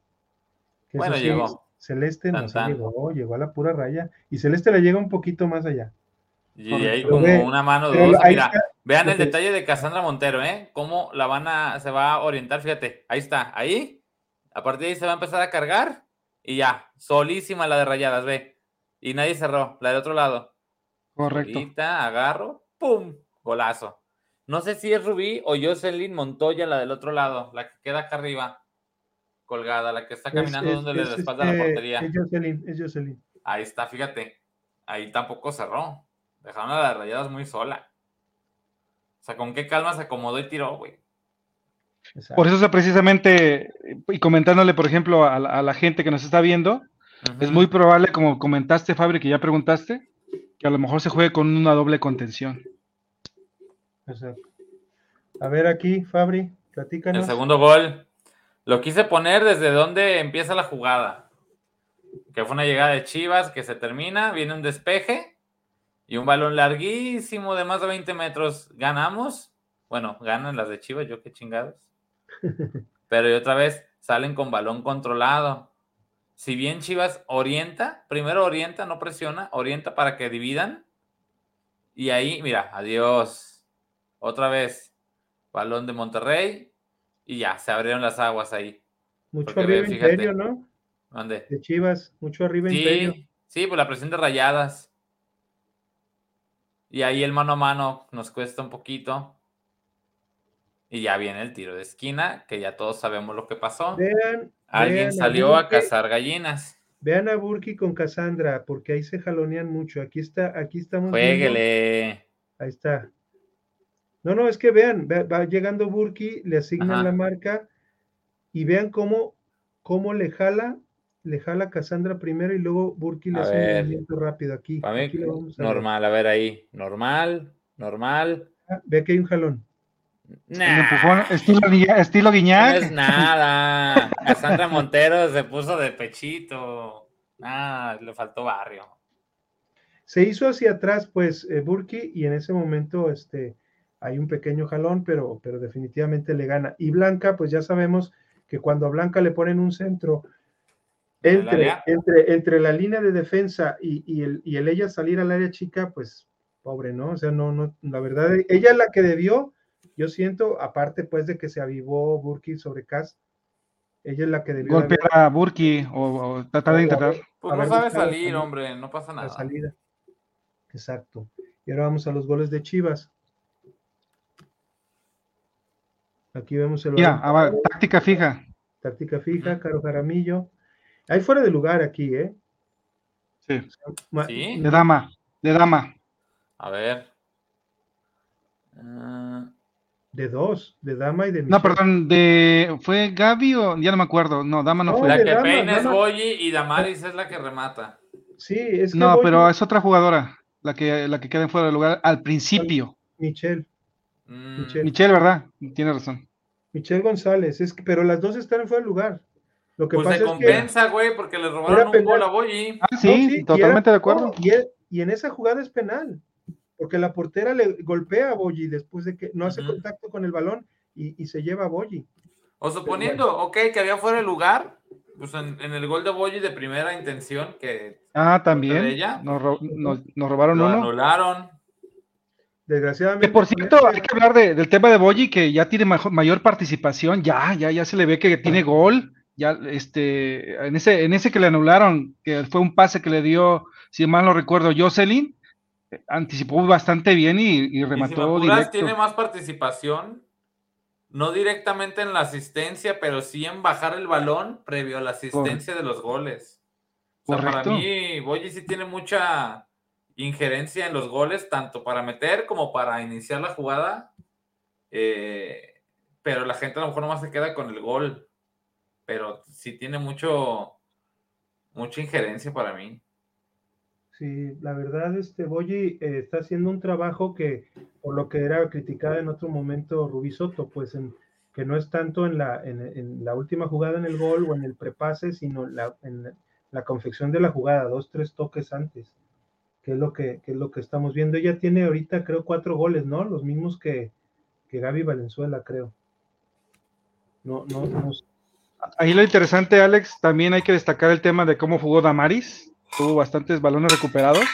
que Bueno, llegó. Celeste no se llegó, llegó a la pura raya. Y Celeste le llega un poquito más allá. Y ahí como ve, una mano ahí Mira, está vean el que- detalle de Cassandra Montero, ¿eh? Cómo la van a, se va a orientar, fíjate. Ahí está, ahí. A partir de ahí se va a empezar a cargar. Y ya, solísima la de rayadas, ve. Y nadie cerró, la del otro lado. Correcto. Agarro, ¡pum! Golazo. No sé si es Rubí o Jocelyn Montoya, la del otro lado, la que queda acá arriba, colgada, la que está caminando Es- donde le es- espalda la este- portería. Es Jocelyn, es Jocelyn. Ahí está, fíjate. Ahí tampoco cerró. Dejaron a las rayadas muy sola. O sea, con qué calma se acomodó y tiró, güey. Exacto. Por eso es precisamente, y comentándole, por ejemplo, a la, a la gente que nos está viendo, es muy probable, como comentaste, Fabri, que ya preguntaste, que a lo mejor se juegue con una doble contención. Exacto. A ver aquí, Fabri, El platícanos. segundo gol. Lo quise poner desde donde empieza la jugada. Que fue una llegada de Chivas que se termina, viene un despeje y un balón larguísimo de más de 20 metros. Ganamos. Bueno, ganan las de Chivas, yo qué chingados. Pero y otra vez salen con balón controlado. Si bien Chivas orienta, primero orienta, no presiona, orienta para que dividan. Y ahí, mira, adiós. Otra vez, balón de Monterrey. Y ya, se abrieron las aguas ahí. Mucho Porque arriba fíjate. Imperio, ¿no? ¿Dónde? De Chivas, mucho arriba Imperio. Sí, sí, pues la presión de rayadas. Y ahí el mano a mano nos cuesta un poquito. Y ya viene el tiro de esquina, que ya todos sabemos lo que pasó. Vean, Alguien vean salió a cazar gallinas. Vean a Burki con Cassandra, porque ahí se jalonean mucho. Aquí está, aquí estamos. viendo- Jueguele. Ahí está. No, no, es que vean, va, llegando Burki, le asignan Ajá. la marca y vean cómo, cómo le jala, le jala Cassandra primero y luego Burki le A hace un movimiento rápido aquí. Para mí, Aquí lo vamos a ver. normal, a ver ahí. Normal, normal. Ah, Ve que hay un jalón. Un Nah, empujón, estilo, Guiñac- estilo no es nada. Cassandra Montero se puso de pechito. Ah, le faltó barrio. Se hizo hacia atrás, pues, eh, Burki, y en ese momento este, hay un pequeño jalón, pero, pero definitivamente le gana. Y Blanca, pues ya sabemos que cuando a Blanca le ponen un centro ¿En el entre, entre, entre la línea de defensa y, y el, y el ella salir al área chica, pues pobre, ¿no? O sea, no, no, la verdad, ella es la que debió, yo siento, aparte pues de que se avivó Burki sobre Cass, ella es la que debió haber Golpear a Burki o, o tratar de intentar. Pues no sabe salir, también hombre, no pasa la nada. salida. Exacto. Y ahora vamos a los goles de Chivas. Aquí vemos el ah, va, parado, táctica fija. táctica fija. Caro Jaramillo. Hay fuera de lugar aquí, ¿eh? Sí. Ma- Sí, De dama, de dama. a ver. Ah, De dos, de dama y de No, Michelle. perdón, de. ¿Fue Gaby o ya no me acuerdo? No, dama no No, fue. la que dama, peina es. Boyi y Damaris es la que remata. Sí, es que No, pero es otra jugadora, la que, la que queda en fuera de lugar al principio. Michelle, Mm, Michelle. Michelle, ¿verdad? Tiene razón. Michelle González, es que, pero las dos están en fuera de lugar. Lo que Pues pasa se es que compensa, güey, porque le robaron un penal. gol a Boyi. Ah, No, sí, sí, y totalmente era- de acuerdo. no, y, y en esa jugada es penal, porque la portera le golpea a Boyi después de que no hace contacto con el balón y, y se lleva a Boyi. O suponiendo, ok, que había fuera de lugar, pues en, en el gol de Boyi de primera intención, que Ah, ¿De también. ella? Nos, ro- nos- nos robaron lo uno. anularon. Desgraciadamente. Que por con cierto, hay que hablar de- del tema de Boyi, que ya tiene majo- mayor participación, ya, ya, ya se le ve que tiene gol, ya, este, en ese, en ese que le anularon, que fue un pase que le dio, si mal no recuerdo, Jocelyn, eh, anticipó bastante bien y, y Y si remató directo. tiene más participación, no directamente en la asistencia, pero sí en bajar el balón previo a la asistencia de los goles. O sea, para mí, Boyi sí tiene mucha injerencia en los goles, tanto para meter como para iniciar la jugada. eh, pero la gente a lo mejor nomás se queda con el gol. Pero sí tiene mucho, mucha injerencia para mí. Sí, la verdad, este Boyi eh, está haciendo un trabajo que, por lo que era criticada en otro momento Rubí Soto, pues en, que no es tanto en la, en, en la última jugada en el gol o en el prepase, sino la, en la confección de la jugada, dos, tres toques antes, que es lo que, que es lo que estamos viendo. Ella tiene ahorita, creo, cuatro goles, ¿no? Los mismos que, que Gaby Valenzuela, creo. No, no, no. Ahí lo interesante, Alex, también hay que destacar el tema de cómo jugó Damaris, tuvo bastantes balones recuperados,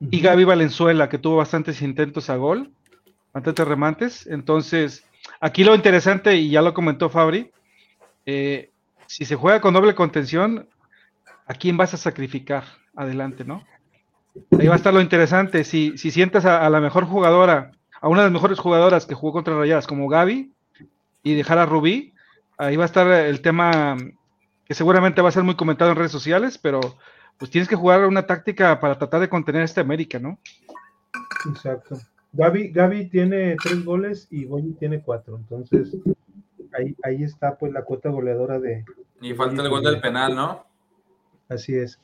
y Gaby Valenzuela, que tuvo bastantes intentos a gol, bastantes remates. Entonces, aquí lo interesante, y ya lo comentó Fabri, eh, si se juega con doble contención, ¿a quién vas a sacrificar adelante, no? Ahí va a estar lo interesante. Si, si sientas a, a la mejor jugadora, a una de las mejores jugadoras que jugó contra Rayadas, como Gaby, y dejar a Rubí, ahí va a estar el tema que seguramente va a ser muy comentado en redes sociales, pero pues tienes que jugar una táctica para tratar de contener a este América, ¿no? Exacto. Gaby, Gaby tiene tres goles y Boyi tiene cuatro. Entonces, ahí, ahí está pues la cuota goleadora de. Y falta el gol del penal, ¿no? Así es.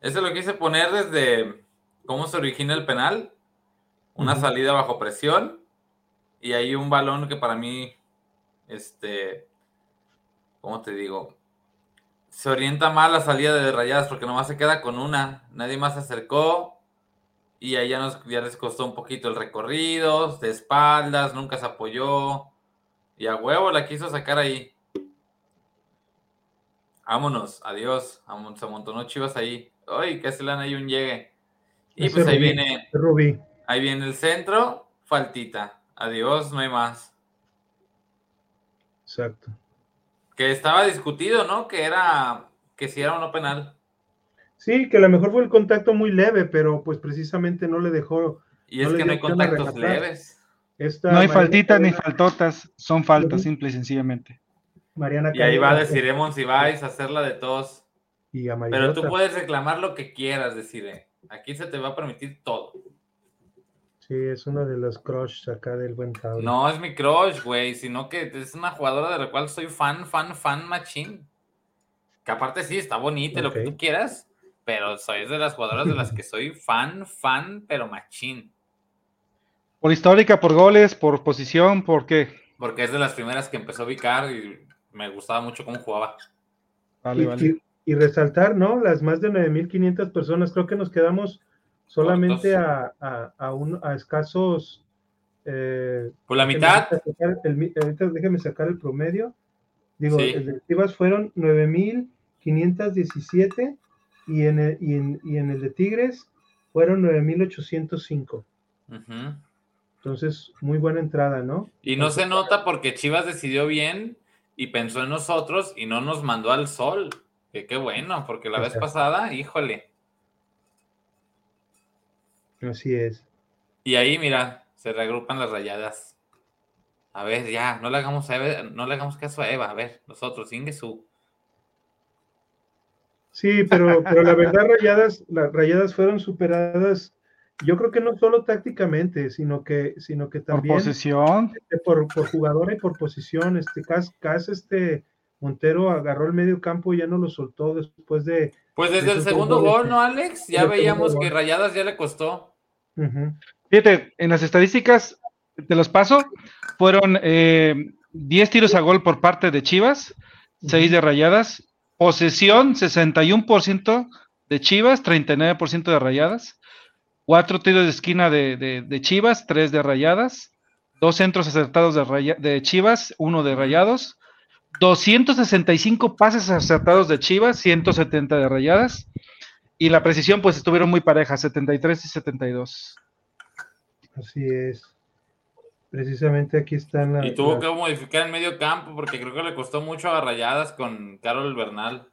Ese lo quise poner desde cómo se origina el penal. Una salida bajo presión. Y ahí un balón que para mí este, ¿cómo te digo? Se orienta mal la salida de rayadas porque nomás se queda con una. Nadie más se acercó. Y ahí ya, nos, ya les costó un poquito el recorrido, de espaldas, nunca se apoyó. Y a huevo la quiso sacar ahí. Vámonos, adiós. Se amontonó Chivas ahí. Ay, se le han ahí un llegue. Y pues ahí viene. Ahí viene el centro, faltita. Adiós, no hay más. Exacto. Que estaba discutido, ¿no? Que era, que si era o no penal. Sí, que a lo mejor fue el contacto muy leve, pero pues precisamente no le dejó. Y es que no hay contactos leves. no hay faltitas ni faltotas, son faltas, simple y sencillamente. Mariana y ahí va a decir si vais a hacerla de todos. Y pero tú puedes reclamar lo que quieras, decir. Aquí se te va a permitir todo. Sí, es uno de los crush acá del buen cabrón. No es mi crush, güey, sino que es una jugadora de la cual soy fan, fan, fan machín. Que aparte sí, está bonita, lo que tú quieras, pero soy de las jugadoras de las que soy fan, fan, pero machín. Por histórica, por goles, por posición, ¿por qué? Porque es de las primeras que empezó a ubicar y me gustaba mucho cómo jugaba. Vale, y, vale. Y, resaltar, ¿no? Las más de 9.500 personas, creo que nos quedamos solamente a, a, un, a, escasos... Eh, por la mitad. ahorita déjeme sacar el promedio. Digo, el de fueron 9.517 y en, el, y, en, y en el de Tigres fueron 9.805. Entonces, muy buena entrada, ¿no? Y no se nota porque Chivas decidió bien y pensó en nosotros y no nos mandó al sol. Que qué bueno, porque la vez pasada, híjole. Así es. Y ahí, mira, se reagrupan las rayadas. A ver, ya, no le hagamos a Eva, no le hagamos caso a Eva, a ver, nosotros, su. Sí, pero, pero la verdad, rayadas, las rayadas fueron superadas, yo creo que no solo tácticamente, sino que, sino que también. Por posición. Este, por, por jugadora y por posición. Este Cas, este Montero agarró el medio campo y ya no lo soltó después de. Pues desde el segundo gol, ¿no, Alex? Ya veíamos que Rayadas ya le costó. Fíjate, en las estadísticas, te los paso, fueron 10 eh, tiros a gol por parte de Chivas, 6 de rayadas, posesión 61% de Chivas, 39% de rayadas, 4 tiros de esquina de, Chivas, 3 de rayadas, 2 centros acertados de, de Chivas, 1 de rayados, 265 pases acertados de Chivas, 170 de rayadas, y la precisión, pues estuvieron muy parejas, 73 y 72. Así es. Precisamente aquí están las. Y tuvo que modificar el medio campo porque creo que le costó mucho a rayadas con Carol Bernal.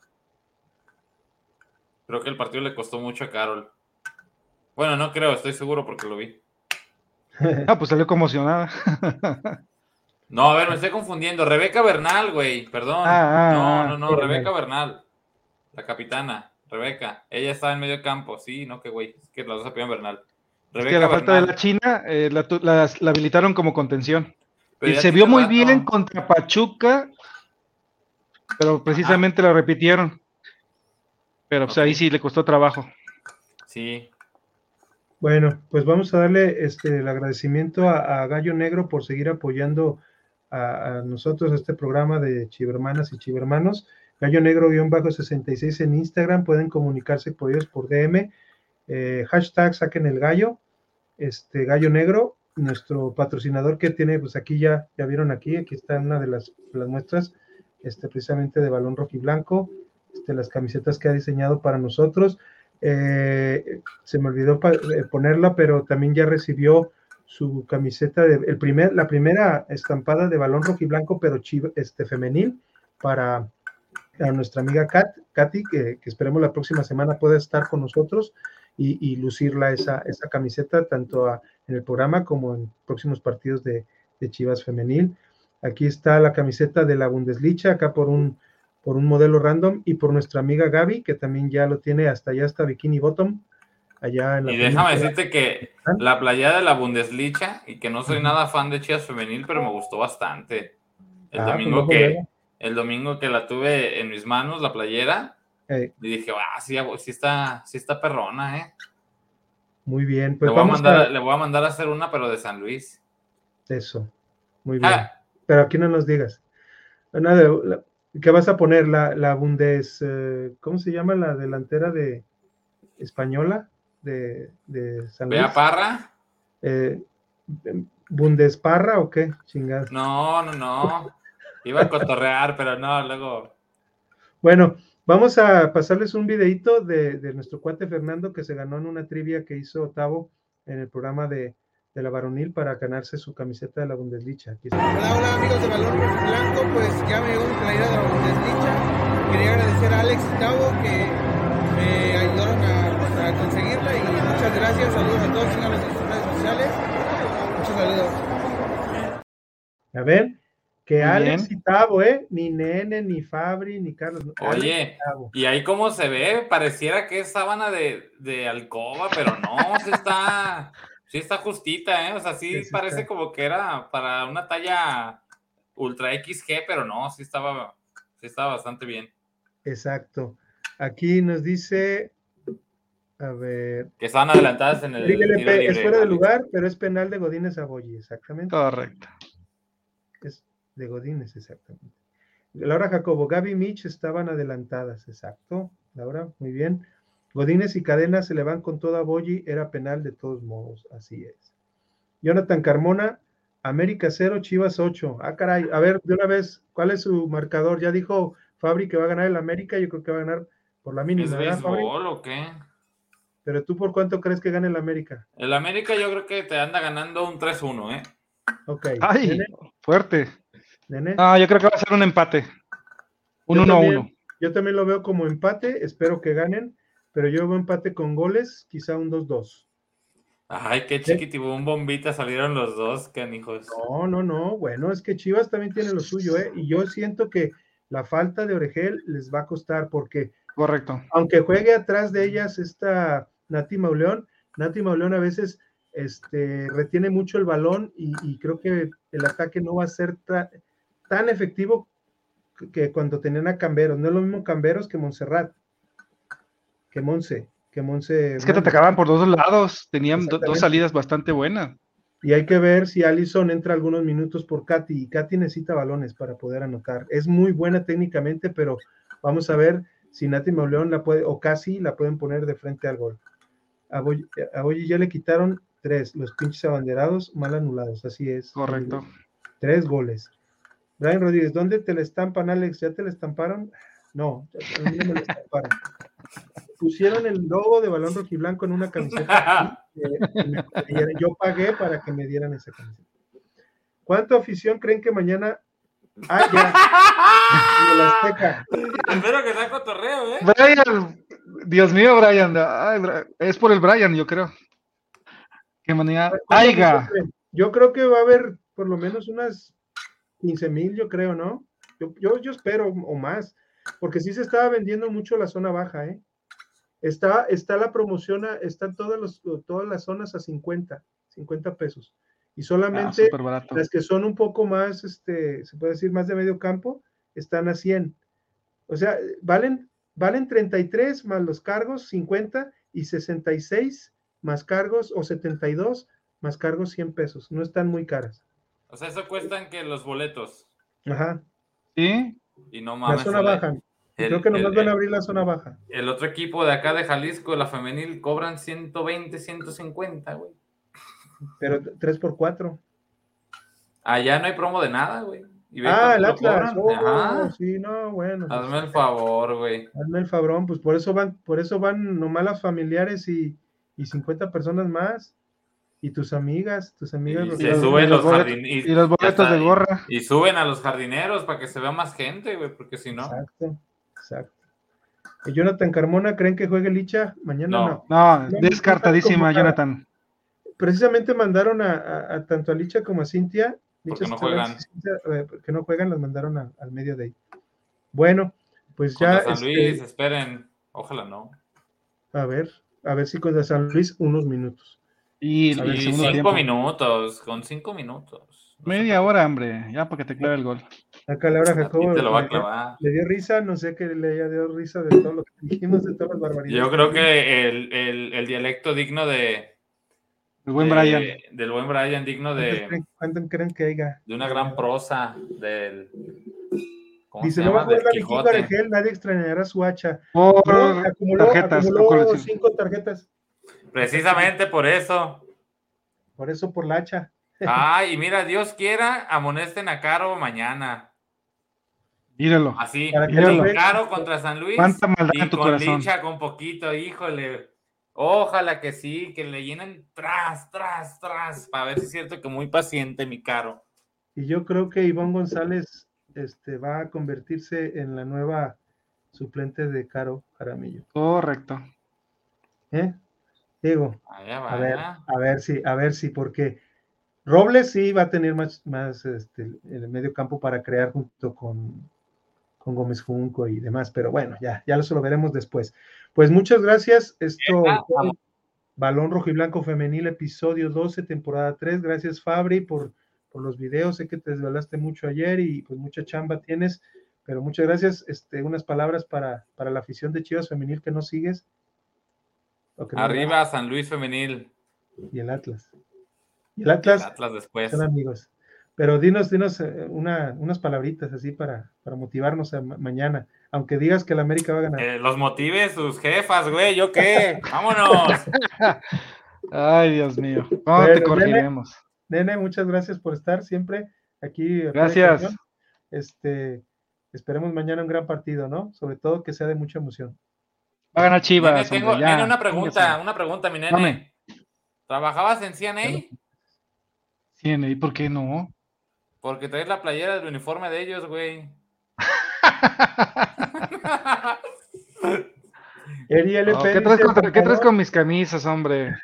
Creo que el partido le costó mucho a Carol. Bueno, no creo, estoy seguro porque lo vi. ah, pues salió conmocionada. no, a ver, me estoy confundiendo. Rebeca Bernal, güey, perdón. Ah, ah, no, no, no, Rebeca Bernal, la capitana. Rebeca, ella estaba en medio campo, sí, no, que güey, es que la dos apoyan Bernal. Rebeca es que la falta de la China eh, la, habilitaron como contención. y se vio muy bien contra Pachuca, pero precisamente la repitieron. Pero pues ahí sí le costó trabajo. Sí. Bueno, pues vamos a darle este el agradecimiento a, Gallo Negro por seguir apoyando a, a, nosotros este programa de Chivermanas y Chivermanos. Gallo Negro-66 en Instagram, pueden comunicarse por ellos por DM. Eh, hashtag saquen el gallo, este gallo negro, nuestro patrocinador que tiene, pues aquí ya, ya vieron aquí, aquí está una de las, las muestras, este, precisamente de balón rojo y blanco, este, las camisetas que ha diseñado para nosotros. Eh, se me olvidó eh, ponerla, pero también ya recibió su camiseta de el primer, la primera estampada de balón rojo y blanco, pero este femenil para a nuestra amiga Kat, Katy, que, esperemos la próxima semana pueda estar con nosotros y, lucirla esa, esa camiseta, tanto en el programa como en próximos partidos de, Chivas Femenil. Aquí está la camiseta de la Bundesliga, acá por un, por un modelo random, y por nuestra amiga Gaby, que también ya lo tiene hasta allá, hasta Bikini Bottom. Allá en y déjame decirte que la playa de la Bundesliga, y que no soy nada fan de Chivas Femenil, pero me gustó bastante. El ah, pues domingo que, el domingo que la tuve en mis manos, la playera, y dije, ah, sí, sí, está, sí está perrona, ¿eh? Muy bien, pues le voy, a mandar, le voy a mandar a hacer una, pero de San Luis. Eso, muy bien. Ah, pero aquí no nos digas. ¿Qué vas a poner? La, la Bundes, eh, ¿cómo se llama la delantera de española de, de San Luis? Vea Parra. Eh, ¿Bundesparra o qué? Chingada. No, no, no. Iba a cotorrear, pero no, luego. Bueno, vamos a pasarles un videito de, de nuestro cuate Fernando que se ganó en una trivia que hizo Otavo en el programa de, de la varonil para ganarse su camiseta de la Bundesliga. Aquí está. Hola, hola amigos de Balón Blanco, pues ya me llegó mi playera de la Bundesliga. Quería agradecer a Alex y Tavo que me ayudaron a, a conseguirla y muchas gracias, saludos a todos, síganos en sus redes sociales. Muchos saludos. A ver, que Muy Alex bien. y Tavo, ¿eh? Ni Nene, ni Fabri, ni Carlos. Oye, y ahí como se ve, pareciera que es sábana de, de alcoba, pero no, sí está, sí está justita, ¿eh? O sea, sí Sí, sí parece está. como que era para una talla ultra XG, pero no, sí estaba, sí estaba bastante bien. Exacto. Aquí nos dice, a ver, Que estaban adelantadas en el LP, libre, es fuera de lugar, pero es penal de Godínez a Boyi, exactamente. Correcto. Es de Godínez, exactamente. Laura Jacobo, Gaby Mitch estaban adelantadas, exacto. Laura, muy bien. Godínez y Cadena se le van con toda Boyi, era penal de todos modos, así es. Jonathan Carmona, América 0, Chivas 8. Ah, caray, a ver, de una vez, ¿cuál es su marcador? Ya dijo Fabri que va a ganar el América, yo creo que va a ganar por la ¿Es mínima, ¿verdad, Fabri? béisbol o qué? Pero tú, ¿por cuánto crees que gane el América? El América yo creo que te anda ganando un 3-1, ¿eh? Ok. Ay, ¿Nene? Ah, yo creo que va a ser un empate. Un Yo 1 a también. 1. Yo también lo veo como empate, espero que ganen, pero yo veo empate con goles, quizá un 2-2. Ay, qué chiquitibum un bombita salieron los dos, canijos. No, no, no, bueno, es que Chivas también tiene lo suyo, ¿eh? Y yo siento que la falta de Oregel les va a costar porque Correcto. aunque juegue atrás de ellas esta Nati Mauleón, Nati Mauleón a veces este, retiene mucho el balón y, y creo que el ataque no va a ser ta- tan efectivo que- cuando tenían a Camberos. No es lo mismo Camberos que Montserrat, que Monse, que Monse. Es que te atacaban por dos lados. Tenían do- dos salidas bastante buenas. Y hay que ver si Allison entra algunos minutos por Katy. Y Katy necesita balones para poder anotar. Es muy buena técnicamente, pero vamos a ver si Nati Mauleón la puede, o casi la pueden poner de frente al gol. A Boy, a Boyi ya le quitaron tres, los pinches abanderados mal anulados, así es. Correcto. Tres goles. Brian Rodríguez, ¿dónde te la estampan, Alex? ¿Ya te la estamparon? No, ya- a mí no me la estamparon. Pusieron el logo de balón rojiblanco en una camiseta. eh, yo pagué para que me dieran esa camiseta. ¿Cuánta afición creen que mañana haya en el Azteca? Espero que sea cotorreo, ¿eh? Brian, Dios mío, Brian. ay, es por el Brian, yo creo. Qué manera. ¿Cuánta Aiga. Yo creo que va a haber por lo menos unas 15 mil, yo creo, ¿no? Yo, yo, yo espero o más, porque sí se estaba vendiendo mucho la zona baja, ¿eh? Está, está la promoción, a- están todas, los, todas las zonas a 50, 50 pesos. Y Ah, solamente barato. las que son un poco más, este, se puede decir, más de medio campo, están a 100. O sea, valen, valen 33 más los cargos, 50 y 66 más cargos o 72 más cargos 100 pesos. No están muy caras. O sea, eso cuestan que los boletos. Ajá. ¿Sí? Y no La mames. zona el- baja. el- Creo que nomás el- van a abrir la zona baja. El otro equipo de acá de Jalisco, la femenil, cobran 120, 150, güey. Pero 3 por 4 Allá no hay promo de nada, güey. Y Ah, el Atlas. Oh, Ajá. sí, no, bueno. Hazme el favor, güey. hazme el fabrón, pues por eso van, por eso van nomás las familiares y, y 50 personas más. Y tus amigas, tus amigas. Y los- se los- suben y los los boletos-. Y los boletos de gorra. Y suben a los jardineros para que se vea más gente, güey, porque si no. Exacto, exacto. ¿Y Jonathan Carmona creen que juegue Licha? Mañana No. no. No, No, descartadísima, Jonathan. Precisamente mandaron a, a- a tanto a Licha como a Cintia. Porque Licha no juegan. eh, que no juegan, las mandaron a- al medio de ahí. Bueno, pues ya. Contra San este, Luis, esperen. Ojalá no. a ver, a ver si contra San Luis unos minutos. Y el segundo cinco tiempo. minutos, con cinco minutos. No Media por hora, hombre, ya para que te clave el gol. Acá Laura Jacobo te lo va a le, clavar. le dio risa, no sé qué le dio risa de todo lo que dijimos, de todas las barbaridades. Yo creo que el, el- el dialecto digno de, El buen de- Brian. Del buen Brian, digno ¿Cuántos de, creen, cuántos creen que haya? de una gran prosa del. ¿Cómo Dice, se no va a jugar la. Argel, nadie extrañará su hacha. Por No, acumuló, tarjetas, acumuló cinco tarjetas, Precisamente por eso. por eso por la hacha. Ay, y mira, Dios quiera, amonesten a Caro mañana. Míralo. Así, Para que Míralo. Caro contra San Luis. Cuánta maldad y en tu con corazón. Licha con poquito, híjole. Ojalá que sí, que le llenen tras, tras, tras, para ver si es cierto que muy paciente mi Caro. Y yo creo que Ivonne González este, va a convertirse en la nueva suplente de Caro Jaramillo. Correcto. ¿Eh? Digo, a ver, a ver si, a ver si, porque Robles sí va a tener más, más este, el medio campo para crear junto con, con Gómez Junco y demás, pero bueno, ya, ya eso lo veremos después. Pues muchas gracias. Esto. Balón Rojo y Blanco Femenil, episodio 12, temporada 3. Gracias, Fabri, por, por los videos. Sé que te desvelaste mucho ayer y pues mucha chamba tienes, pero muchas gracias. Este, unas palabras para, para la afición de Chivas Femenil que no sigues. No Arriba San Luis Femenil. Y el Atlas. Y el Atlas Atlas después. son amigos. Pero dinos, dinos eh, una, unas palabritas así para, para motivarnos a ma- mañana. Aunque digas que el América va a ganar. Eh, los motive sus jefas, güey. ¿Yo qué? Vámonos. Ay, Dios mío. ¿Cómo Bueno, te corregiremos? Nene, muchas gracias por estar siempre aquí. Gracias. Este, esperemos mañana un gran partido, ¿no? Sobre todo que sea de mucha emoción. Va a ganar Nene, Chivas. tengo, hombre, ya. nene, una pregunta, una pregunta, mi nene. Dame. ¿Trabajabas en CNA? ¿y por qué no? Porque traes la playera del uniforme de ellos, güey. No, ¿qué, traes con, por ¿Qué traes favor, con mis camisas, hombre? Es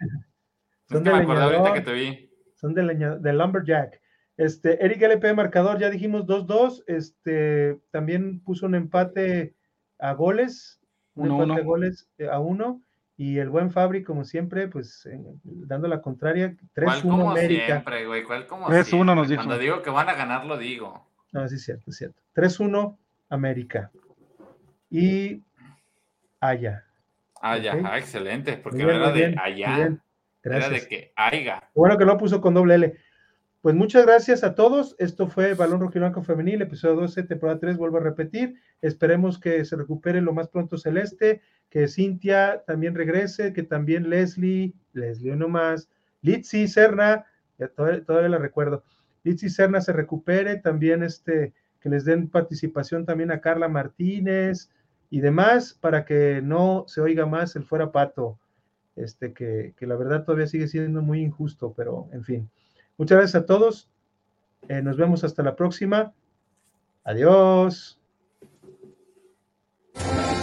Son que de me acordé ahorita que te vi. Son de, leña- de Lumberjack. Este, Eric LP marcador, ya dijimos 2-2. Este, también puso un empate a goles. Un Uno, uno. goles eh, a uno. Y el buen Fabri, como siempre, pues eh, dando la contraria, ¿Cuál 3-1 como América. siempre, güey? ¿Cuál como 3-1 siempre? nos dijo. Cuando digo que van a ganar, lo digo. No, sí es cierto, es cierto. 3-1 América. Y allá. Ah, ya, Ok. ah, excelente. Porque bien, era muy de bien, muy allá. bien. Era de que. Qué Bueno que lo puso con doble L. Pues muchas gracias a todos. Esto fue Balón Rojo y Blanco Femenil, episodio 12, temporada 3. Vuelvo a repetir. Esperemos que se recupere lo más pronto Celeste, que Cintia también regrese, que también Leslie, Leslie no más, Litzy Serna, ya todavía, todavía la recuerdo, Litzy Serna se recupere, también este, que les den participación también a Carla Martínez y demás, para que no se oiga más el fuera pato este, que la verdad todavía sigue siendo muy injusto, pero en fin. Muchas gracias a todos. Eh, nos vemos hasta la próxima. Adiós.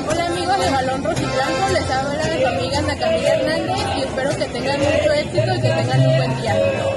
Hola amigos de Balón Rojo y Blanco, les habla su amiga Ana Camila Hernández y espero que tengan mucho éxito y que tengan un buen día.